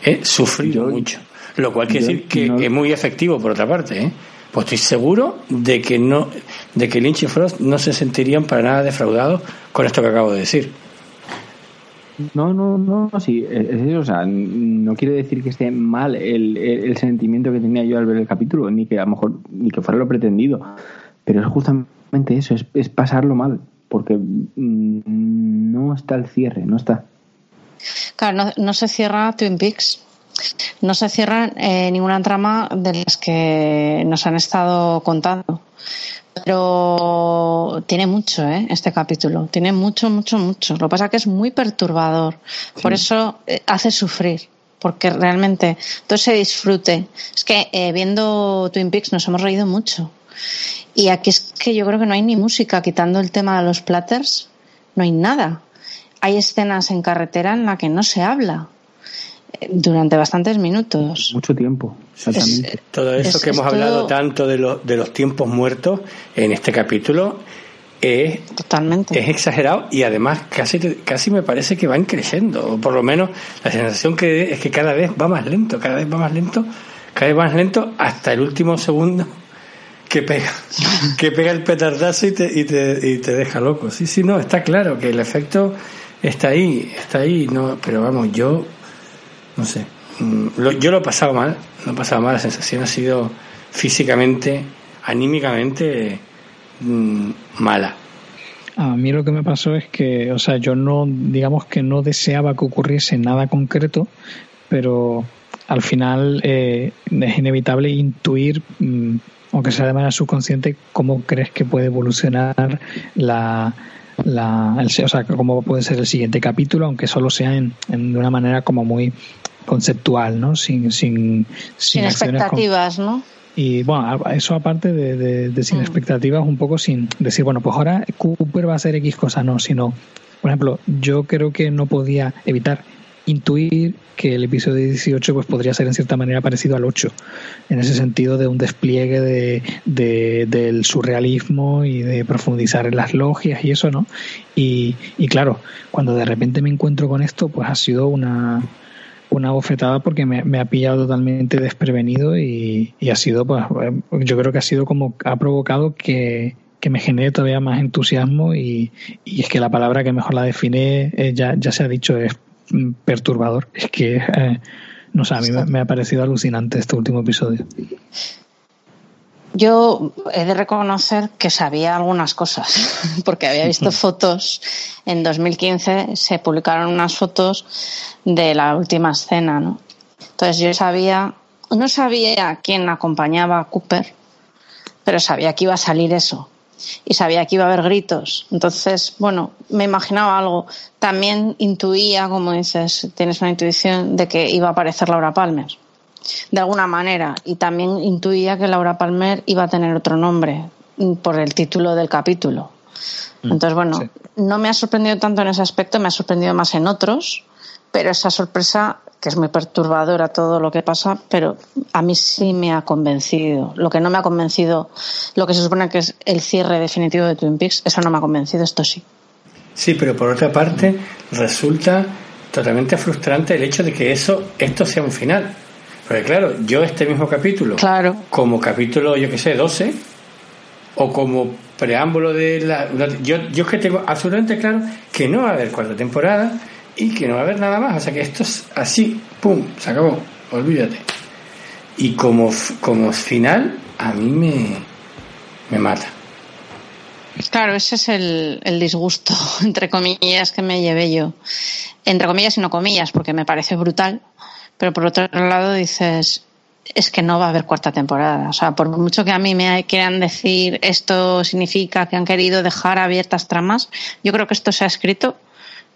He sufrido Yo- mucho. Lo cual quiere decir que no- es muy efectivo por otra parte, ¿eh? Pues estoy seguro de que no, de que Lynch y Frost no se sentirían para nada defraudados con esto que acabo de decir. No, no, no, sí, es es eso, o sea, no quiere decir que esté mal el, sentimiento que tenía yo al ver el capítulo, ni que a lo mejor, ni que fuera lo pretendido, pero es justamente eso, es, es pasarlo mal, porque mm, no está el cierre, no está. Claro, no se cierra Twin Peaks. No se cierra eh, ninguna trama de las que nos han estado contando. Pero tiene mucho, ¿eh? Este capítulo. Tiene mucho, mucho, mucho. Lo que pasa es que es muy perturbador. Por eso eh, hace sufrir. Porque realmente todo ese disfrute. Es que eh, viendo Twin Peaks nos hemos reído mucho. Y aquí es que yo creo que no hay ni música, quitando el tema de los platters, no hay nada. Hay escenas en carretera en la que no se habla durante bastantes minutos. Mucho tiempo, exactamente. Todo eso Es- que hemos es hablado todo- tanto de, los de los tiempos muertos en este capítulo es, Totalmente. es exagerado y además casi, te- casi me parece que van creciendo. O por lo menos la sensación que es que cada vez va más lento, cada vez va más lento, cada vez más lento hasta el último segundo que pega, que pega el petardazo y te, y te, y te deja loco. Sí, sí, no, está claro que el efecto está ahí, está ahí, no, pero vamos, yo no sé, mm, yo lo he pasado mal, lo he pasado mal, la sensación ha sido físicamente, anímicamente mm, mala. A mí lo que me pasó es que, o sea, yo no, digamos que no deseaba que ocurriese nada concreto, pero al final eh, es inevitable intuir, mm, aunque sea de manera subconsciente, cómo crees que puede evolucionar la, la el, o sea, cómo puede ser el siguiente capítulo, aunque solo sea en, en- de una manera como muy conceptual, ¿no? Sin, sin, Sin con- expectativas, ¿no? y bueno, eso aparte de, de- de sin expectativas, un poco sin decir, bueno, pues ahora Cooper va a hacer X cosa, no, sino, por ejemplo, yo creo que no podía evitar intuir que el episodio 18 pues podría ser en cierta manera parecido al 8, en ese sentido de un despliegue de, de- del surrealismo y de profundizar en las logias y eso, ¿no? Y, y claro, cuando de repente me encuentro con esto, pues ha sido una, una bofetada porque me, me ha pillado totalmente desprevenido y, y ha sido, pues, eh, yo creo que ha sido como, ha provocado que, que me genere todavía más entusiasmo y, y es que la palabra que mejor la define eh, ya, ya se ha dicho es perturbador. Es que, eh, no sé, a mí me, me ha parecido alucinante este último episodio. Yo he de reconocer que sabía algunas cosas, porque había visto fotos. En 2015 se publicaron unas fotos de la última escena, ¿no? Entonces yo sabía, no sabía quién acompañaba a Cooper, pero sabía que iba a salir eso. Y sabía que iba a haber gritos. Entonces, bueno, me imaginaba algo. También intuía, como dices, tienes una intuición de que iba a aparecer Laura Palmer de alguna manera y también intuía que Laura Palmer iba a tener otro nombre mm, por el título del capítulo. Entonces, bueno, no me ha sorprendido tanto en ese aspecto, me ha sorprendido más en otros, pero esa sorpresa, que es muy perturbadora todo lo que pasa, pero a mí sí me ha convencido. Lo que no me ha convencido, lo que se supone que es el cierre definitivo de Twin Peaks, eso no me ha convencido, esto sí. Sí, pero por otra parte resulta totalmente frustrante el hecho de que eso esto sea un final. Porque claro, yo este mismo capítulo, Claro. como capítulo, yo que sé, 12, o como preámbulo de la... Yo, yo es que tengo absolutamente claro que no va a haber cuarta temporada y que no va a haber nada más. O sea que esto es así, ¡pum! Se acabó, olvídate. Y como, como final, a mí me, me mata. Claro, ese es el, el disgusto, entre comillas, que me llevé yo. Entre comillas y no comillas, porque me parece brutal. Pero por otro lado dices, es que no va a haber cuarta temporada. O sea, por mucho que a mí me quieran decir esto significa que han querido dejar abiertas tramas, yo creo que esto se ha escrito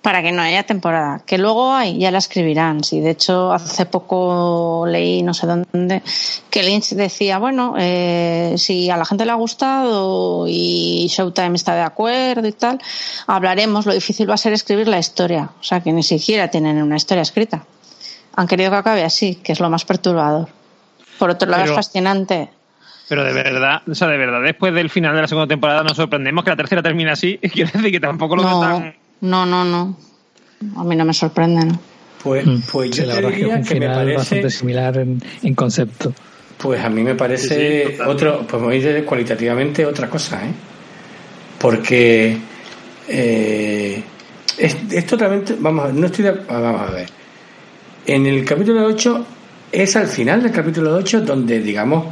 para que no haya temporada. Que luego hay, ya la escribirán. Si de hecho hace poco leí, no sé dónde, que Lynch decía, bueno, eh, si a la gente le ha gustado y Showtime está de acuerdo y tal, hablaremos. Lo difícil va a ser escribir la historia. O sea, que ni siquiera tienen una historia escrita. Han querido que acabe así, que es lo más perturbador. Por otro lado, Pero- es fascinante. Pero de verdad, o sea, de verdad, después del final de la segunda temporada nos sorprendemos que la tercera termine así. Quiero decir que tampoco lo No, tan... no, no, no. A mí no me sorprende, ¿no? Pues, pues Sí, yo la te verdad es que es un que me final parece... bastante similar en, en concepto. Pues a mí me parece Sí, sí, totalmente. otro, pues me dice cualitativamente otra cosa, ¿eh? Porque eh, es, es totalmente, vamos a ver, no estoy de, vamos a ver. En el capítulo 8 es al final del capítulo 8 donde, digamos,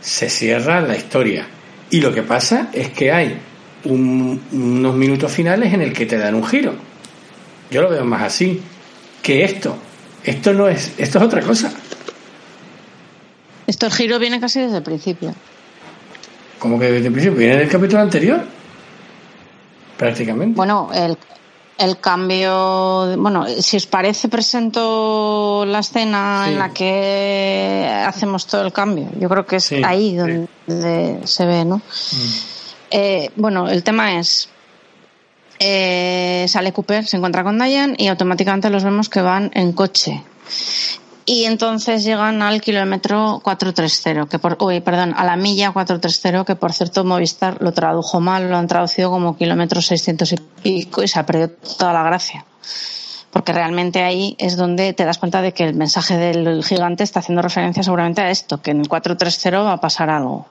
se cierra la historia. Y lo que pasa es que hay un- unos minutos finales en el que te dan un giro. Yo lo veo más así que esto. Esto no es, esto es otra cosa. Esto el giro viene casi desde el principio. Como que desde el principio viene del capítulo anterior. Prácticamente. Bueno, el, el cambio, bueno, si os parece, presento la escena Sí. en la que hacemos todo el cambio. Yo creo que es Sí, ahí donde se ve, ¿no? Eh, bueno, el tema es, eh, sale Cooper, se encuentra con Diane y automáticamente los vemos que van en coche. Y entonces llegan al kilómetro 430, que por, uy, perdón, a la milla 430, que por cierto Movistar lo tradujo mal, lo han traducido como kilómetro 600 y pico y se ha perdido toda la gracia. Porque realmente ahí es donde te das cuenta de que el mensaje del gigante está haciendo referencia seguramente a esto, que en el 430 va a pasar algo.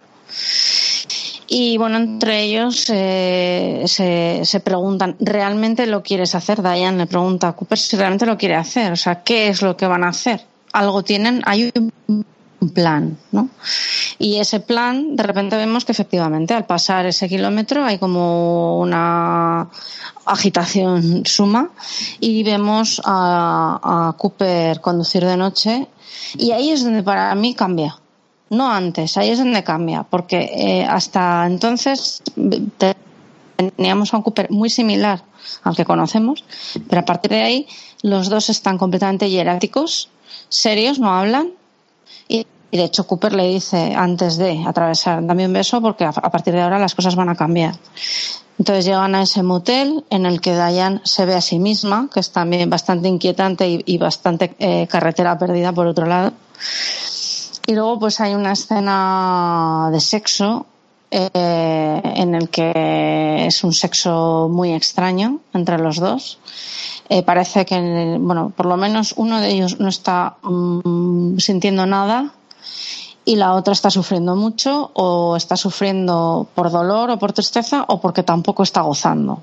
Y bueno, entre ellos eh, se, se preguntan, ¿realmente lo quieres hacer? Diane le pregunta a Cooper si realmente lo quiere hacer. O sea, ¿qué es lo que van a hacer? Algo tienen, hay un plan, ¿no? Y ese plan, de repente vemos que efectivamente al pasar ese kilómetro hay como una agitación suma y vemos a, Cooper conducir de noche y ahí es donde para mí cambia. No antes, ahí es donde cambia, porque eh, hasta entonces te- teníamos a un Cooper muy similar al que conocemos, pero a partir de ahí los dos están completamente hieráticos, serios, no hablan, y de hecho Cooper le dice antes de atravesar, dame un beso porque a partir de ahora las cosas van a cambiar. Entonces llegan a ese motel en el que Diane se ve a sí misma, que es también bastante inquietante y, y bastante eh, carretera perdida por otro lado. Y luego pues hay una escena de sexo eh, en el que es un sexo muy extraño entre los dos. Eh, parece que, bueno, por lo menos uno de ellos no está mm, sintiendo nada y la otra está sufriendo mucho o está sufriendo por dolor o por tristeza o porque tampoco está gozando.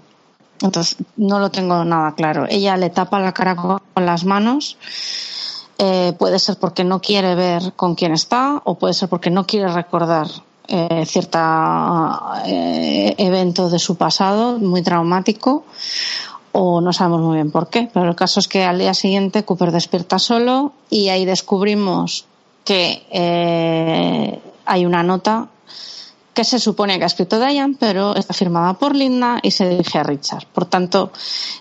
Entonces, no lo tengo nada claro. Ella le tapa la cara con las manos. Eh, puede ser porque no quiere ver con quién está o puede ser porque no quiere recordar eh, cierta eh, evento de su pasado muy traumático o no sabemos muy bien por qué. Pero el caso es que al día siguiente Cooper despierta solo y ahí descubrimos que eh, hay una nota que se supone que ha escrito Diane, pero está firmada por Linda y se dirige a Richard. Por tanto,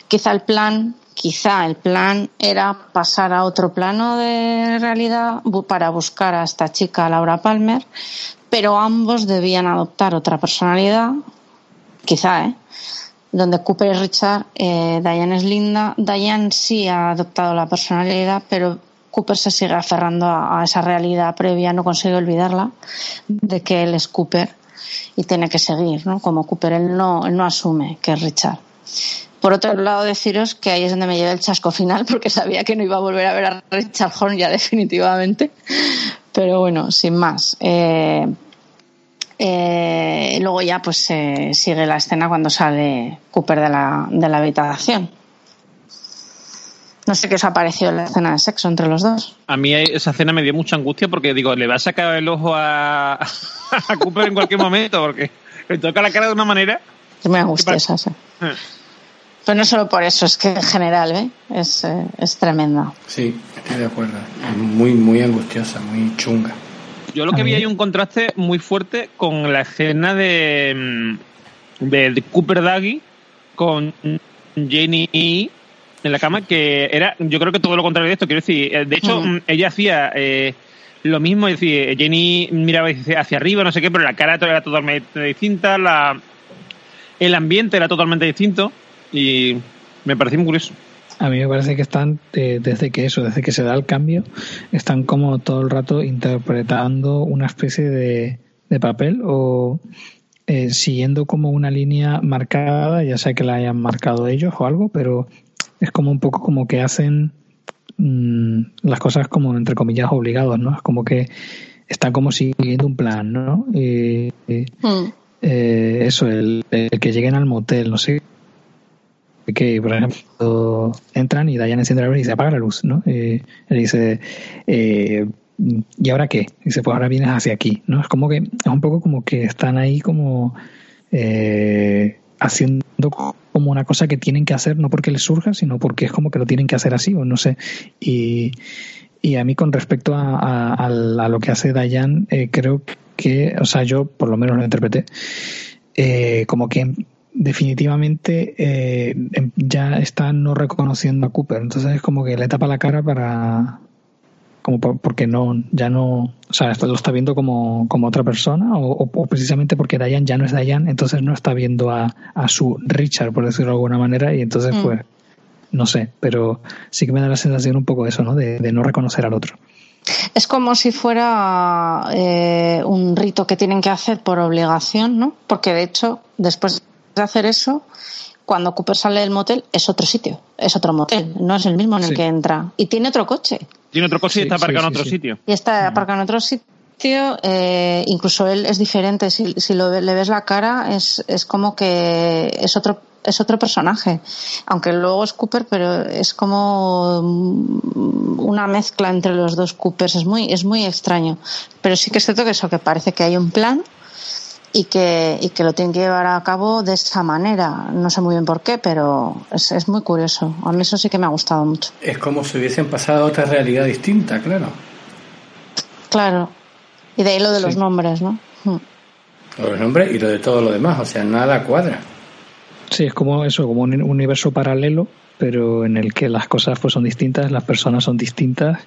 quizá el plan, quizá el plan era pasar a otro plano de realidad para buscar a esta chica, Laura Palmer, pero ambos debían adoptar otra personalidad, quizá, ¿eh? Donde Cooper es Richard, eh, Diane es Linda. Diane sí ha adoptado la personalidad, pero Cooper se sigue aferrando a, esa realidad previa, no consigue olvidarla, de que él es Cooper y tiene que seguir, ¿no? Como Cooper, él no, él no asume que es Richard. Por otro lado, deciros que ahí es donde me llevé el chasco final, porque sabía que no iba a volver a ver a Richard Horn ya definitivamente. Pero bueno, sin más. Eh, eh, luego ya pues eh, sigue la escena cuando sale Cooper de la, de la habitación. No sé qué os ha parecido la escena de sexo entre los dos. A mí esa escena me dio mucha angustia porque digo, le va a sacar el ojo a, a Cooper en cualquier momento porque le toca la cara de una manera. Es muy angustiosa, sí. Pero no solo por eso, es que en general ¿eh? es, eh, es tremenda. Sí, estoy de acuerdo. Es muy, muy angustiosa, muy chunga. Yo lo que vi hay un contraste muy fuerte con la escena de, mm, de Cooper Daggy con Jenny en la cama, que era, yo creo que todo lo contrario de esto. Quiero decir, eh, de hecho, Mm. ella hacía eh, lo mismo, es decir, Jenny miraba hacia hacia arriba, no sé qué, pero la cara era totalmente distinta, la, el ambiente era totalmente distinto y me pareció muy curioso. A mí me parece que están, eh, desde que eso, desde que se da el cambio, están como todo el rato interpretando una especie de, de papel o eh, siguiendo como una línea marcada, ya sea que la hayan marcado ellos o algo, pero es como un poco como que hacen mm, las cosas como entre comillas obligados, ¿no? Es como que están como siguiendo un plan, ¿no? Y, y, Mm. eh, eso, el, el que lleguen al motel, no sé que por ejemplo entran y Diane enciende la luz y se apaga la luz, ¿no? Eh, él dice eh, ¿y ahora qué? Dice, pues ahora vienes hacia aquí, ¿no? Es como que, es un poco como que están ahí como eh, haciendo como una cosa que tienen que hacer, no porque les surja, sino porque es como que lo tienen que hacer así, o no sé. Y, y a mí con respecto a, a, a lo que hace Dayan, eh, creo que, o sea, yo por lo menos lo interpreté, eh, como que definitivamente eh, ya está no reconociendo a Cooper. Entonces es como que le tapa la cara para como por, porque no ya no o sea lo está viendo como, como otra persona o, o, o, precisamente porque Diane ya no es Diane entonces no está viendo a, a su Richard por decirlo de alguna manera y entonces mm. pues no sé pero sí que me da la sensación un poco eso no de, de no reconocer al otro es como si fuera eh, un rito que tienen que hacer por obligación no porque de hecho después de hacer eso cuando Cooper sale del motel es otro sitio, es otro motel, no es el mismo en el sí. que entra. Y tiene otro coche. Tiene otro coche sí, y está aparcado sí, en otro sitio. Y está aparcado en otro sitio, eh, incluso él es diferente. Si, si lo, le ves la cara, es, es como que es otro es otro personaje, aunque luego es Cooper, pero es como una mezcla entre los dos Coopers, es muy, es muy extraño. Pero sí que es cierto que eso, que parece que hay un plan y que, y que lo tienen que llevar a cabo de esa manera. No sé muy bien por qué, pero es, es, muy curioso. A mí eso sí que me ha gustado mucho. Es como si hubiesen pasado a otra realidad distinta, claro. Claro. Y de ahí lo de sí. los nombres, ¿no? Hmm. Los nombres y lo de todo lo demás, o sea, nada cuadra. Sí, es como eso, como un universo paralelo, pero en el que las cosas pues son distintas, las personas son distintas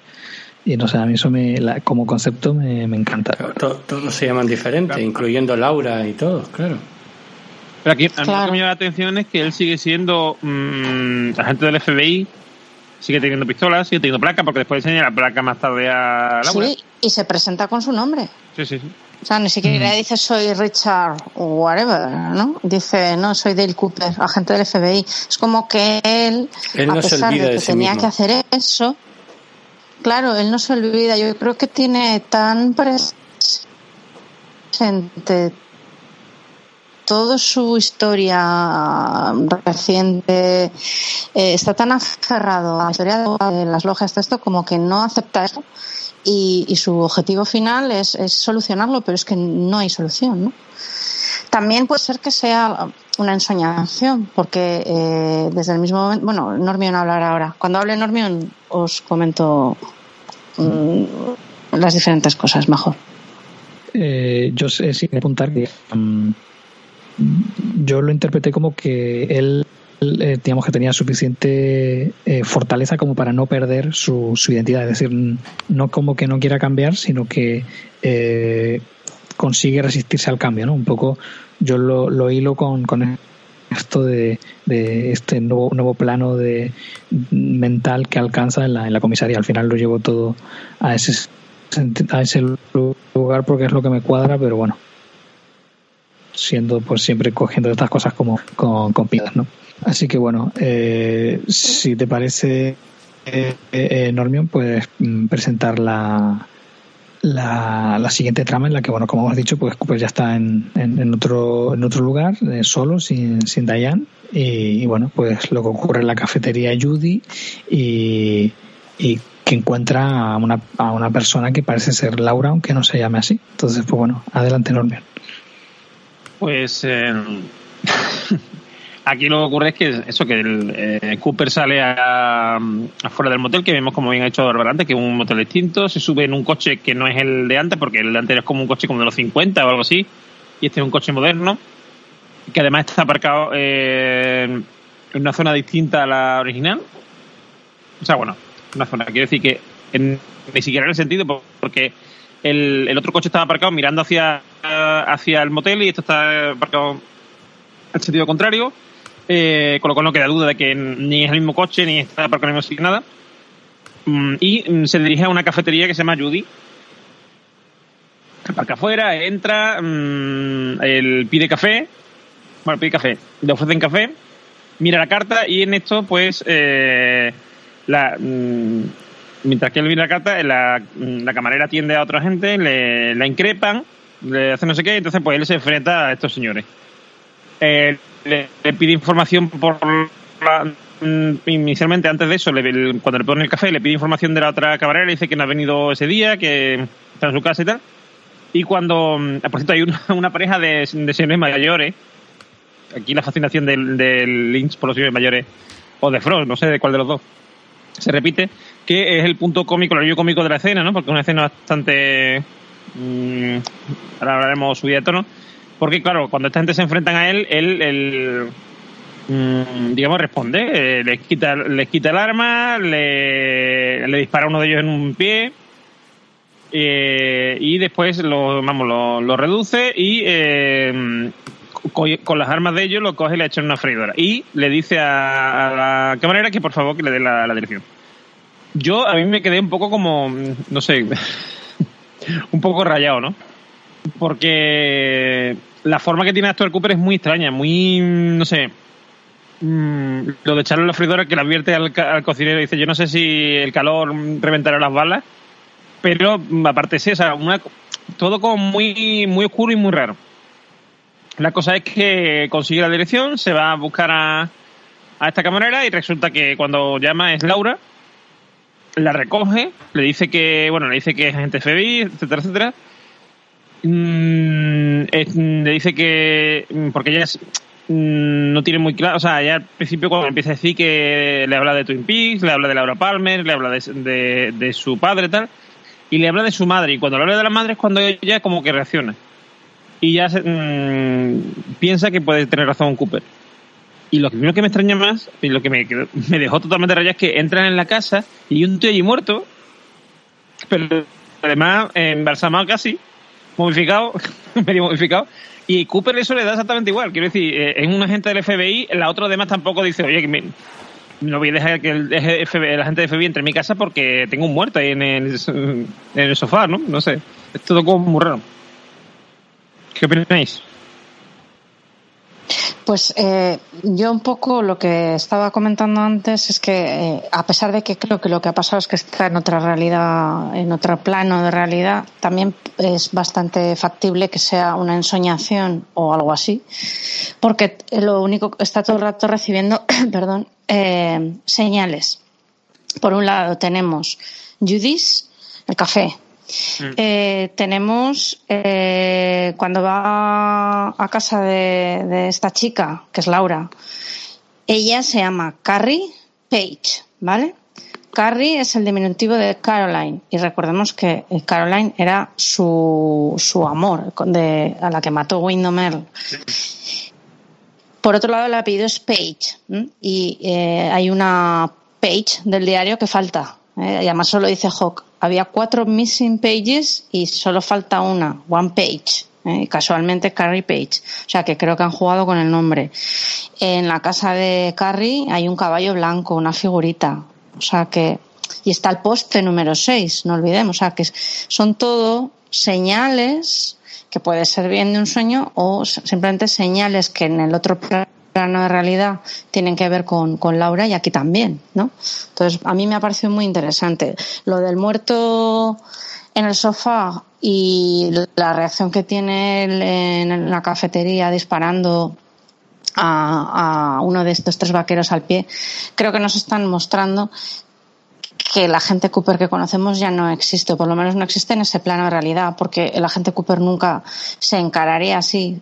y no sé, a mí eso me, la, como concepto me, me encanta. Todos todo se llaman diferente, claro. incluyendo Laura y todos, claro. Pero aquí a mí claro. lo que me llama la atención es que él sigue siendo mmm, agente del FBI, sigue teniendo pistolas, sigue teniendo placa, porque después enseña la placa más tarde a Laura. Sí, y se presenta con su nombre. Sí, sí, sí. O sea, ni siquiera mm. dice soy Richard whatever, ¿no? Dice, no, soy Dale Cooper, agente del FBI. Es como que él, él no a pesar de que tenía mismo. que hacer eso, claro, él no se olvida. Yo creo que tiene tan presente toda su historia reciente, eh, está tan aferrado a la historia de las logias de esto como que no acepta eso y, su objetivo final es, solucionarlo, pero es que no hay solución, ¿no? También puede ser que sea una ensoñación, porque eh, desde el mismo momento, bueno, Normion hablará ahora. Cuando hable Normion os comento las diferentes cosas mejor. Eh, yo sé, sí, apuntar que um, yo lo interpreté como que él eh, digamos que tenía suficiente eh, fortaleza como para no perder su, su, identidad, es decir, no como que no quiera cambiar, sino que eh, consigue resistirse al cambio, ¿no? Un poco yo lo, lo hilo con, con esto de, de, este nuevo, nuevo plano de mental que alcanza en la, en la comisaría. Al final lo llevo todo a ese a ese lugar porque es lo que me cuadra, pero bueno, siendo pues siempre cogiendo estas cosas como con, con ¿no? Así que bueno, eh, si te parece, eh, eh, Normion, puedes mm, presentar la, la, la siguiente trama en la que, bueno, como hemos dicho, pues Cooper ya está en, en, en otro, en otro lugar, eh, solo, sin, sin Diane. Y, bueno, pues lo que ocurre en la cafetería Judy y, y que encuentra a una, a una persona que parece ser Laura, aunque no se llame así. Entonces, pues bueno, adelante, Normion. Pues eh, aquí lo que ocurre es que eso que el, eh, Cooper sale afuera del motel que vemos como bien ha hecho Bárbara antes que es un motel distinto se sube en un coche que no es el de antes porque el de antes es como un coche como de los 50 o algo así y este es un coche moderno que además está aparcado eh, en una zona distinta a la original. O sea bueno una zona quiero decir que en, ni siquiera en el sentido porque el, el otro coche estaba aparcado mirando hacia hacia el motel y esto está aparcado en sentido contrario eh, con lo cual no queda duda de que ni es el mismo coche ni está el mismo sitio nada. Mm, y mm, se dirige a una cafetería que se llama Judy. Aparca afuera entra mm, él pide café. Bueno pide café. Le ofrecen café. Mira la carta y en esto pues eh, mientras que él mira la carta la, la camarera atiende a otra gente le, la increpan le hace no sé qué, entonces pues él se enfrenta a estos señores. Eh, le, pide información por la, inicialmente antes de eso, le, cuando le pone el café, le pide información de la otra camarera, le dice que no ha venido ese día, que está en su casa y tal. Y cuando, por cierto, hay una, pareja de, de, señores mayores, aquí la fascinación del, del Lynch por los señores mayores, o de Frost, no sé de cuál de los dos, se repite, que es el punto cómico, el alivio cómico de la escena, ¿no? Porque es una escena bastante Mm, ahora hablaremos subida de tono. Porque, claro, cuando esta gente se enfrentan a él, él, mm, digamos, responde. Eh, les, quita, les quita el arma, le, le dispara a uno de ellos en un pie. Eh, y después lo, vamos, lo, lo reduce y eh, con, con, las armas de ellos lo coge y le echa en una freidora. Y le dice a, a la camarera que por favor que le dé la, la dirección. Yo a mí me quedé un poco como, no sé, un poco rayado, ¿no? Porque la forma que tiene actuar Cooper es muy extraña, muy, no sé, mmm, lo de echarle la freidora que le advierte al, cocinero y dice, yo no sé si el calor reventará las balas, pero aparte es esa, una, todo como muy, muy oscuro y muy raro. La cosa es que consigue la dirección, se va a buscar a, a esta camarera y resulta que cuando llama es Laura, la recoge, le dice que, bueno, le dice que es agente FBI, etcétera, etcétera. Mm, le dice que, porque ella es, mm, no tiene muy claro, o sea, ella al principio cuando empieza a decir que le habla de Twin Peaks, le habla de Laura Palmer, le habla de, su padre tal, y le habla de su madre, y cuando le habla de la madre es cuando ella como que reacciona. Y ya se, mmm, piensa que puede tener razón Cooper. Y lo primero que me extraña más, y lo que me, me dejó totalmente rayado es que entran en la casa y hay un tío allí muerto, pero además embalsamado casi, momificado, medio momificado, y Cooper eso le da exactamente igual. Quiero decir, eh, es un agente del FBI, la otra además tampoco dice, oye, que me, no voy a dejar que el, FBI, el agente del FBI entre en mi casa porque tengo un muerto ahí en el, en el sofá, ¿no? No sé, es todo como muy raro. ¿Qué opináis? Pues eh, yo un poco lo que estaba comentando antes es que eh, a pesar de que creo que lo que ha pasado es que está en otra realidad, en otro plano de realidad, también es bastante factible que sea una ensoñación o algo así, porque lo único está todo el rato recibiendo, perdón, eh, señales. Por un lado tenemos Judis, el café, Mm. Eh, tenemos eh, cuando va a casa de, esta chica, que es Laura, ella se llama Carrie Page, ¿vale? Carrie es el diminutivo de Caroline y recordemos que Caroline era su, su amor de, a la que mató Wyndham Earl. Por otro lado, el apellido es Page y eh, hay una page del diario que falta. ¿eh? Y además solo dice Hawk había cuatro missing pages y solo falta una, one page. ¿eh? Casualmente Carrie Page. O sea que creo que han jugado con el nombre. En la casa de Carrie hay un caballo blanco, una figurita. O sea que, y está el poste número 6, no olvidemos. O sea que son todo señales que puede ser bien de un sueño o simplemente señales que en el otro plano plano de realidad tienen que ver con, con Laura y aquí también, ¿no? Entonces, a mí me ha parecido muy interesante. Lo del muerto en el sofá y la reacción que tiene él en la cafetería disparando a, a uno de estos tres vaqueros al pie, creo que nos están mostrando que la gente Cooper que conocemos ya no existe, o por lo menos no existe en ese plano de realidad, porque el agente Cooper nunca se encararía así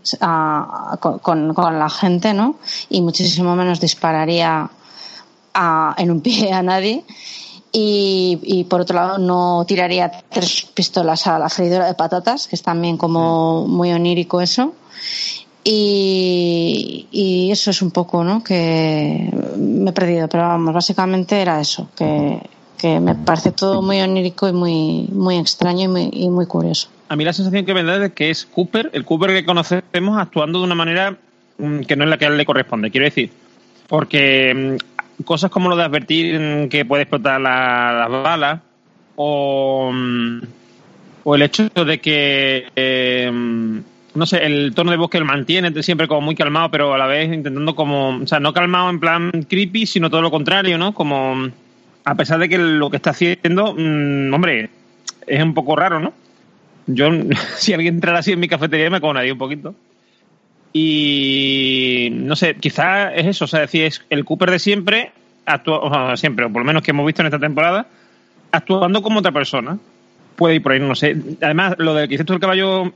con, con- la gente, ¿no? Y muchísimo menos dispararía a- en un pie a nadie. Y, y, por otro lado, no tiraría tres pistolas a la freidora de patatas, que es también como muy onírico eso. Y, y eso es un poco, ¿no? Que me he perdido, pero vamos, básicamente era eso, que, que me parece todo muy onírico y muy, muy extraño y muy, muy curioso. A mí la sensación que me da es que es Cooper, el Cooper que conocemos, actuando de una manera mm, que no es la que a él le corresponde. Quiero decir, porque mm, cosas como lo de advertir mm, que puede explotar la- las balas o, o el hecho de que, eh, no sé, el tono de voz que él mantiene siempre como muy calmado, pero a la vez intentando como, o sea, no calmado en plan creepy, sino todo lo contrario, ¿no? Como, a pesar de que lo que está haciendo, mm, hombre, es un poco raro, ¿no? Yo, si alguien entrara así en mi cafetería, me cobraría un poquito. Y no sé, quizás es eso, o sea, decir, es el Cooper de siempre, actua- o siempre, o por lo menos que hemos visto en esta temporada, actuando como otra persona. Puede ir por ahí, no sé. Además, lo del que dices tú del caballo,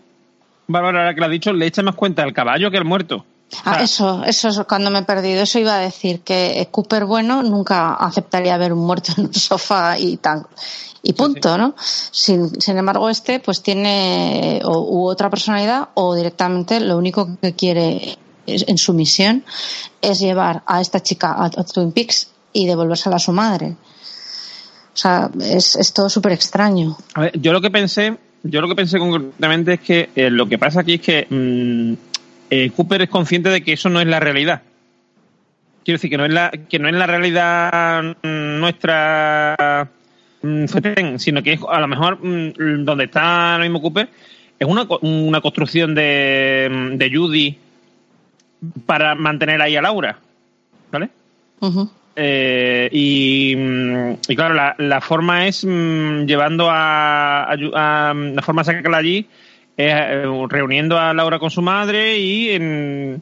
Bárbara, ahora que lo has dicho, le echa más cuenta al caballo que al muerto. Ah, eso, eso es cuando me he perdido. Eso iba a decir que Cooper bueno nunca aceptaría ver un muerto en un sofá y tan y punto, ¿no? Sin, sin embargo, este pues tiene o, u otra personalidad o directamente lo único que quiere es- en su misión es llevar a esta chica a, a Twin Peaks y devolvérsela a su madre. O sea, es, es todo súper extraño. A ver, yo lo que pensé, yo lo que pensé concretamente es que eh, lo que pasa aquí es que mm, eh, Cooper es consciente de que eso no es la realidad. Quiero decir que no es la, que no es la realidad mm, nuestra, mm, sino que es a lo mejor mm, donde está ahora mismo Cooper es una, una construcción de, de Judy para mantener ahí a Laura, ¿vale? Eh, y, mm, y claro, la, la forma es mm, llevando a, a, a- La forma de sacarla allí eh, reuniendo a Laura con su madre y, en-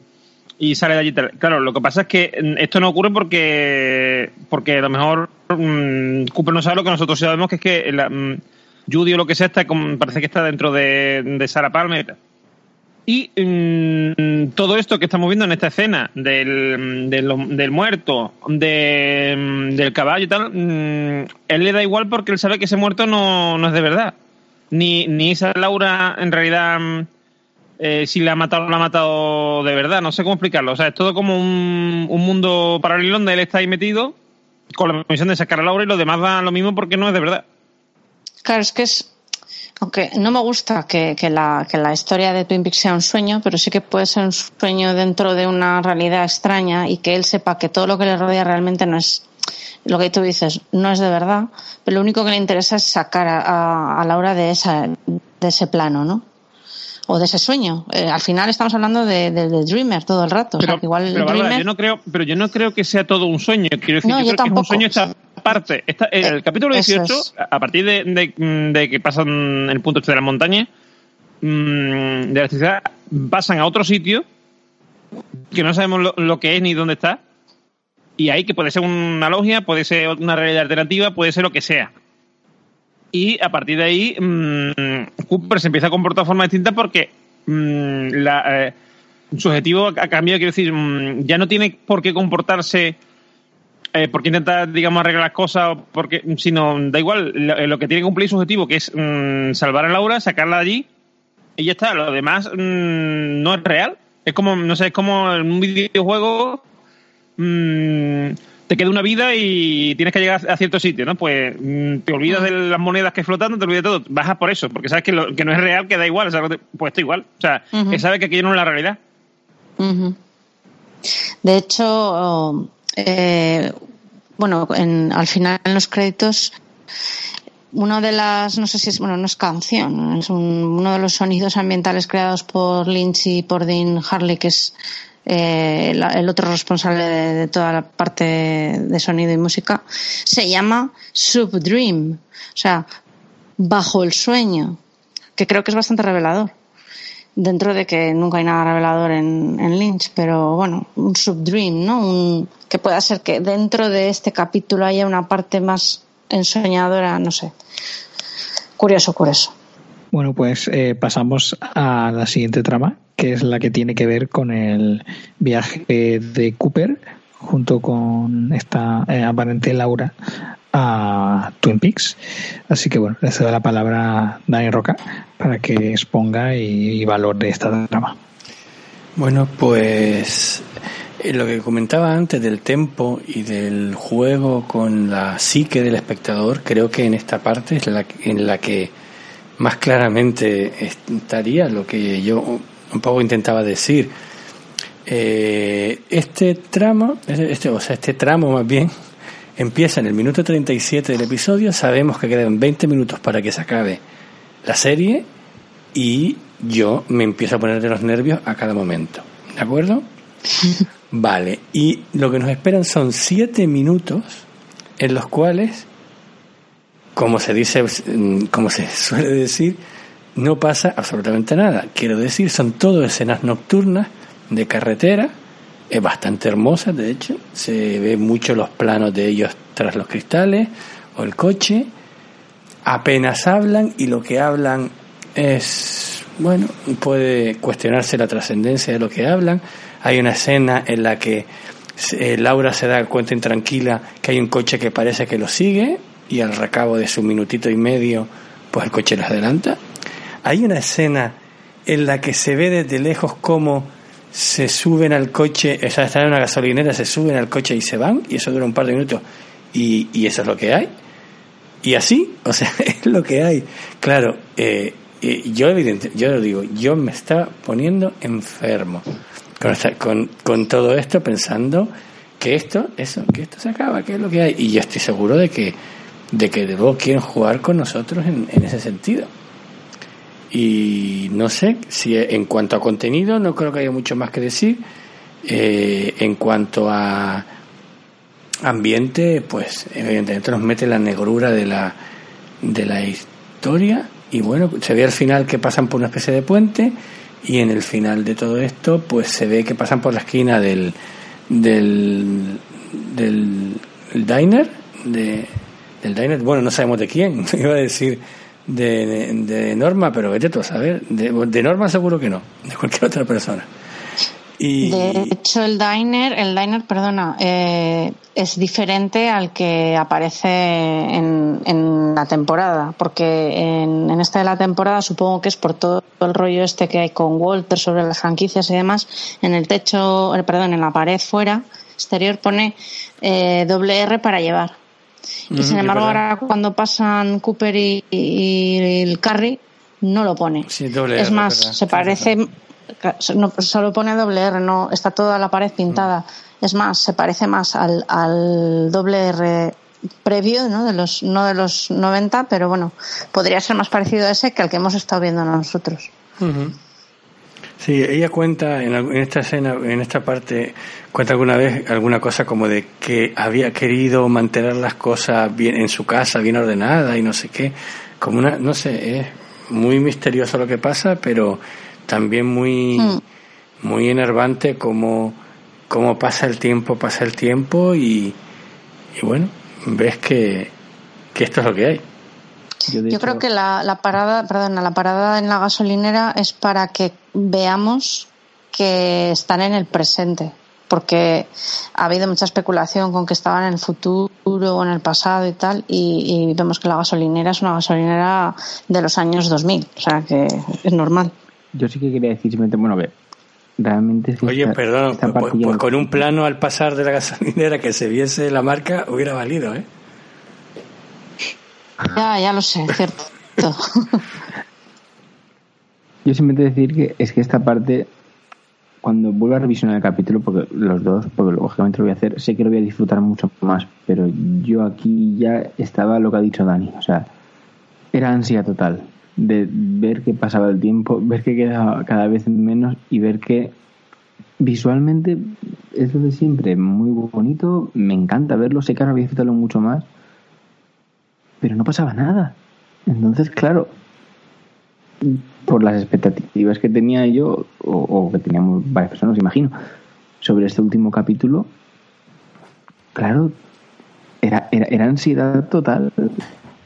y sale de allí. Claro, lo que pasa es que mm, esto no ocurre porque porque a lo mejor mm, Cooper no sabe lo que nosotros sabemos, que es que la, mm, Judy o lo que sea está parece que está dentro de, de Sarah Palmer. y tal. Y mm, todo esto que estamos viendo en esta escena del, del, muerto, de, del caballo y tal, él le da igual porque él sabe que ese muerto no, no es de verdad. Ni, ni esa Laura en realidad, mm, eh, si la ha matado la ha matado de verdad. No sé cómo explicarlo. O sea, es todo como un, un mundo paralelo donde él está ahí metido con la misión de sacar a Laura y los demás dan lo mismo porque no es de verdad. Claro, es que es. Aunque no me gusta que, que la, que la historia de Twin Peaks sea un sueño, pero sí que puede ser un sueño dentro de una realidad extraña y que él sepa que todo lo que le rodea realmente no es lo que tú dices, no es de verdad, pero lo único que le interesa es sacar a, a, a Laura de, esa, de ese plano, ¿no? O de ese sueño. Eh, al final estamos hablando de, de, de Dreamer todo el rato. o sea, igual Pero, Bárbara, Dreamer. yo no creo, pero yo no creo que sea todo un sueño. Quiero decir, No, yo, yo creo que es tampoco. un sueño esta parte. Esta, el capítulo eso 18, es. a partir de, de- que pasan el punto este de la montaña, mm, de la ciudad, pasan a otro sitio que no sabemos lo, lo que es ni dónde está. Y ahí que puede ser una logia, puede ser una realidad alternativa, puede ser lo que sea. Y a partir de ahí, mm, Cooper se empieza a comportar de forma distinta porque mm, la, eh, su objetivo ha cambiado. Quiero decir, mm, ya no tiene por qué comportarse, eh, por qué intentar, digamos, arreglar las cosas, porque, sino da igual, lo, lo que tiene que cumplir su objetivo, que es mm, salvar a Laura, sacarla de allí, y ya está. Lo demás mm, no es real. Es como, no sé, es como un videojuego. Mm, te queda una vida y tienes que llegar a cierto sitio, ¿no? Pues mm, te olvidas de las monedas que flotando, te olvidas de todo. Bajas por eso, porque sabes que, lo, que no es real, que da igual. o sea, pues está igual. O sea, que sabes que aquello no es la realidad. De hecho, eh, bueno, en- al final en los créditos, uno de las, no sé si es, bueno, no es canción, es un- uno de los sonidos ambientales creados por Lynch y por Dean Harley, que es eh, la- el otro responsable de, toda la parte de sonido y música, se llama Subdream, o sea, bajo el sueño, que creo que es bastante revelador. Dentro de que nunca hay nada revelador en, en Lynch, pero bueno, un subdream, ¿no? Un, que pueda ser que dentro de este capítulo haya una parte más ensoñadora, no sé. Curioso, curioso. Bueno, pues eh, pasamos a la siguiente trama, que es la que tiene que ver con el viaje de Cooper junto con esta eh, aparente Laura a Twin Peaks. Así que bueno, le cedo la palabra a Dani Roca para que exponga y, y valore esta trama. Bueno, pues eh, lo que comentaba antes del tempo y del juego con la psique del espectador, creo que en esta parte es la en la que más claramente estaría lo que yo un poco intentaba decir. Eh, este tramo, este, o sea, este tramo más bien, empieza en el minuto 37 del episodio, sabemos que quedan 20 minutos para que se acabe la serie y yo me empiezo a poner de los nervios a cada momento. ¿De acuerdo? Vale, y lo que nos esperan son 7 minutos en los cuales, como se dice, mm, como se suele decir, no pasa absolutamente nada. Quiero decir, son todo escenas nocturnas de carretera, es bastante hermosa, de hecho, se ve mucho los planos de ellos tras los cristales o el coche, apenas hablan y lo que hablan es, bueno, puede cuestionarse la trascendencia de lo que hablan. Hay una escena en la que eh, Laura se da cuenta intranquila que hay un coche que parece que lo sigue y al recabo de su minutito y medio, pues el coche los adelanta. Hay una escena en la que se ve desde lejos cómo se suben al coche, o sea, están en una gasolinera, se suben al coche y se van, y eso dura un par de minutos, y, y eso es lo que hay. Y así, o sea, es lo que hay. Claro, eh, eh, yo evidente, yo lo digo, yo me estaba poniendo enfermo con, esta- con, con todo esto, pensando que esto, eso, que esto se acaba, que es lo que hay. Y yo estoy seguro de que, de que de luego quieren jugar con nosotros en, en ese sentido. Y no sé si en cuanto a contenido no creo que haya mucho más que decir. Eh, en cuanto a ambiente, pues evidentemente nos mete la negrura de la, de la historia. Y bueno, se ve al final que pasan por una especie de puente y en el final de todo esto, pues se ve que pasan por la esquina del, del, del diner, de, del diner, bueno, no sabemos de quién, iba a decir de, Norma, pero vete tú a saber, de, de Norma seguro que no, de cualquier otra persona. Y, De hecho, el diner, el diner, perdona, eh, es diferente al que aparece en, en la temporada, porque en, en esta de la temporada supongo que es por todo el rollo este que hay con Walter sobre las franquicias y demás. En el techo, eh, perdón, en la pared fuera exterior pone eh, doble R para llevar. Y sin embargo, ahora cuando pasan Cooper y, y el Carry, no lo pone. Sí, doble es R, más, se parece, no, solo pone doble R, no, está toda la pared pintada. Es más, se parece más al, al doble R previo, ¿no? De los, no de los 90, pero bueno, podría ser más parecido a ese que al que hemos estado viendo nosotros. Ujú. Sí, ella cuenta en, esta escena, en esta parte, cuenta alguna vez alguna cosa como de que había querido mantener las cosas bien en su casa, bien ordenadas y no sé qué. Como una, no sé, es muy misterioso lo que pasa, pero también muy, Mm. muy enervante como, como pasa el tiempo, pasa el tiempo y, y bueno, ves que, que esto es lo que hay. Yo, creo que la, la parada, perdona, la parada en la gasolinera es para que veamos que están en el presente, porque ha habido mucha especulación con que estaban en el futuro o en el pasado y tal, y, y vemos que la gasolinera es una gasolinera de los años 2000, o sea que es normal. yo sí que quería decir simplemente, bueno, a ver, realmente Oye, esta- perdón, esta pues, pues no- con un plano al pasar de la gasolinera que se viese la marca hubiera valido, ¿eh? Ya, ya lo sé, cierto. Yo simplemente decir que es que esta parte, cuando vuelva a revisionar el capítulo, porque los dos, porque lógicamente lo voy a hacer, sé que lo voy a disfrutar mucho más, pero yo aquí ya estaba lo que ha dicho Dani, o sea, era ansia total de ver que pasaba el tiempo, ver que quedaba cada vez menos y ver que visualmente es lo de siempre, muy bonito, me encanta verlo, sé que ahora voy a disfrutarlo mucho más, pero no pasaba nada. Entonces, claro, por las expectativas que tenía yo, o, que teníamos varias personas, imagino, sobre este último capítulo, claro, era, era, era ansiedad total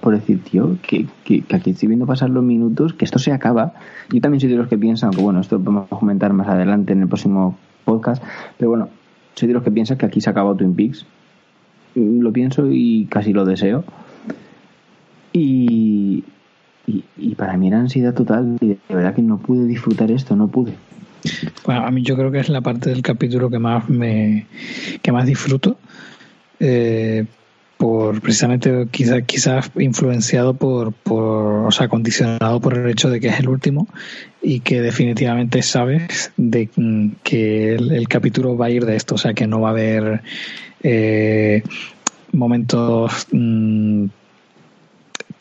por decir, tío, que, que, aquí estoy viendo pasar los minutos, que esto se acaba. Yo también soy de los que piensan, que bueno, esto lo podemos comentar más adelante en el próximo podcast, pero bueno, soy de los que piensan que aquí se acabó Twin Peaks. Lo pienso y casi lo deseo. Y, y, y para mí era ansiedad total y de verdad que no pude disfrutar esto, no pude. Bueno, a mí yo creo que es la parte del capítulo que más me que más disfruto. Eh, por precisamente quizás quizás influenciado por, por o sea condicionado por el hecho de que es el último y que definitivamente sabes de que el, capítulo va a ir de esto o sea que no va a haber eh, momentos mmm,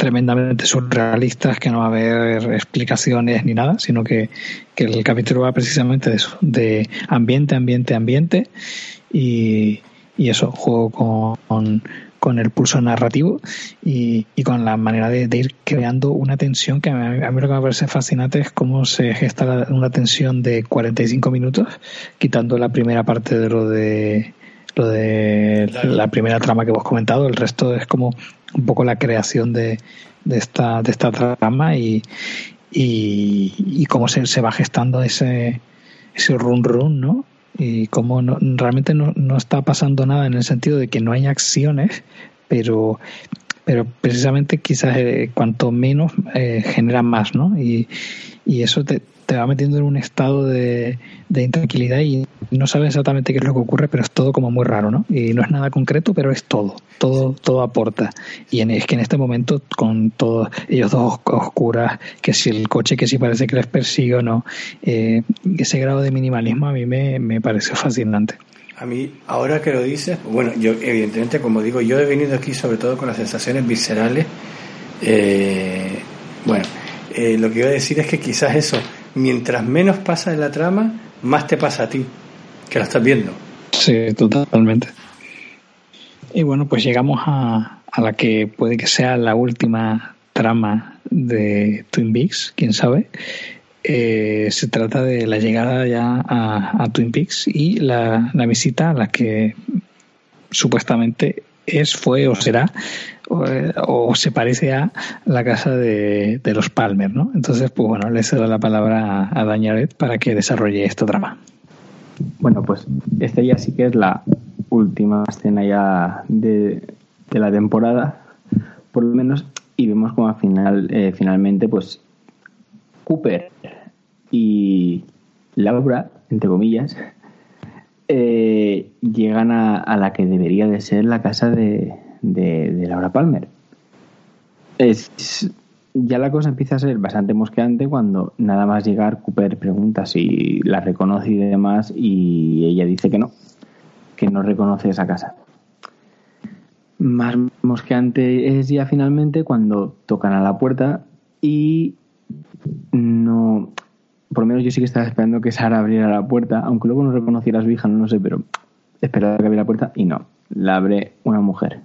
tremendamente surrealistas que no va a haber explicaciones ni nada sino que, que el capítulo va precisamente de eso de ambiente ambiente ambiente y, y eso juego con con el pulso narrativo y, y con la manera de, ir creando una tensión que a mí, a lo que me parece fascinante es cómo se gesta la, una tensión de 45 minutos, quitando la primera parte de lo de lo de la primera trama que hemos comentado, el resto es como un poco la creación de, de esta de esta trama y, y, y cómo se, se va gestando ese ese run run, ¿no? y como no, realmente no, no, está pasando nada en el sentido de que no hay acciones, pero, pero precisamente quizás eh, cuanto menos eh, genera más, ¿no? Y, y eso te, te, va metiendo en un estado de, de, intranquilidad y no sabes exactamente qué es lo que ocurre, pero es todo como muy raro, ¿no? Y no es nada concreto, pero es todo, todo, todo aporta. Y en, es que en este momento, con todos ellos dos oscuras, que si el coche que si parece que les persigue o no, eh, ese grado de minimalismo a mí me, me pareció fascinante. A mí, ahora que lo dices, bueno, yo evidentemente, como digo, yo he venido aquí sobre todo con las sensaciones viscerales. Eh, bueno, eh, lo que iba a decir es que quizás eso, mientras menos pasa en la trama, más te pasa a ti, que la estás viendo. Sí, totalmente. Y bueno, pues llegamos a, a la que puede que sea la última trama de Twin Peaks, quién sabe. Eh, se trata de la llegada ya a, Twin Peaks y la, la, visita a la que supuestamente es, fue o será o, o se parece a la casa de, de, los Palmer, ¿no? Entonces, pues bueno, le cedo la palabra a, a Dañaret para que desarrolle esta trama. Bueno, pues esta ya sí que es la última escena ya de, de la temporada, por lo menos, y vemos como al final, eh, finalmente, pues Cooper y Laura, entre comillas, eh, llegan a, a, la que debería de ser la casa de, de, Laura Palmer. Es, ya la cosa empieza a ser bastante mosqueante cuando nada más llegar Cooper pregunta si la reconoce y demás y ella dice que no, que no reconoce esa casa. Más mosqueante es ya finalmente cuando tocan a la puerta y no por lo menos yo sí que estaba esperando que Sara abriera la puerta, aunque luego no reconociera a su hija, no lo sé, pero esperaba que abriera la puerta y no, la abre una mujer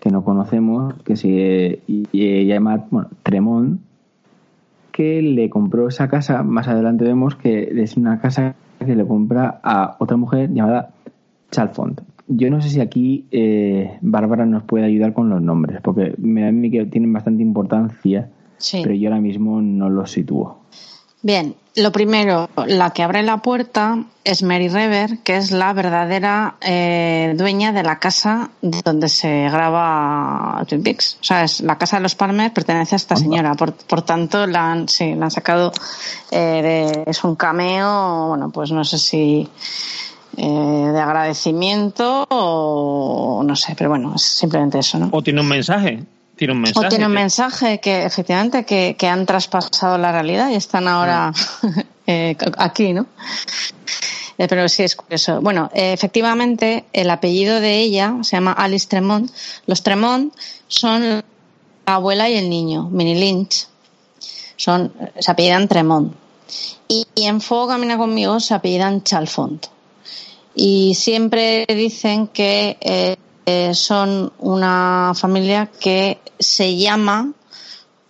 que no conocemos, que se llama bueno, Tremont, que le compró esa casa, más adelante vemos que es una casa que le compra a otra mujer llamada Chalfont. Yo no sé si aquí eh, Bárbara nos puede ayudar con los nombres, porque me da a mí que tienen bastante importancia, sí. pero yo ahora mismo no los sitúo. Bien, lo primero, la que abre la puerta es Mary Rever, que es la verdadera eh, dueña de la casa donde se graba Twin Peaks. O sea, es la casa de los Palmer pertenece a esta señora. Por, por tanto, la han, sí, la han sacado. Eh, de, es un cameo, bueno, pues no sé si eh, de agradecimiento o no sé, pero bueno, es simplemente eso, ¿no? O tiene un mensaje tiene un mensaje. O tiene un mensaje que efectivamente que, que han traspasado la realidad y están ahora mm. eh, aquí, ¿no? Eh, pero sí es curioso. Bueno, eh, efectivamente el apellido de ella se llama Alice Tremont. Los Tremont son la abuela y el niño, Minnie Lynch. Son, se apellidan Tremont. Y, y en Fuego Camina conmigo se apellidan Chalfont. Y siempre dicen que eh, son una familia que se llama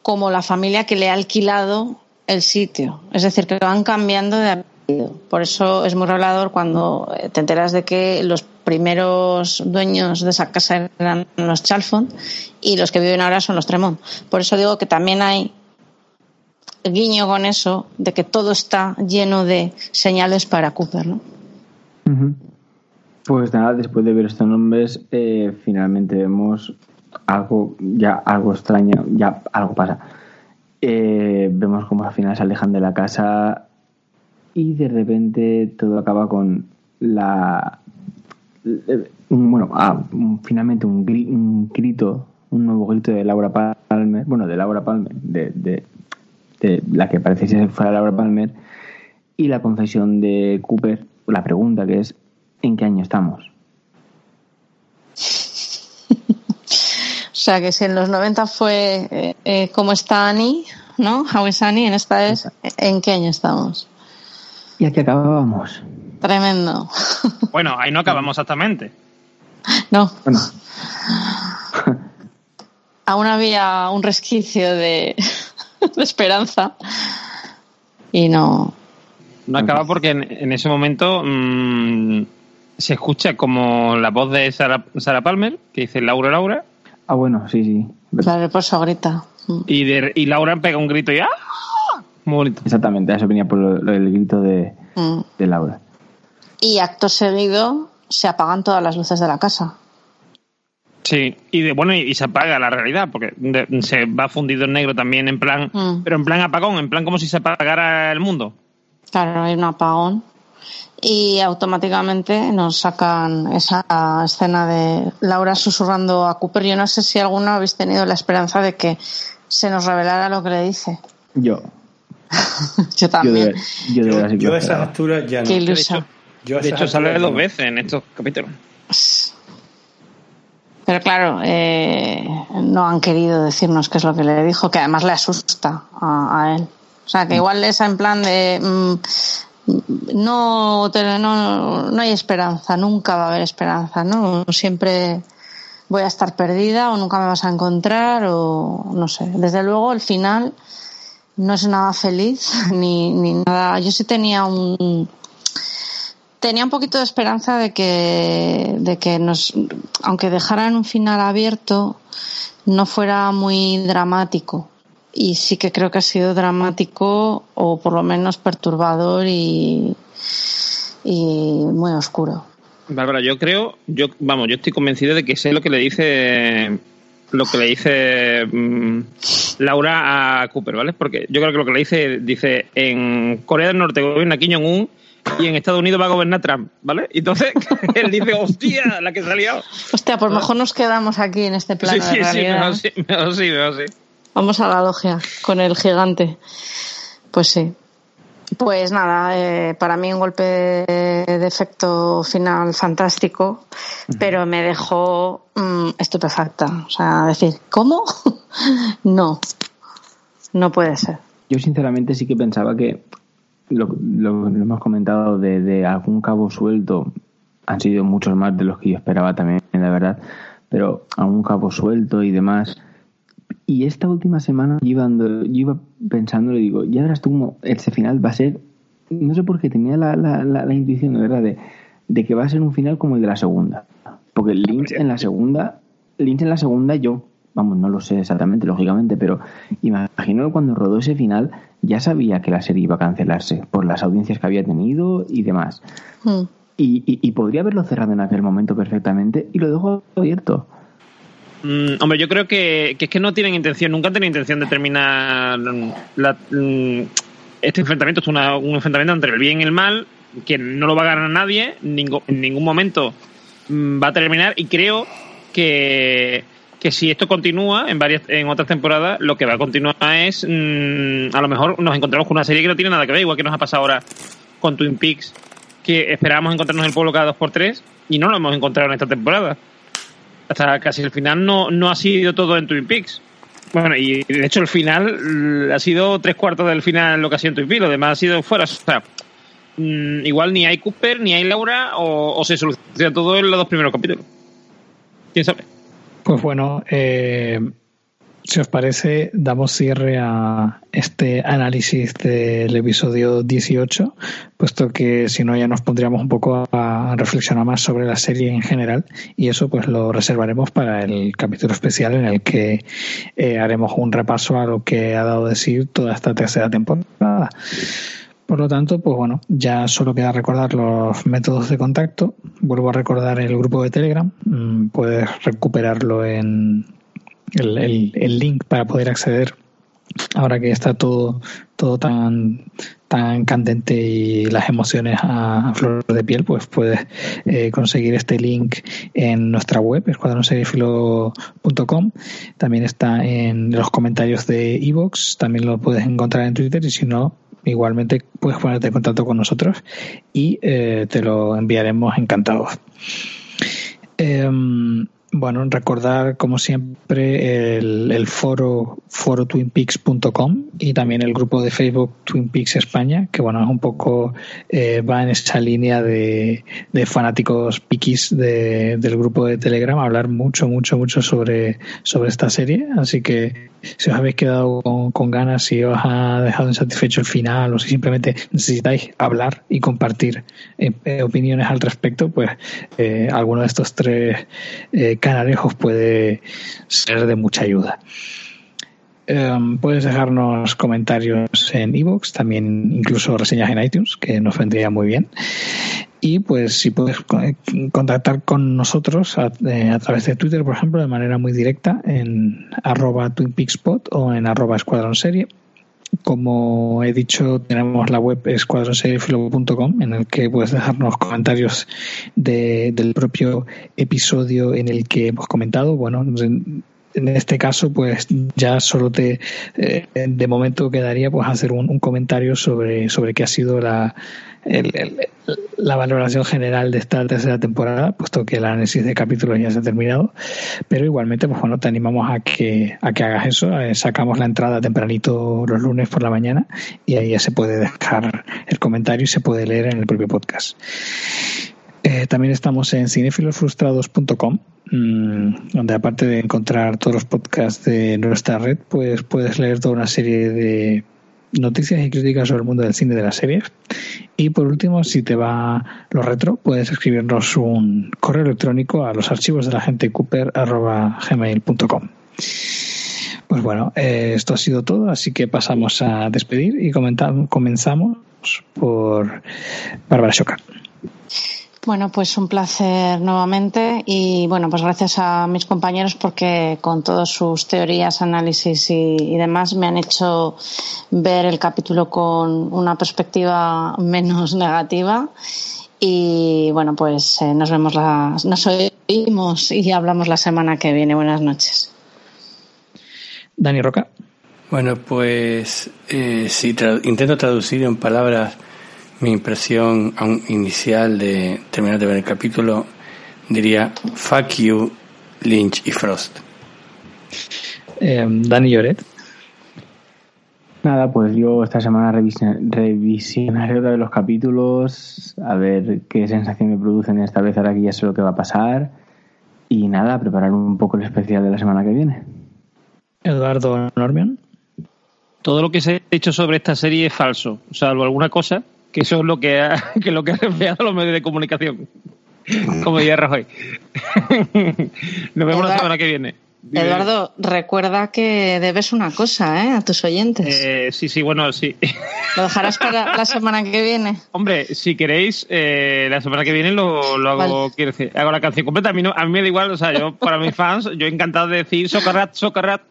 como la familia que le ha alquilado el sitio. Es decir, que van cambiando de apellido. Por eso es muy revelador cuando eh, te enteras de que los primeros dueños de esa casa eran los Chalfont y los que viven ahora son los Tremont. Por eso digo que también hay guiño con eso de que todo está lleno de señales para Cooper. Pues nada, después de ver estos nombres, eh, finalmente vemos algo, ya algo extraño, ya algo pasa. Eh, vemos cómo al final se alejan de la casa y de repente todo acaba con la. eh, bueno, ah, finalmente un, gri- un grito, un nuevo grito de Laura Palmer, bueno, de Laura Palmer, de, de, de la que parece ser fuera Laura Palmer, y la confesión de Cooper, la pregunta que es: ¿en qué año estamos? O sea que si en los 90 fue eh, eh, ¿Cómo está Annie? ¿No? How is Annie? En esta es ¿En qué año estamos? ¿Y aquí acabábamos? Tremendo. Bueno, ahí no acabamos exactamente. No, Bueno, aún había un resquicio de, de esperanza. Y no. No acaba porque en, en ese momento mm, se escucha como la voz de Sarah, Sarah Palmer, que dice Laura, Laura, ah, bueno, sí, sí. Claro, por eso grita. Mm. y, de- y Laura pega un grito y ¡ah! Muy bonito. Exactamente, eso venía por lo- lo- el grito de, Mm. de Laura. Y acto seguido se apagan todas las luces de la casa. Sí, y de, bueno, y, y se apaga la realidad, porque de- se va fundido en negro también en plan, Mm. pero en plan apagón, en plan como si se apagara el mundo. Claro, hay un apagón. Y automáticamente nos sacan esa escena de Laura susurrando a Cooper. Yo no sé si alguno habéis tenido la esperanza de que se nos revelara lo que le dice. Yo, Yo yo también. de, yo de Yo a esas alturas ya no. Qué ilusa. Yo De hecho, sale dos veces en estos capítulos. Pero claro, eh, no han querido decirnos qué es lo que le dijo, que además le asusta a, a él. O sea, que igual es en plan de. mm, no, no, no hay esperanza, nunca va a haber esperanza, ¿no? Siempre voy a estar perdida o nunca me vas a encontrar o no sé. Desde luego, el final no es nada feliz ni, ni nada. Yo sí tenía un, tenía un poquito de esperanza de que, de que nos, aunque dejaran un final abierto, no fuera muy dramático. Y sí que creo que ha sido dramático o por lo menos perturbador y, y muy oscuro. Bárbara, yo creo, yo vamos, yo estoy convencido de que sé lo que le dice lo que le dice mm, Laura a Cooper, ¿vale? Porque yo creo que lo que le dice dice en Corea del Norte gobierna Kim Jong Un y en Estados Unidos va a gobernar Trump, ¿vale? Y entonces él dice, hostia, la que salió. Hostia, por lo mejor nos quedamos aquí en este plano Sí, sí, de sí, realidad. mejor sí, mejor sí, mejor sí. Vamos a la logia con el gigante. Pues sí. Pues nada, eh, para mí un golpe de efecto final fantástico, pero me dejó mm, estupefacta. O sea, decir, ¿cómo? no, no puede ser. Yo sinceramente sí que pensaba que lo, lo- lo hemos comentado de, de algún cabo suelto han sido muchos más de los que yo esperaba también, la verdad, pero algún cabo suelto y demás. Y esta última semana yo iba, ando- yo iba pensando, le digo, ya verás tú cómo este final va a ser, no sé por qué tenía la, la, la, la intuición, de verdad, de, de que va a ser un final como el de la segunda. Porque Lynch en la segunda, Lynch en la segunda yo, vamos, no lo sé exactamente, lógicamente, pero imagino que cuando rodó ese final ya sabía que la serie iba a cancelarse por las audiencias que había tenido y demás. Mm. Y, y, y podría haberlo cerrado en aquel momento perfectamente y lo dejó abierto. Mm, hombre, yo creo que, es que no tienen intención, nunca han tenido intención de terminar mm, este enfrentamiento. Es una- un enfrentamiento entre el bien y el mal, que no lo va a ganar nadie, en ningún momento mm, va a terminar. Y creo que, que si esto continúa en varias en otras temporadas, lo que va a continuar es a lo mejor nos encontramos con una serie que no tiene nada que ver, igual que nos ha pasado ahora con Twin Peaks, que esperábamos encontrarnos en el pueblo cada dos por tres y no lo hemos encontrado en esta temporada hasta casi el final no, no ha sido todo en Twin Peaks. Bueno, y de hecho el final ha sido tres cuartos del final lo que ha sido en lo demás ha sido fuera. O sea, mm, igual ni hay Cooper, ni hay Laura, o, o se soluciona todo en los dos primeros capítulos. ¿Quién sabe? Pues bueno, eh, si os parece, damos cierre a este análisis del episodio 18, puesto que si no ya nos pondríamos un poco a reflexionar más sobre la serie en general y eso pues lo reservaremos para el capítulo especial en el que eh, haremos un repaso a lo que ha dado de sí toda esta tercera temporada. Por lo tanto, pues bueno, ya solo queda recordar los métodos de contacto. Vuelvo a recordar el grupo de Telegram. Mm, puedes recuperarlo en el, el, link para poder acceder. Ahora que está todo todo tan tan candente y las emociones a, flor de piel pues puedes eh, conseguir este link en nuestra web escuadronseriefilo.com también está en los comentarios de iVoox también lo puedes encontrar en Twitter y si no igualmente puedes ponerte en contacto con nosotros y eh, te lo enviaremos encantados. Em, bueno, recordar como siempre el, el foro forotwinpeaks.com y también el grupo de Facebook Twin Peaks España, que bueno, es un poco eh, va en esa línea de, de fanáticos piquis de, del grupo de Telegram, hablar mucho, mucho, mucho sobre, sobre esta serie. Así que si os habéis quedado con, ganas, si os ha dejado insatisfecho el final o si simplemente necesitáis hablar y compartir eh, eh, opiniones al respecto, pues alguno de estos tres canalejos puede ser de mucha ayuda. Em, puedes dejarnos comentarios en iVoox, también incluso reseñas en iTunes, que nos vendría muy bien. Y pues si puedes contactar con nosotros eh, a, través de Twitter, por ejemplo, de manera muy directa en arroba o en arroba. Como he dicho, tenemos la web escuadronseriefilo.com en el que puedes dejarnos comentarios del propio episodio en el que hemos comentado. Bueno, en este caso, pues ya solo te, eh, de momento quedaría pues hacer un, comentario sobre, sobre qué ha sido la, la valoración general de esta tercera temporada, puesto que el análisis de capítulos ya se ha terminado. Pero igualmente, pues bueno, te animamos a que, a que hagas eso. Eh, sacamos la entrada tempranito los lunes por la mañana y ahí ya se puede dejar el comentario y se puede leer en el propio podcast. Eh, también estamos en cinefilosfrustrados.com, mm, donde aparte de encontrar todos los podcasts de nuestra red, pues puedes leer toda una serie de noticias y críticas sobre el mundo del cine de las series. Y por último, si te va lo retro, puedes escribirnos un correo electrónico a los archivos de la gente cooper.gmail.com. Pues bueno, eh, esto ha sido todo, así que pasamos a despedir y comenzamos por Bárbara Shoka. Bueno, pues un placer nuevamente y bueno, pues gracias a mis compañeros porque con todas sus teorías, análisis y, demás me han hecho ver el capítulo con una perspectiva menos negativa y bueno, pues eh, nos vemos, la, nos oímos y hablamos la semana que viene. Buenas noches. Dani Roca. Bueno, pues eh, si intento traducir en palabras mi impresión inicial de terminar de ver el capítulo diría fuck you Lynch y Frost eh, Dani Lloret. Nada pues yo esta semana revisionaré otra vez los capítulos a ver qué sensación me producen esta vez ahora que ya sé lo que va a pasar. Y nada preparar un poco el especial de la semana que viene. Eduardo Normion. Todo lo que se ha dicho sobre esta serie es falso, salvo alguna cosa que eso es lo que ha, que lo que enviado los medios de comunicación. Como diría Rajoy. Nos vemos la semana que viene. Eduardo, recuerda que debes una cosa ¿eh? a tus oyentes. Eh, sí, sí, bueno, sí. ¿Lo dejarás para la semana que viene? Hombre, si queréis, eh, la semana que viene lo, lo hago, quiero decir, hago la canción completa. A mí, no, a mí me da igual, o sea, yo, para mis fans, yo encantado de decir Socarrat, Socarrat,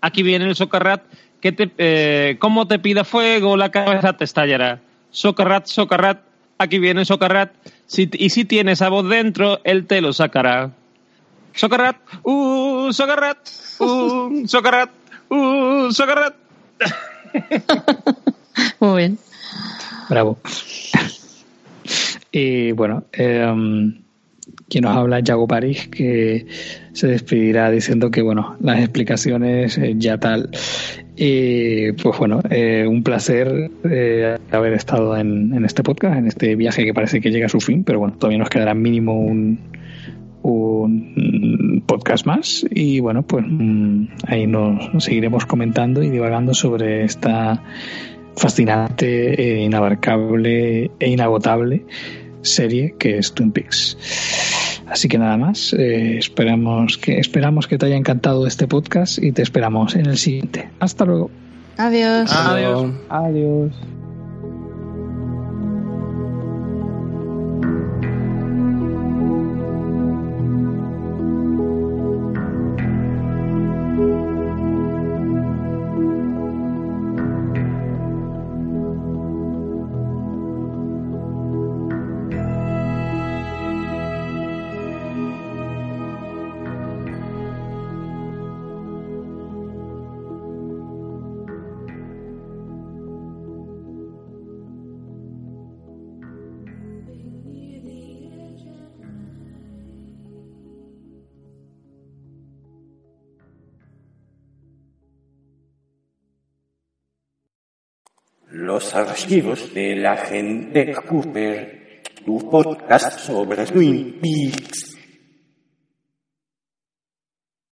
aquí viene el Socarrat, que te, eh, como te pida fuego, la cabeza te estallará. Socarrat, Socarrat, aquí viene Socarrat, y si tiene esa voz dentro, él te lo sacará. Socarrat, uh, Socarrat, uh, Socarrat, uh, Socarrat. Muy bien. Bravo. Y bueno, eh, quien nos habla es Yago París, que se despedirá diciendo que, bueno, las explicaciones eh, ya tal. Y pues bueno, eh, un placer eh, haber estado en, en, este podcast, en este viaje que parece que llega a su fin, pero bueno, todavía nos quedará mínimo un, un podcast más. Y bueno, pues mm, ahí nos, seguiremos comentando y divagando sobre esta fascinante, e inabarcable e inagotable serie que es Twin Peaks. Así que nada más, eh, esperamos, que, esperamos que te haya encantado este podcast y te esperamos en el siguiente. Hasta luego. Adiós. Adiós. Adiós. Los archivos del agente Cooper, tu podcast sobre Twin Peaks.